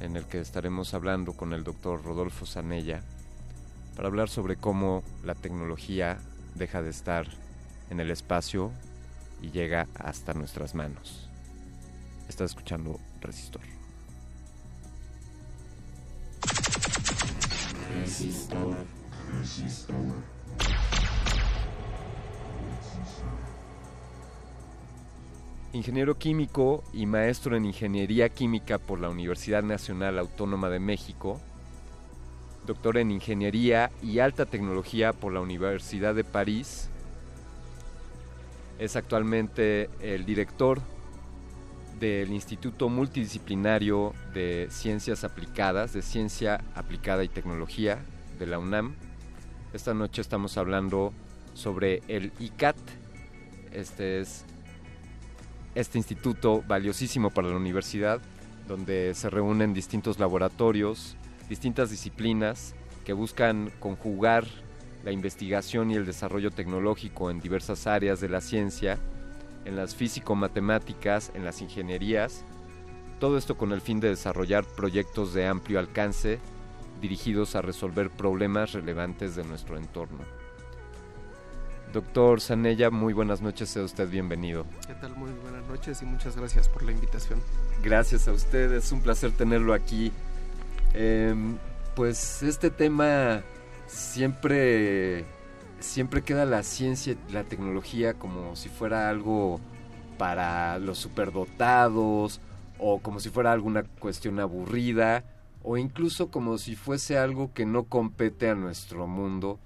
en el que estaremos hablando con el doctor Rodolfo Zanella para hablar sobre cómo la tecnología deja de estar en el espacio y llega hasta nuestras manos. Estás escuchando Resistor. Resistor. Resistor. Ingeniero químico y maestro en Ingeniería Química por la Universidad Nacional Autónoma de México, doctor en Ingeniería y Alta Tecnología por la Universidad de París, es actualmente el director del Instituto Multidisciplinario de Ciencias Aplicadas, de Ciencia Aplicada y Tecnología de la UNAM. Esta noche estamos hablando sobre el ICAT. Este es este instituto valiosísimo para la universidad, donde se reúnen distintos laboratorios, distintas disciplinas que buscan conjugar la investigación y el desarrollo tecnológico en diversas áreas de la ciencia, en las físico-matemáticas, en las ingenierías, todo esto con el fin de desarrollar proyectos de amplio alcance dirigidos a resolver problemas relevantes de nuestro entorno. Doctor Sanella, muy buenas noches, sea usted bienvenido. ¿Qué tal? Muy buenas noches y muchas gracias por la invitación. Gracias a usted, es un placer tenerlo aquí. Eh, pues este tema siempre, siempre queda la ciencia la tecnología como si fuera algo para los superdotados o como si fuera alguna cuestión aburrida o incluso como si fuese algo que no compete a nuestro mundo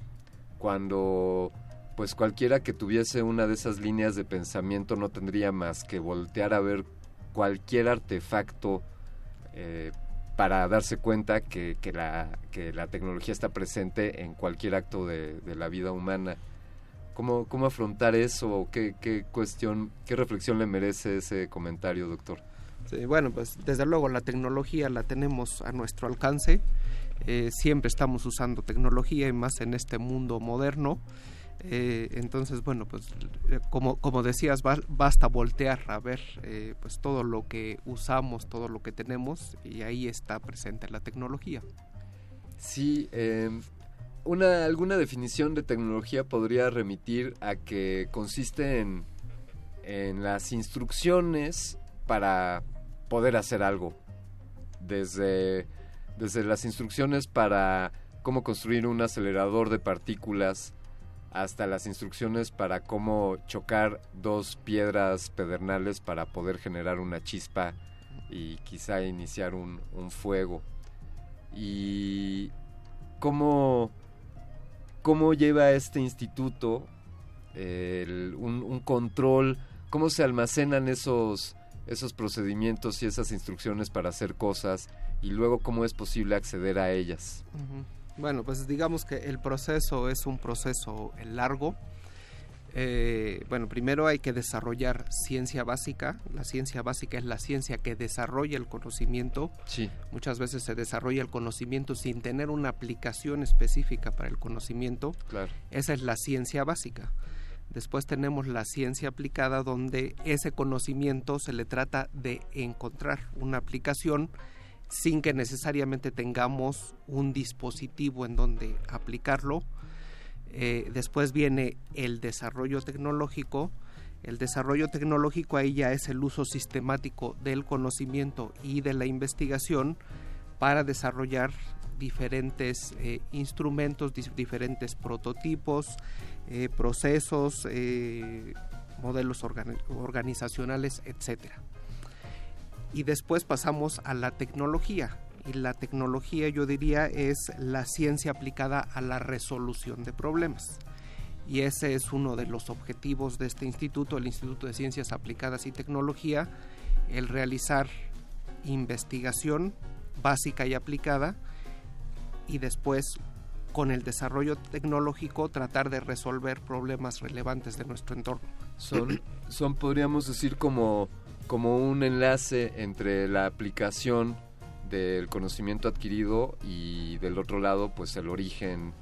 cuando pues cualquiera que tuviese una de esas líneas de pensamiento no tendría más que voltear a ver cualquier artefacto eh, para darse cuenta que, que, la, que la tecnología está presente en cualquier acto de, de la vida humana. ¿Cómo, ¿Cómo afrontar eso? ¿Qué, ¿Qué cuestión, qué reflexión le merece ese comentario, doctor? Sí, bueno, pues desde luego la tecnología la tenemos a nuestro alcance. Eh, siempre estamos usando tecnología y más en este mundo moderno. Eh, entonces, bueno, pues eh, como, como decías, ba basta voltear a ver eh, pues todo lo que usamos, todo lo que tenemos y ahí está presente la tecnología. Sí, eh, una, alguna definición de tecnología podría remitir a que consiste en, en las instrucciones para poder hacer algo. Desde, desde las instrucciones para cómo construir un acelerador de partículas, hasta las instrucciones para cómo chocar dos piedras pedernales para poder generar una chispa y quizá iniciar un, fuego. Y cómo, cómo lleva este instituto un, control, cómo se almacenan esos, esos procedimientos y esas instrucciones para hacer cosas y luego cómo es posible acceder a ellas. Uh. Bueno, pues digamos que el proceso es un proceso largo. Eh, bueno, primero hay que desarrollar ciencia básica. La ciencia básica es la ciencia que desarrolla el conocimiento. Sí. Muchas veces se desarrolla el conocimiento sin tener una aplicación específica para el conocimiento. Claro. Esa es la ciencia básica. Después tenemos la ciencia aplicada donde ese conocimiento se le trata de encontrar una aplicación sin que necesariamente tengamos un dispositivo en donde aplicarlo. Eh, después viene el desarrollo tecnológico. El desarrollo tecnológico ahí ya es el uso sistemático del conocimiento y de la investigación para desarrollar diferentes eh, instrumentos, diferentes prototipos, eh, procesos, modelos organizacionales, etc. Y después pasamos a la tecnología. Y la tecnología yo diría es la ciencia aplicada a la resolución de problemas. Y ese es uno de los objetivos de este instituto, el Instituto de Ciencias Aplicadas y Tecnología, el realizar investigación básica y aplicada y después con el desarrollo tecnológico tratar de resolver problemas relevantes de nuestro entorno. Son, son podríamos decir como, como un enlace entre la aplicación del conocimiento adquirido y del otro lado pues el origen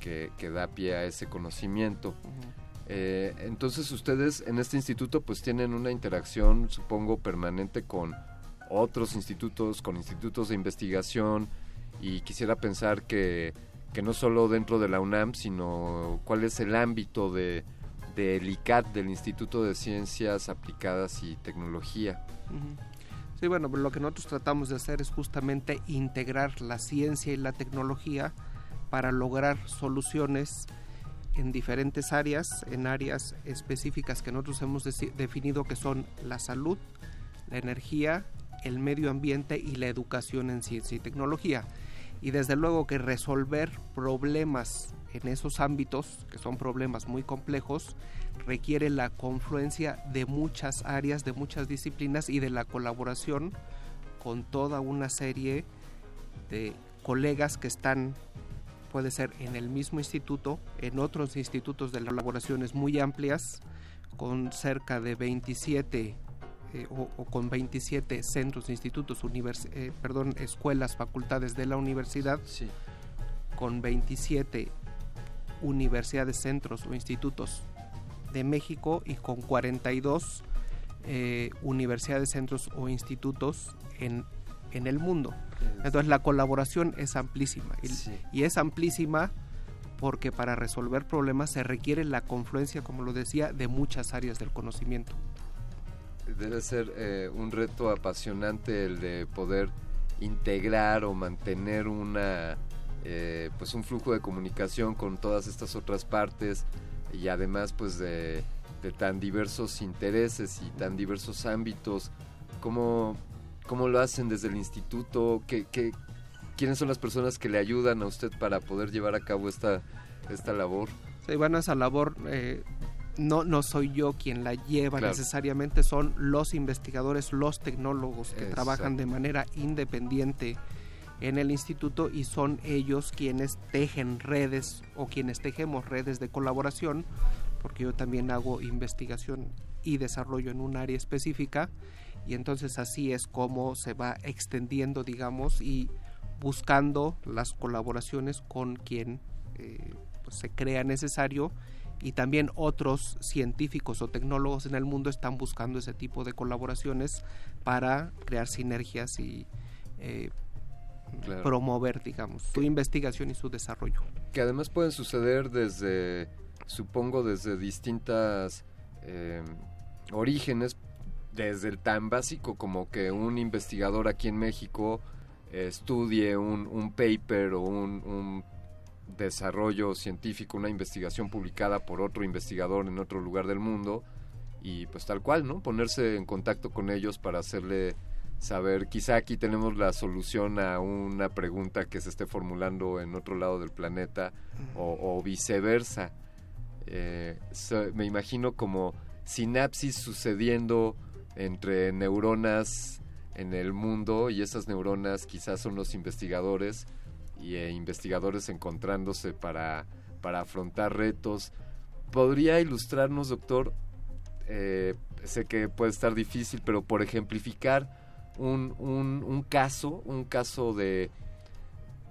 que, da pie a ese conocimiento. Eh, entonces ustedes en este instituto pues tienen una interacción supongo permanente con otros institutos, con institutos de investigación y quisiera pensar que, que no solo dentro de la UNAM, sino cuál es el ámbito de, del ICAT, del Instituto de Ciencias Aplicadas y Tecnología. Sí, bueno, lo que nosotros tratamos de hacer es justamente integrar la ciencia y la tecnología para lograr soluciones en diferentes áreas, en áreas específicas que nosotros hemos definido que son la salud, la energía, el medio ambiente y la educación en ciencia y tecnología. Y desde luego que resolver problemas en esos ámbitos, que son problemas muy complejos, requiere la confluencia de muchas áreas, de muchas disciplinas y de la colaboración con toda una serie de colegas que están, puede ser en el mismo instituto, en otros institutos de colaboraciones muy amplias, con cerca de 27 eh, o, con 27 centros, institutos, eh, perdón, escuelas, facultades de la universidad, con 27 universidades, centros o institutos de México y con 42 eh, universidades, centros o institutos en, en el mundo. Entonces la colaboración es amplísima y es amplísima porque para resolver problemas se requiere la confluencia, como lo decía, de muchas áreas del conocimiento debe ser eh, un reto apasionante el de poder integrar o mantener una eh, pues un flujo de comunicación con todas estas otras partes y además pues de, tan diversos intereses y tan diversos ámbitos. Cómo, cómo lo hacen desde el instituto ¿Qué, qué, quiénes son las personas que le ayudan a usted para poder llevar a cabo esta esta labor sí bueno esa labor eh, no, no soy yo quien la lleva necesariamente, son los investigadores, los tecnólogos que trabajan de manera independiente en el instituto y son ellos quienes tejen redes o quienes tejemos redes de colaboración, porque yo también hago investigación y desarrollo en un área específica y entonces así es como se va extendiendo, digamos, y buscando las colaboraciones con quien eh, pues, se crea necesario y también otros científicos o tecnólogos en el mundo están buscando ese tipo de colaboraciones para crear sinergias y eh, promover, digamos, su investigación y su desarrollo. Que además pueden suceder desde, supongo, desde distintas eh, orígenes, desde el tan básico como que un investigador aquí en México estudie un, un paper o un, un desarrollo científico, una investigación publicada por otro investigador en otro lugar del mundo y pues tal cual, ¿no? Ponerse en contacto con ellos para hacerle saber, quizá aquí tenemos la solución a una pregunta que se esté formulando en otro lado del planeta o, viceversa. Eh, me imagino como sinapsis sucediendo entre neuronas en el mundo y esas neuronas quizás son los investigadores y eh, investigadores encontrándose para, para afrontar retos. ¿Podría ilustrarnos, doctor? Eh, sé que puede estar difícil, pero por ejemplificar un, un, un caso, un caso de,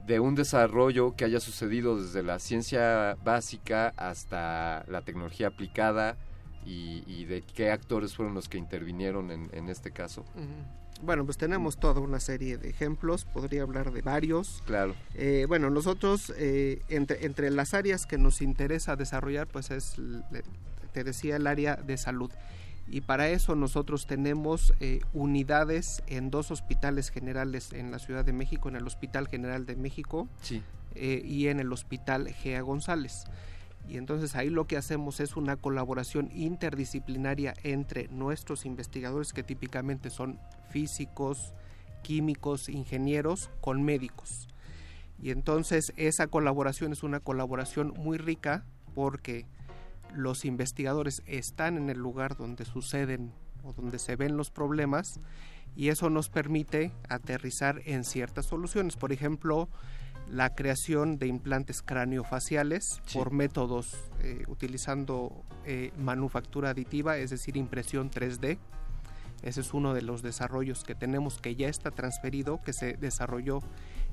de un desarrollo que haya sucedido desde la ciencia básica hasta la tecnología aplicada y, de qué actores fueron los que intervinieron en, en este caso. Bueno, pues tenemos toda una serie de ejemplos, podría hablar de varios. Claro. Eh, bueno, nosotros, eh, entre, entre las áreas que nos interesa desarrollar, pues es, te decía, el área de salud. Y para eso nosotros tenemos eh, unidades en dos hospitales generales en la Ciudad de México, en el Hospital General de México eh, y en el Hospital Gea González. Y entonces ahí lo que hacemos es una colaboración interdisciplinaria entre nuestros investigadores que típicamente son físicos, químicos, ingenieros con médicos. Y entonces esa colaboración es una colaboración muy rica porque los investigadores están en el lugar donde suceden o donde se ven los problemas y eso nos permite aterrizar en ciertas soluciones. Por ejemplo, la creación de implantes craneofaciales por métodos eh, utilizando eh, manufactura aditiva, es decir, impresión 3D. Ese es uno de los desarrollos que tenemos que ya está transferido, que se desarrolló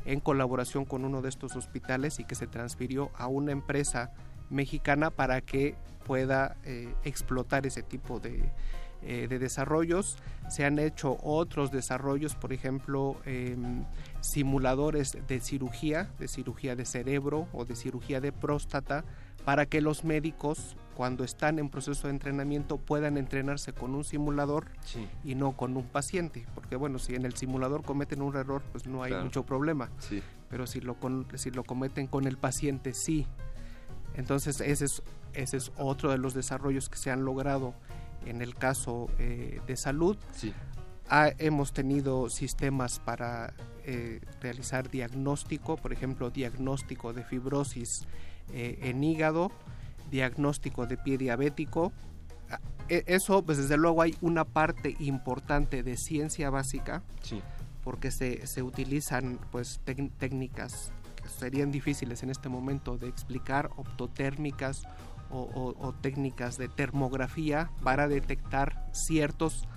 en colaboración con uno de estos hospitales y que se transfirió a una empresa mexicana para que pueda eh, explotar ese tipo de, eh, de desarrollos. Se han hecho otros desarrollos, por ejemplo, em, simuladores de cirugía, de cirugía de cerebro o de cirugía de próstata, para que los médicos, cuando están en proceso de entrenamiento, puedan entrenarse con un simulador y no con un paciente. Porque bueno, si en el simulador cometen un error, pues no hay mucho problema. Pero si lo, si lo cometen con el paciente, sí. Entonces ese es, ese es otro de los desarrollos que se han logrado en el caso eh, de salud. hemos tenido sistemas para eh, realizar diagnóstico, por ejemplo, diagnóstico de fibrosis eh, en hígado, diagnóstico de pie diabético. Ah, e, eso, pues desde luego hay una parte importante de ciencia básica, porque se, se, utilizan pues técnicas serían difíciles en este momento de explicar, optotérmicas o, técnicas de termografía para detectar ciertos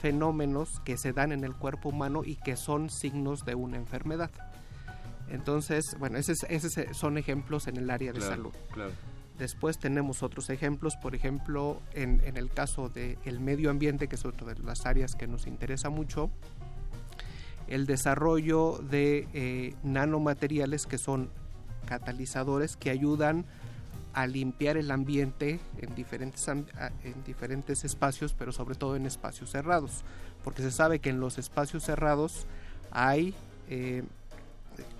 fenómenos que se dan en el cuerpo humano y que son signos de una enfermedad. Entonces, bueno, esos, son ejemplos en el área de salud. Después tenemos otros ejemplos, por ejemplo, en, el caso del medio ambiente, que es otra de las áreas que nos interesa mucho, el desarrollo de eh, nanomateriales que son catalizadores que ayudan a limpiar el ambiente en diferentes, en diferentes espacios, pero sobre todo en espacios cerrados, porque se sabe que en los espacios cerrados hay eh,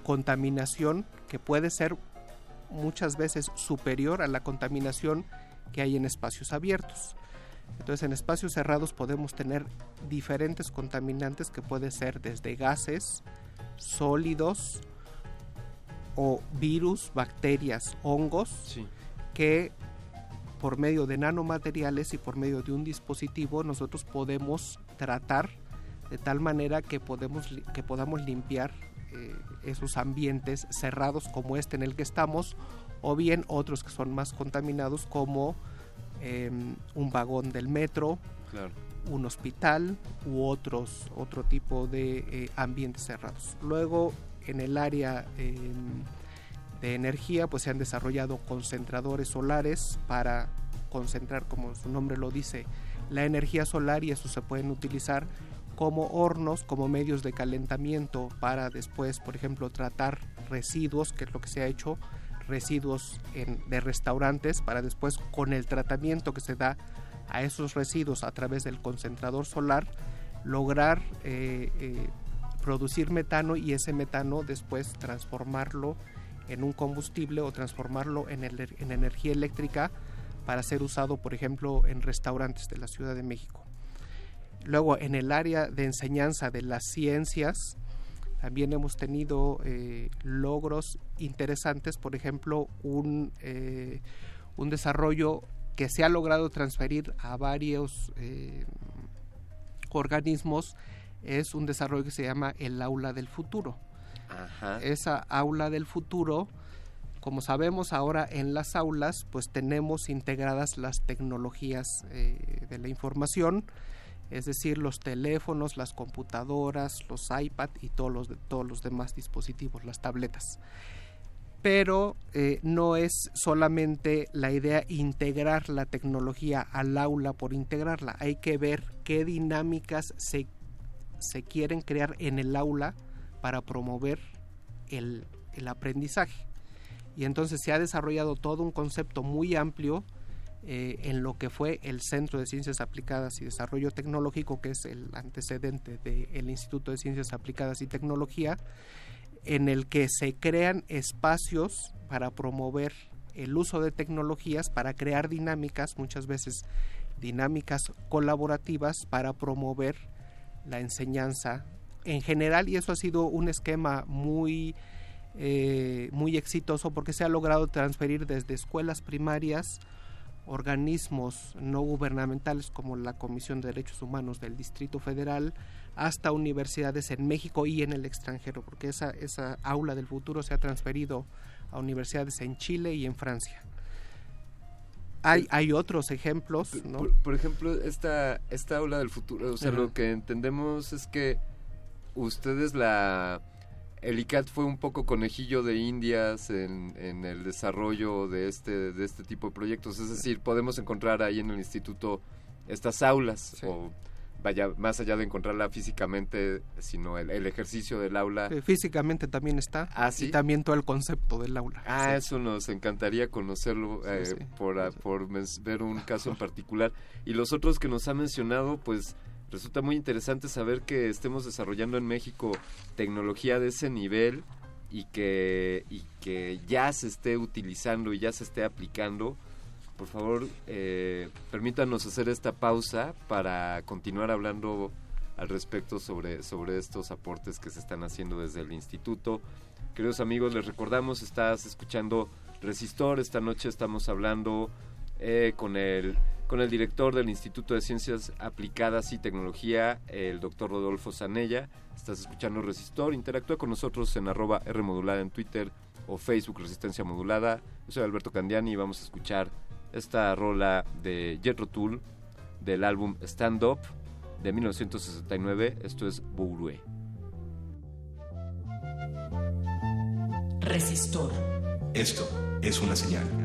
contaminación que puede ser muchas veces superior a la contaminación que hay en espacios abiertos. Entonces en espacios cerrados podemos tener diferentes contaminantes que pueden ser desde gases, sólidos o virus, bacterias, hongos, que por medio de nanomateriales y por medio de un dispositivo nosotros podemos tratar de tal manera que, podemos, que podamos limpiar eh, esos ambientes cerrados como este en el que estamos o bien otros que son más contaminados como em, un vagón del metro, un hospital u otros otro tipo de eh, ambientes cerrados. Luego en el área em, de energía, pues se han desarrollado concentradores solares para concentrar, como su nombre lo dice, la energía solar y eso se pueden utilizar como hornos, como medios de calentamiento para después, por ejemplo, tratar residuos, que es lo que se ha hecho, residuos de restaurantes, para después con el tratamiento que se da a esos residuos a través del concentrador solar, lograr eh, eh, producir metano y ese metano después transformarlo en un combustible o transformarlo en, en energía eléctrica para ser usado, por ejemplo, en restaurantes de la Ciudad de México. Luego, en el área de enseñanza de las ciencias, también hemos tenido eh, logros interesantes, por ejemplo, un, eh, un, desarrollo que se ha logrado transferir a varios eh, organismos, es un desarrollo que se llama el aula del futuro. Esa aula del futuro. Como sabemos ahora en las aulas, pues tenemos integradas las tecnologías de la información, es decir, los teléfonos, las computadoras, los iPad y todos los, demás dispositivos, las tabletas. Pero eh, no es solamente la idea integrar la tecnología al aula por integrarla, hay que ver qué dinámicas se, se quieren crear en el aula para promover el, aprendizaje. Y entonces se ha desarrollado todo un concepto muy amplio eh, en lo que fue el Centro de Ciencias Aplicadas y Desarrollo Tecnológico, que es el antecedente del Instituto de Ciencias Aplicadas y Tecnología, en el que se crean espacios para promover el uso de tecnologías, para crear dinámicas, muchas veces dinámicas colaborativas para promover la enseñanza en general. Y eso ha sido un esquema muy eh, muy exitoso porque se ha logrado transferir desde escuelas primarias organismos no gubernamentales como la Comisión de Derechos Humanos del Distrito Federal hasta universidades en México y en el extranjero, porque esa, esa aula del futuro se ha transferido a universidades en Chile y en Francia. Hay, hay otros ejemplos, ¿no? Por, ejemplo, esta, esta aula del futuro, o sea, lo que entendemos es que ustedes la... El ICAT fue un poco conejillo de indias en, en el desarrollo de este, de este tipo de proyectos. Es decir, podemos encontrar ahí en el instituto estas aulas o vaya, más allá de encontrarla físicamente, sino el, ejercicio del aula. físicamente también está. Ah, Y también todo el concepto del aula. Ah, eso nos encantaría conocerlo eh, por, por ver un caso en [laughs] particular. Y los otros que nos ha mencionado, pues resulta muy interesante saber que estemos desarrollando en México tecnología de ese nivel y que, y que ya se esté utilizando y ya se esté aplicando por favor, eh, permítanos hacer esta pausa para continuar hablando al respecto sobre, sobre estos aportes que se están haciendo desde el instituto. Queridos amigos, les recordamos, estás escuchando Resistor, esta noche estamos hablando eh, con, el, con el director del Instituto de Ciencias Aplicadas y Tecnología, el doctor Rodolfo Zanella. Estás escuchando Resistor, interactúa con nosotros en arroba R modulada en Twitter o Facebook Resistencia Modulada. Yo soy Alberto Candiani y vamos a escuchar esta rola de Jetro Tool del álbum Stand Up de 1969. Esto es Bourue. Resistor. Esto es una señal.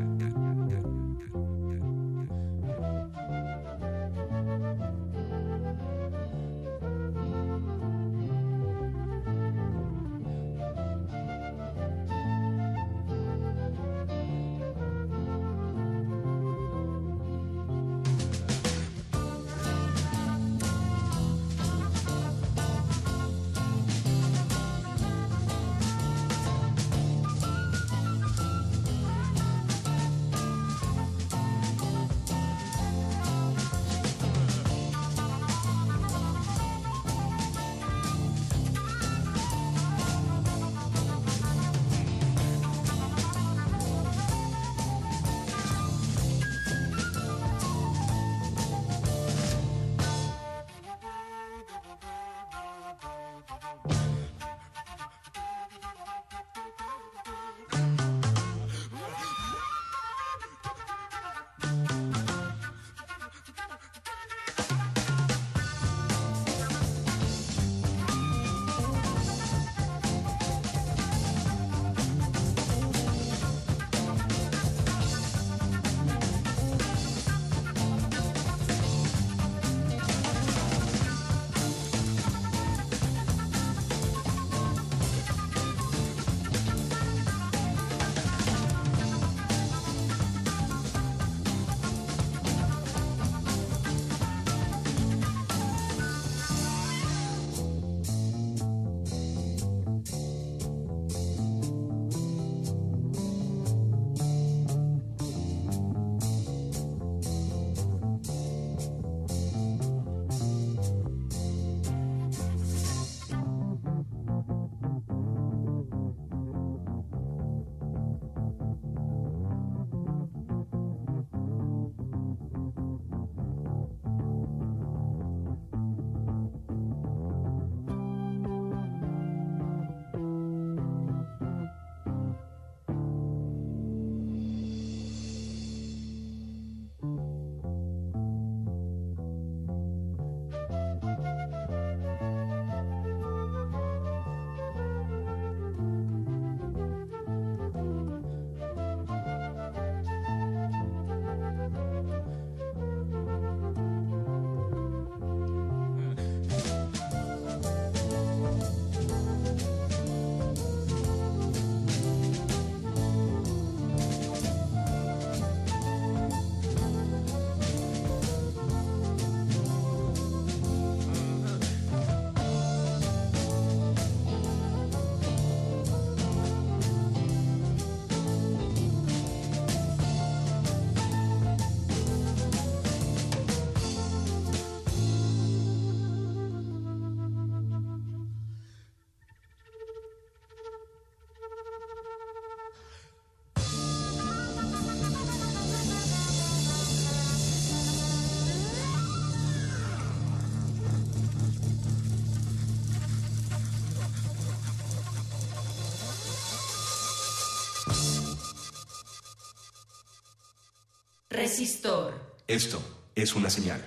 Resistor. Esto es una señal.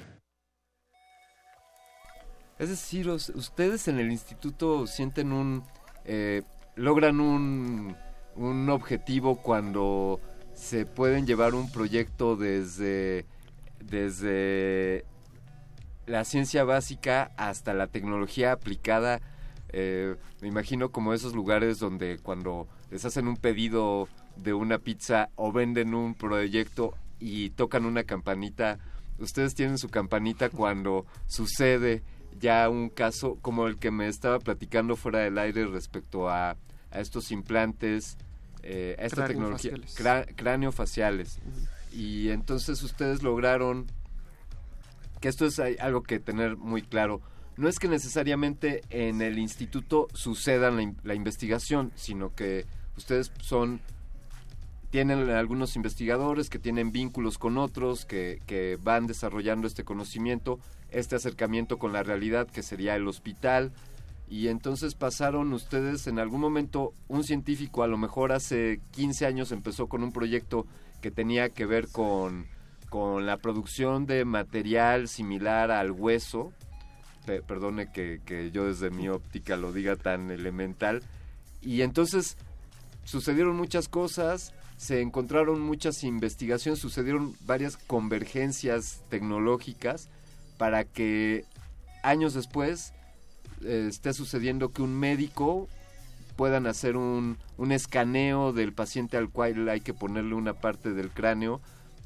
Es decir, ustedes en el instituto sienten un... eh, logran un, un objetivo cuando se pueden llevar un proyecto desde, desde la ciencia básica hasta la tecnología aplicada. Eh, me imagino como esos lugares donde cuando les hacen un pedido de una pizza o venden un proyecto y tocan una campanita, ustedes tienen su campanita cuando sucede ya un caso como el que me estaba platicando fuera del aire respecto a, a estos implantes, eh, a esta tecnología, Craneofaciales. cra- craneofaciales. Y entonces ustedes lograron que esto es algo que tener muy claro. No es que necesariamente en el instituto suceda la investigación, sino que ustedes son tienen algunos investigadores que tienen vínculos con otros, que, que van desarrollando este conocimiento, este acercamiento con la realidad que sería el hospital. Y entonces pasaron ustedes en algún momento, un científico a lo mejor hace 15 años empezó con un proyecto que tenía que ver con, con la producción de material similar al hueso. Pe- perdone que, que yo desde mi óptica lo diga tan elemental. Y entonces sucedieron muchas cosas, se encontraron muchas investigaciones, sucedieron varias convergencias tecnológicas para que años después eh, esté sucediendo que un médico puedan hacer un, un escaneo del paciente al cual hay que ponerle una parte del cráneo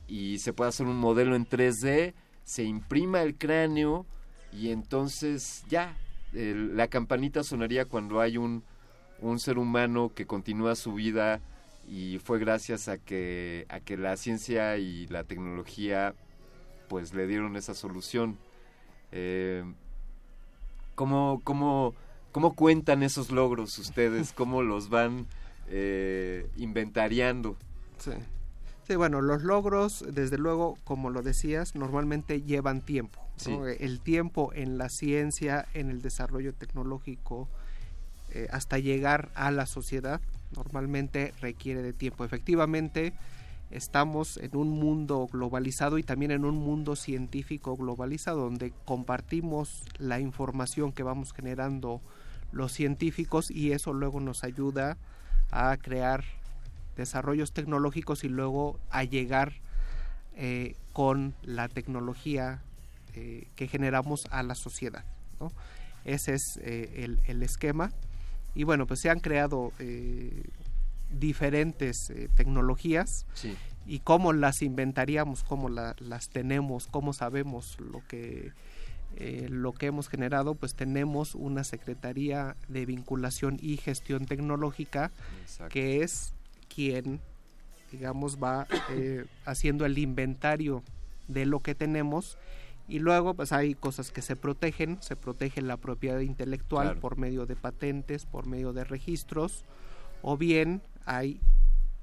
y se pueda hacer un modelo en 3D, se imprima el cráneo y entonces ya, la campanita sonaría cuando hay un, un ser humano que continúa su vida y fue gracias a que, a que la ciencia y la tecnología pues le dieron esa solución. Eh, ¿cómo, cómo, ¿Cómo cuentan esos logros ustedes? ¿Cómo los van eh, inventariando? Sí. Sí, bueno, los logros, desde luego, como lo decías, normalmente llevan tiempo. El tiempo en la ciencia, en el desarrollo tecnológico, eh, hasta llegar a la sociedad, normalmente requiere de tiempo. Efectivamente, estamos en un mundo globalizado y también en un mundo científico globalizado, donde compartimos la información que vamos generando los científicos y eso luego nos ayuda a crear desarrollos tecnológicos y luego a llegar eh, con la tecnología eh, que generamos a la sociedad. Ese es eh, el esquema. Y bueno, pues se han creado eh, diferentes eh, tecnologías Sí. y cómo las inventaríamos, cómo la- las tenemos, cómo sabemos lo que eh, lo que hemos generado, pues tenemos una Secretaría de Vinculación y Gestión Tecnológica Exacto. que es quien, digamos, va eh, haciendo el inventario de lo que tenemos y luego pues hay cosas que se protegen, se protege la propiedad intelectual Claro. por medio de patentes, por medio de registros, o bien hay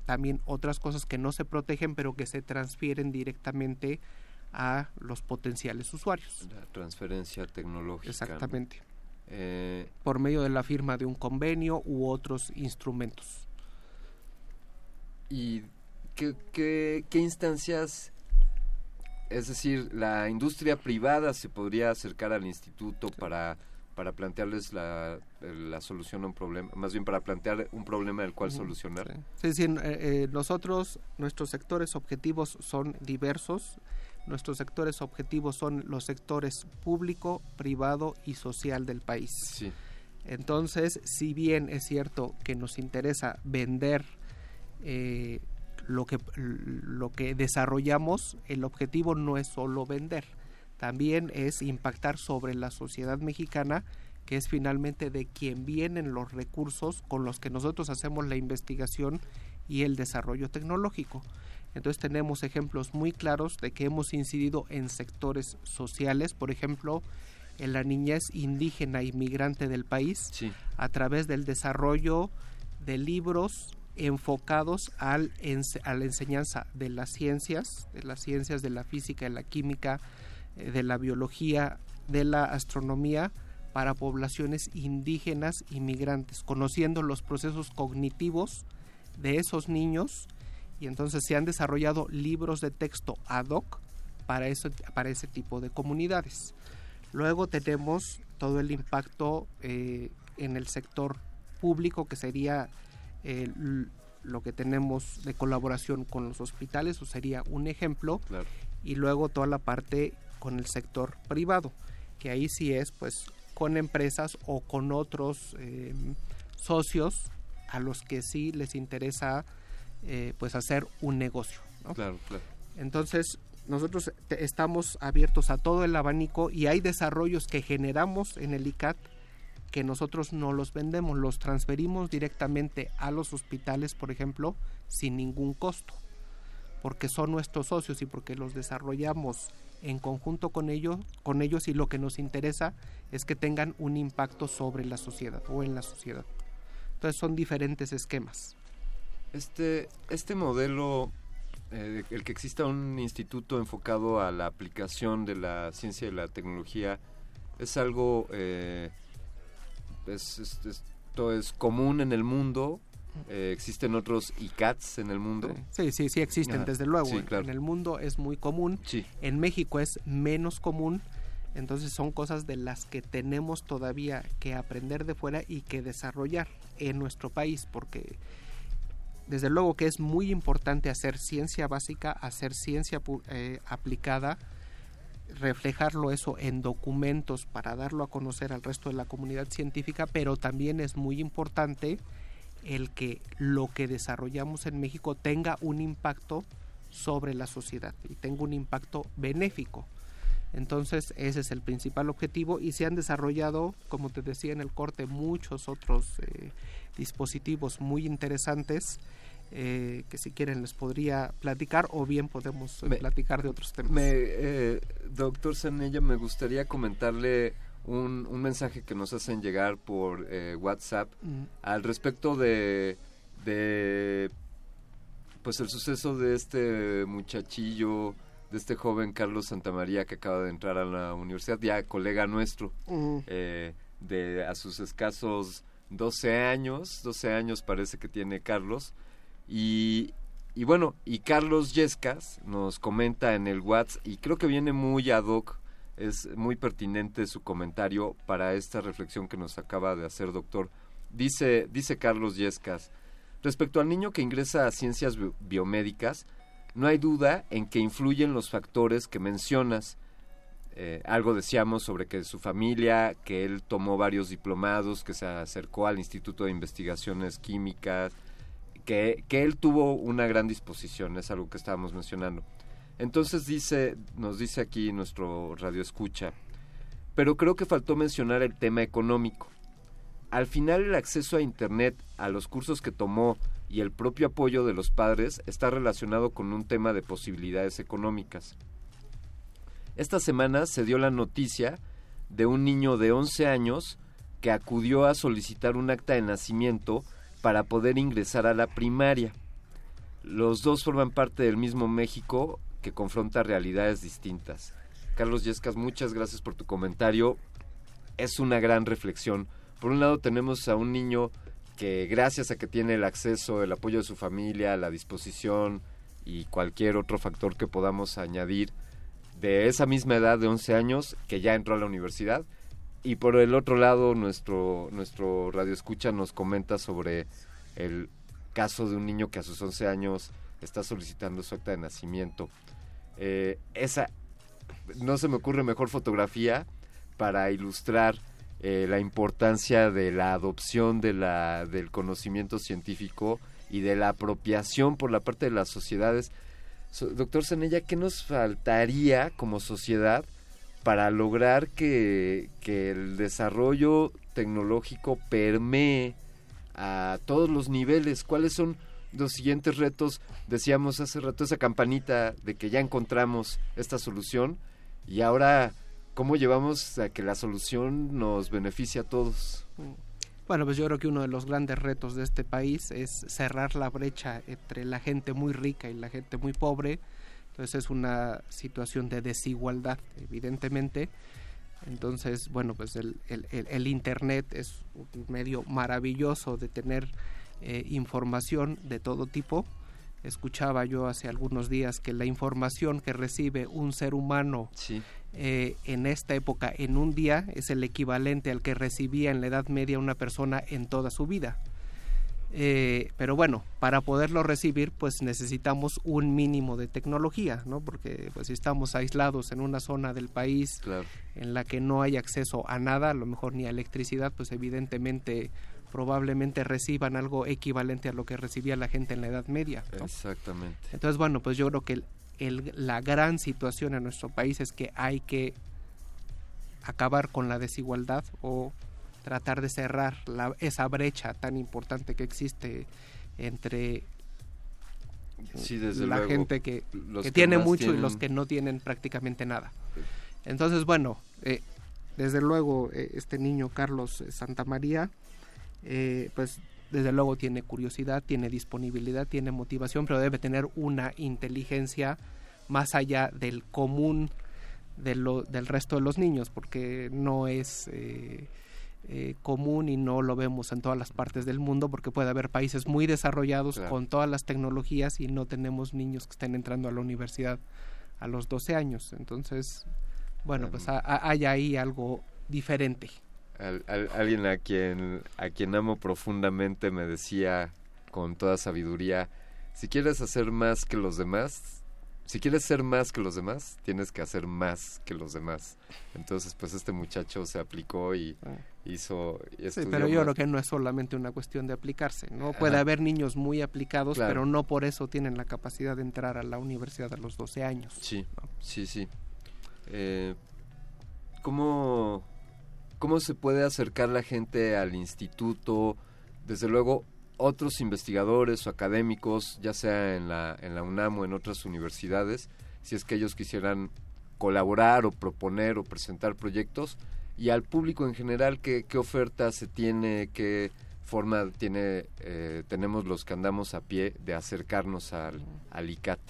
también otras cosas que no se protegen pero que se transfieren directamente a los potenciales usuarios. La transferencia tecnológica. ¿no? Exactamente. Eh, Por medio de la firma de un convenio u otros instrumentos. ¿Y qué, qué, qué instancias, es decir, la industria privada se podría acercar al instituto para, para plantearles la, la solución a un problema, más bien para plantear un problema del cual solucionar? Sí, sí, eh, eh, nosotros, nuestros sectores objetivos son diversos. Nuestros sectores objetivos son los sectores público, privado y social del país. Sí. Entonces, si bien es cierto que nos interesa vender eh, lo, que, lo que desarrollamos, el objetivo no es solo vender, también es impactar sobre la sociedad mexicana, que es finalmente de quien vienen los recursos con los que nosotros hacemos la investigación y el desarrollo tecnológico. Entonces tenemos ejemplos muy claros de que hemos incidido en sectores sociales, por ejemplo, en la niñez indígena y migrante del país, Sí. a través del desarrollo de libros enfocados al a la enseñanza de las ciencias, de las ciencias de la física, de la química, eh, de la biología, de la astronomía para poblaciones indígenas y migrantes, conociendo los procesos cognitivos de esos niños Y entonces se han desarrollado libros de texto ad hoc para, para ese tipo de comunidades. Luego tenemos todo el impacto eh, en el sector público, que sería eh, lo que tenemos de colaboración con los hospitales, o sería un ejemplo. Y luego toda la parte con el sector privado, que ahí sí es pues con empresas o con otros eh, socios a los que sí les interesa pues hacer un negocio. Entonces, nosotros estamos abiertos a todo el abanico y hay desarrollos que generamos en el ICAT que nosotros no los vendemos, los transferimos directamente a los hospitales, por ejemplo, sin ningún costo, porque son nuestros socios y porque los desarrollamos en conjunto con ellos, con ellos y lo que nos interesa es que tengan un impacto sobre la sociedad o en la sociedad. Entonces son diferentes esquemas. Este, este modelo eh, el que exista un instituto enfocado a la aplicación de la ciencia y la tecnología es algo eh, esto es común en el mundo eh, existen otros ICATs en el mundo. Sí sí sí existen desde luego en el mundo es muy común en México es menos común entonces son cosas de las que tenemos todavía que aprender de fuera y que desarrollar en nuestro país porque desde luego que es muy importante hacer ciencia básica, hacer ciencia eh, aplicada, reflejarlo eso en documentos para darlo a conocer al resto de la comunidad científica, pero también es muy importante el que lo que desarrollamos en México tenga un impacto sobre la sociedad y tenga un impacto benéfico. Entonces ese es el principal objetivo y se han desarrollado, como te decía en el corte, muchos otros eh, dispositivos muy interesantes eh, que si quieren les podría platicar o bien podemos eh, platicar de otros temas. Me, doctor Sanella, me gustaría comentarle un, un, mensaje que nos hacen llegar por WhatsApp mm. al respecto de, de pues el suceso de este muchachillo de este joven Carlos Santamaría que acaba de entrar a la universidad, ya colega nuestro, eh, de a sus escasos 12 años, 12 años parece que tiene Carlos, y, bueno, y Carlos Yescas nos comenta en el WhatsApp, y creo que viene muy ad hoc, es muy pertinente su comentario para esta reflexión que nos acaba de hacer, doctor. Dice, dice Carlos Yescas, respecto al niño que ingresa a ciencias biomédicas, no hay duda en que influyen los factores que mencionas. Eh, algo decíamos sobre que su familia, que él tomó varios diplomados, que se acercó al Instituto de Investigaciones Químicas, que, que él tuvo una gran disposición, es algo que estábamos mencionando. Entonces dice, nos dice aquí nuestro radio escucha, pero creo que faltó mencionar el tema económico. Al final el acceso a Internet, a los cursos que tomó y el propio apoyo de los padres está relacionado con un tema de posibilidades económicas. Esta semana se dio la noticia de un niño de 11 años que acudió a solicitar un acta de nacimiento para poder ingresar a la primaria. Los dos forman parte del mismo México que confronta realidades distintas. Carlos Yescas, muchas gracias por tu comentario. Es una gran reflexión. Por un lado tenemos a un niño que gracias a que tiene el acceso, el apoyo de su familia, la disposición y cualquier otro factor que podamos añadir de esa misma edad de 11 años que ya entró a la universidad y por el otro lado nuestro nuestro radio escucha nos comenta sobre el caso de un niño que a sus 11 años está solicitando su acta de nacimiento eh, esa no se me ocurre mejor fotografía para ilustrar eh, la importancia de la adopción de la, del conocimiento científico y de la apropiación por la parte de las sociedades. doctor Senella, ¿qué nos faltaría como sociedad para lograr que, el desarrollo tecnológico permee a todos los niveles? ¿Cuáles son los siguientes retos? Decíamos hace rato esa campanita de que ya encontramos esta solución y ahora ¿Cómo llevamos a que la solución nos beneficie a todos? Bueno, pues yo creo que uno de los grandes retos de este país es cerrar la brecha entre la gente muy rica y la gente muy pobre. Entonces es una situación de desigualdad, evidentemente. Entonces, bueno, pues el, el, Internet es un medio maravilloso de tener eh, información de todo tipo, escuchaba yo hace algunos días que la información que recibe un ser humano eh, en esta época, en un día, es el equivalente al que recibía en la Edad Media una persona en toda su vida. Eh, pero bueno, para poderlo recibir, pues necesitamos un mínimo de tecnología, ¿no? Porque pues si estamos aislados en una zona del país en la que no hay acceso a nada, a lo mejor ni a electricidad, pues evidentemente probablemente reciban algo equivalente a lo que recibía la gente en la Edad Media. Exactamente. Entonces, bueno, pues yo creo que el, la gran situación en nuestro país es que hay que acabar con la desigualdad o tratar de cerrar esa brecha tan importante que existe entre la gente que, tiene mucho y los que no tienen prácticamente nada. Entonces, bueno, eh, desde luego eh, este niño Carlos Santamaría, eh, pues desde luego tiene curiosidad, tiene disponibilidad, tiene motivación, pero debe tener una inteligencia más allá del común de lo, del resto de los niños, porque no es eh, eh, común y no lo vemos en todas las partes del mundo porque puede haber países muy desarrollados con todas las tecnologías y no tenemos niños que estén entrando a la universidad a los 12 años. Entonces, bueno, pues hay ahí algo diferente. alguien a quien, a quien amo profundamente me decía con toda sabiduría, si quieres hacer más que los demás, si quieres ser más que los demás, tienes que hacer más que los demás. Entonces, pues este muchacho se aplicó y ah. hizo... sí, pero yo creo que no es solamente una cuestión de aplicarse, ¿no? Puede haber niños muy aplicados, pero no por eso tienen la capacidad de entrar a la universidad a los 12 años. Sí, sí, sí. Eh, ¿cómo, ¿Cómo se puede acercar la gente al instituto? Desde luego, otros investigadores o académicos, ya sea en la, en la UNAM o en otras universidades, si es que ellos quisieran colaborar o proponer o presentar proyectos, y al público en general, qué, qué oferta se tiene, qué forma tiene, eh, tenemos los que andamos a pie de acercarnos al, al ICAT.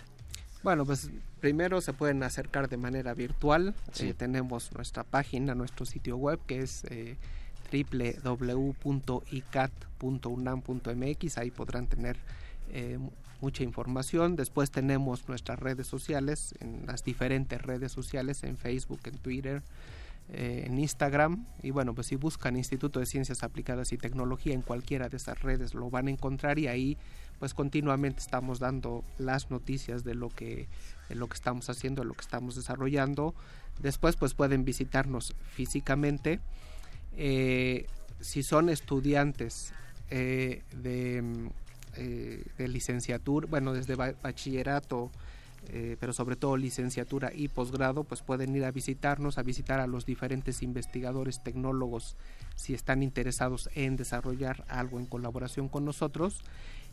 Bueno, pues primero se pueden acercar de manera virtual. Eh, tenemos nuestra página, nuestro sitio web que es eh, www.icat.unam.mx, ahí podrán tener eh, mucha información. Después tenemos nuestras redes sociales, en las diferentes redes sociales, en Facebook, en Twitter, eh, en Instagram. Y bueno, pues si buscan Instituto de Ciencias Aplicadas y Tecnología en cualquiera de esas redes lo van a encontrar y ahí pues continuamente estamos dando las noticias de lo que de lo que estamos haciendo, lo que estamos desarrollando. Después pues pueden visitarnos físicamente eh, si son estudiantes eh, de, eh, de, licenciatura, bueno, desde bachillerato, pero sobre todo licenciatura y posgrado, pues pueden ir a visitarnos, a visitar a los diferentes investigadores, tecnólogos, si están interesados en desarrollar algo en colaboración con nosotros.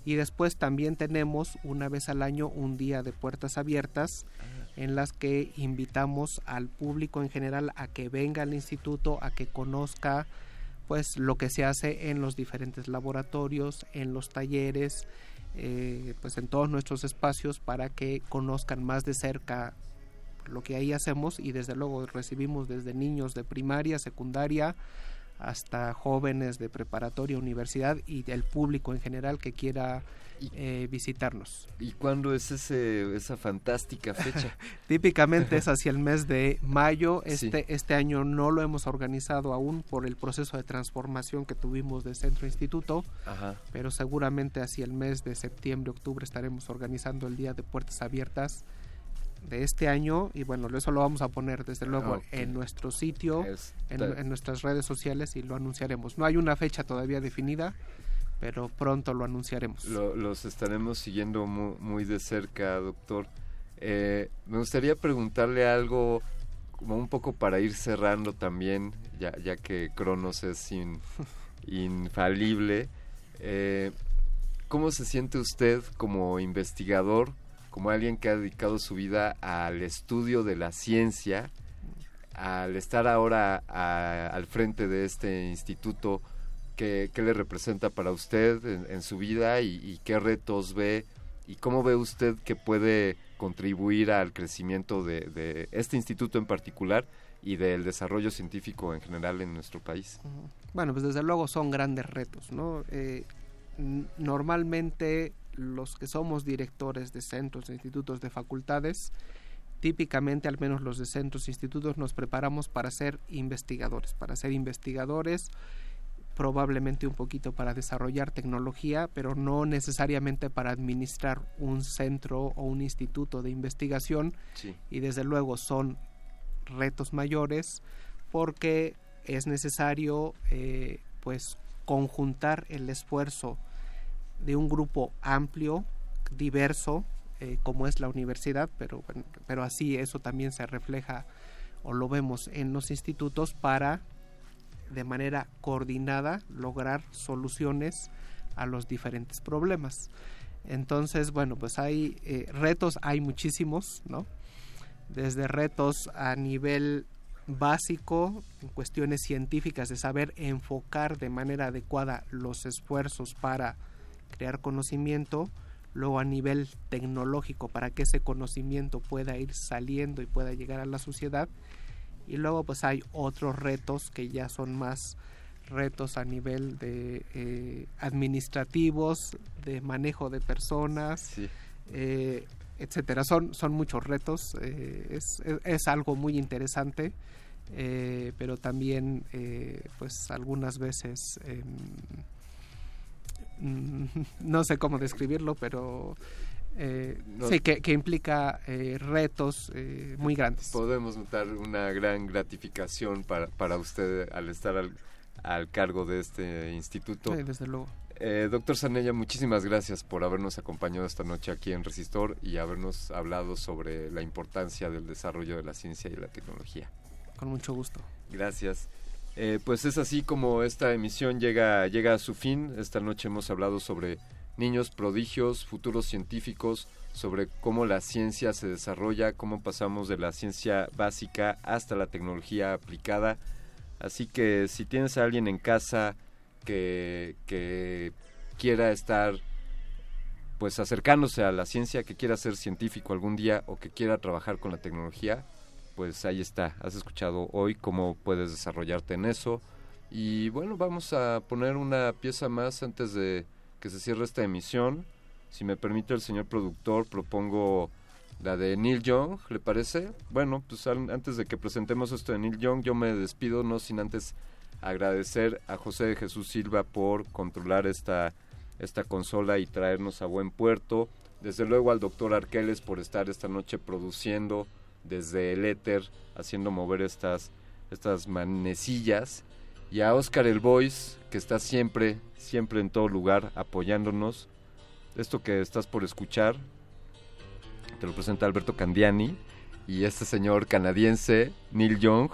Y después también tenemos una vez al año un día de puertas abiertas en las que invitamos al público en general a que venga al instituto, a que conozca pues lo que se hace en los diferentes laboratorios, en los talleres, eh, pues en todos nuestros espacios para que conozcan más de cerca lo que ahí hacemos y desde luego recibimos desde niños de primaria, secundaria, hasta jóvenes de preparatoria, universidad y el público en general que quiera eh, visitarnos. ¿Y cuándo es ese, esa fantástica fecha? [laughs] Típicamente es hacia el mes de mayo. Este, este año no lo hemos organizado aún por el proceso de transformación que tuvimos de Centro Instituto, pero seguramente hacia el mes de septiembre, octubre estaremos organizando el Día de Puertas Abiertas de este año y bueno, eso lo vamos a poner desde luego ah, en nuestro sitio, en, nuestras redes sociales y lo anunciaremos. No hay una fecha todavía definida, pero pronto lo anunciaremos. los estaremos siguiendo muy, de cerca, doctor. Eh, me gustaría preguntarle algo como un poco para ir cerrando también, ya, ya que Cronos es [laughs] infalible. Eh, ¿Cómo se siente usted como investigador como alguien que ha dedicado su vida al estudio de la ciencia, al estar ahora al frente de este instituto, ¿qué, le representa para usted en, su vida y, qué retos ve y cómo ve usted que puede contribuir al crecimiento de, este instituto en particular y del desarrollo científico en general en nuestro país? Bueno, pues desde luego son grandes retos, ¿no? Eh, normalmente los que somos directores de centros, de institutos, de facultades, típicamente, al menos los de centros e institutos, nos preparamos para ser investigadores, para ser investigadores, probablemente un poquito para desarrollar tecnología, pero no necesariamente para administrar un centro o un instituto de investigación. Y desde luego son retos mayores porque es necesario eh, pues conjuntar el esfuerzo de un grupo amplio, diverso, eh, como es la universidad, pero, pero así eso también se refleja o lo vemos en los institutos para de manera coordinada lograr soluciones a los diferentes problemas. Entonces, bueno, pues hay eh, retos, hay muchísimos, ¿no? Desde retos a nivel básico, en cuestiones científicas, de saber enfocar de manera adecuada los esfuerzos para crear conocimiento, luego a nivel tecnológico, para que ese conocimiento pueda ir saliendo y pueda llegar a la sociedad, y luego pues hay otros retos que ya son más retos a nivel de eh, administrativos, de manejo de personas, eh, etcétera. Son, son muchos retos, eh, es, es, algo muy interesante, pero también pues algunas veces em, [laughs] no sé cómo describirlo, pero eh, sí, que, implica eh, retos eh, muy grandes. Podemos notar una gran gratificación para, para usted al estar al, al cargo de este instituto. Sí, desde luego. Eh, doctor Sanella, muchísimas gracias por habernos acompañado esta noche aquí en Resistor y habernos hablado sobre la importancia del desarrollo de la ciencia y la tecnología. Con mucho gusto. Gracias. pues es así como esta emisión llega, llega a su fin. Esta noche hemos hablado sobre niños prodigios, futuros científicos, sobre cómo la ciencia se desarrolla, cómo pasamos de la ciencia básica hasta la tecnología aplicada. Así que si tienes a alguien en casa que, que quiera estar pues acercándose a la ciencia, que quiera ser científico algún día o que quiera trabajar con la tecnología, pues ahí está. Has escuchado hoy cómo puedes desarrollarte en eso. Y bueno, vamos a poner una pieza más antes de que se cierre esta emisión. Si me permite el señor productor, propongo la de Neil Young, ¿le parece? Bueno, pues antes de que presentemos esto de Neil Young, yo me despido, no sin antes agradecer a José de Jesús Silva por controlar esta, esta consola y traernos a buen puerto. Desde luego al doctor Arqueles por estar esta noche produciendo desde el éter, haciendo mover estas, estas manecillas y a Oscar el Voice, que está siempre, siempre en todo lugar apoyándonos. Esto que estás por escuchar, te lo presenta Alberto Candiani, y este señor canadiense, Neil Young,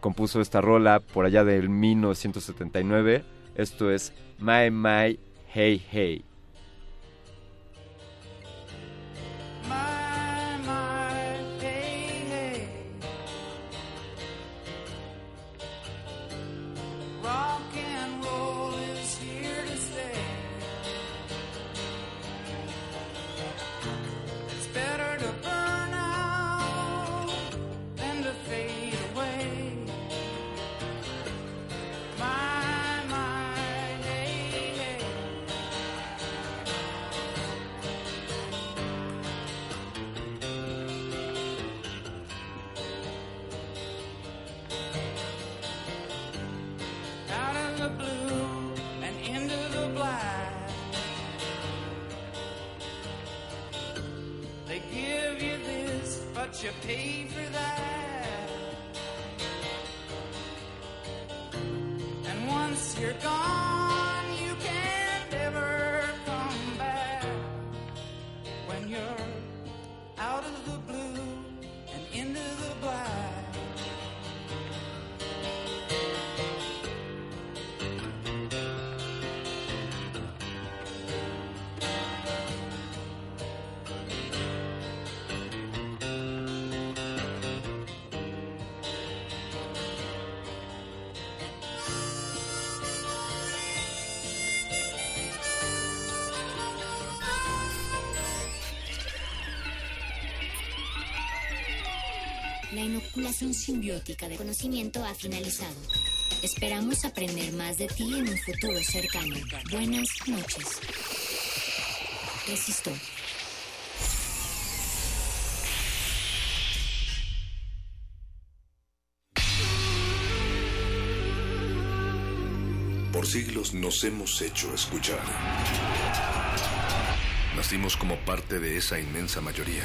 compuso esta rola por allá del 1979. Esto es My My Hey Hey. Inoculación simbiótica de conocimiento ha finalizado. Esperamos aprender más de ti en un futuro cercano. Buenas noches. Resistor. Por siglos nos hemos hecho escuchar. Nacimos como parte de esa inmensa mayoría.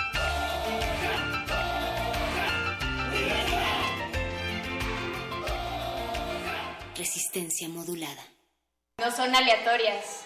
Resistencia modulada. No son aleatorias.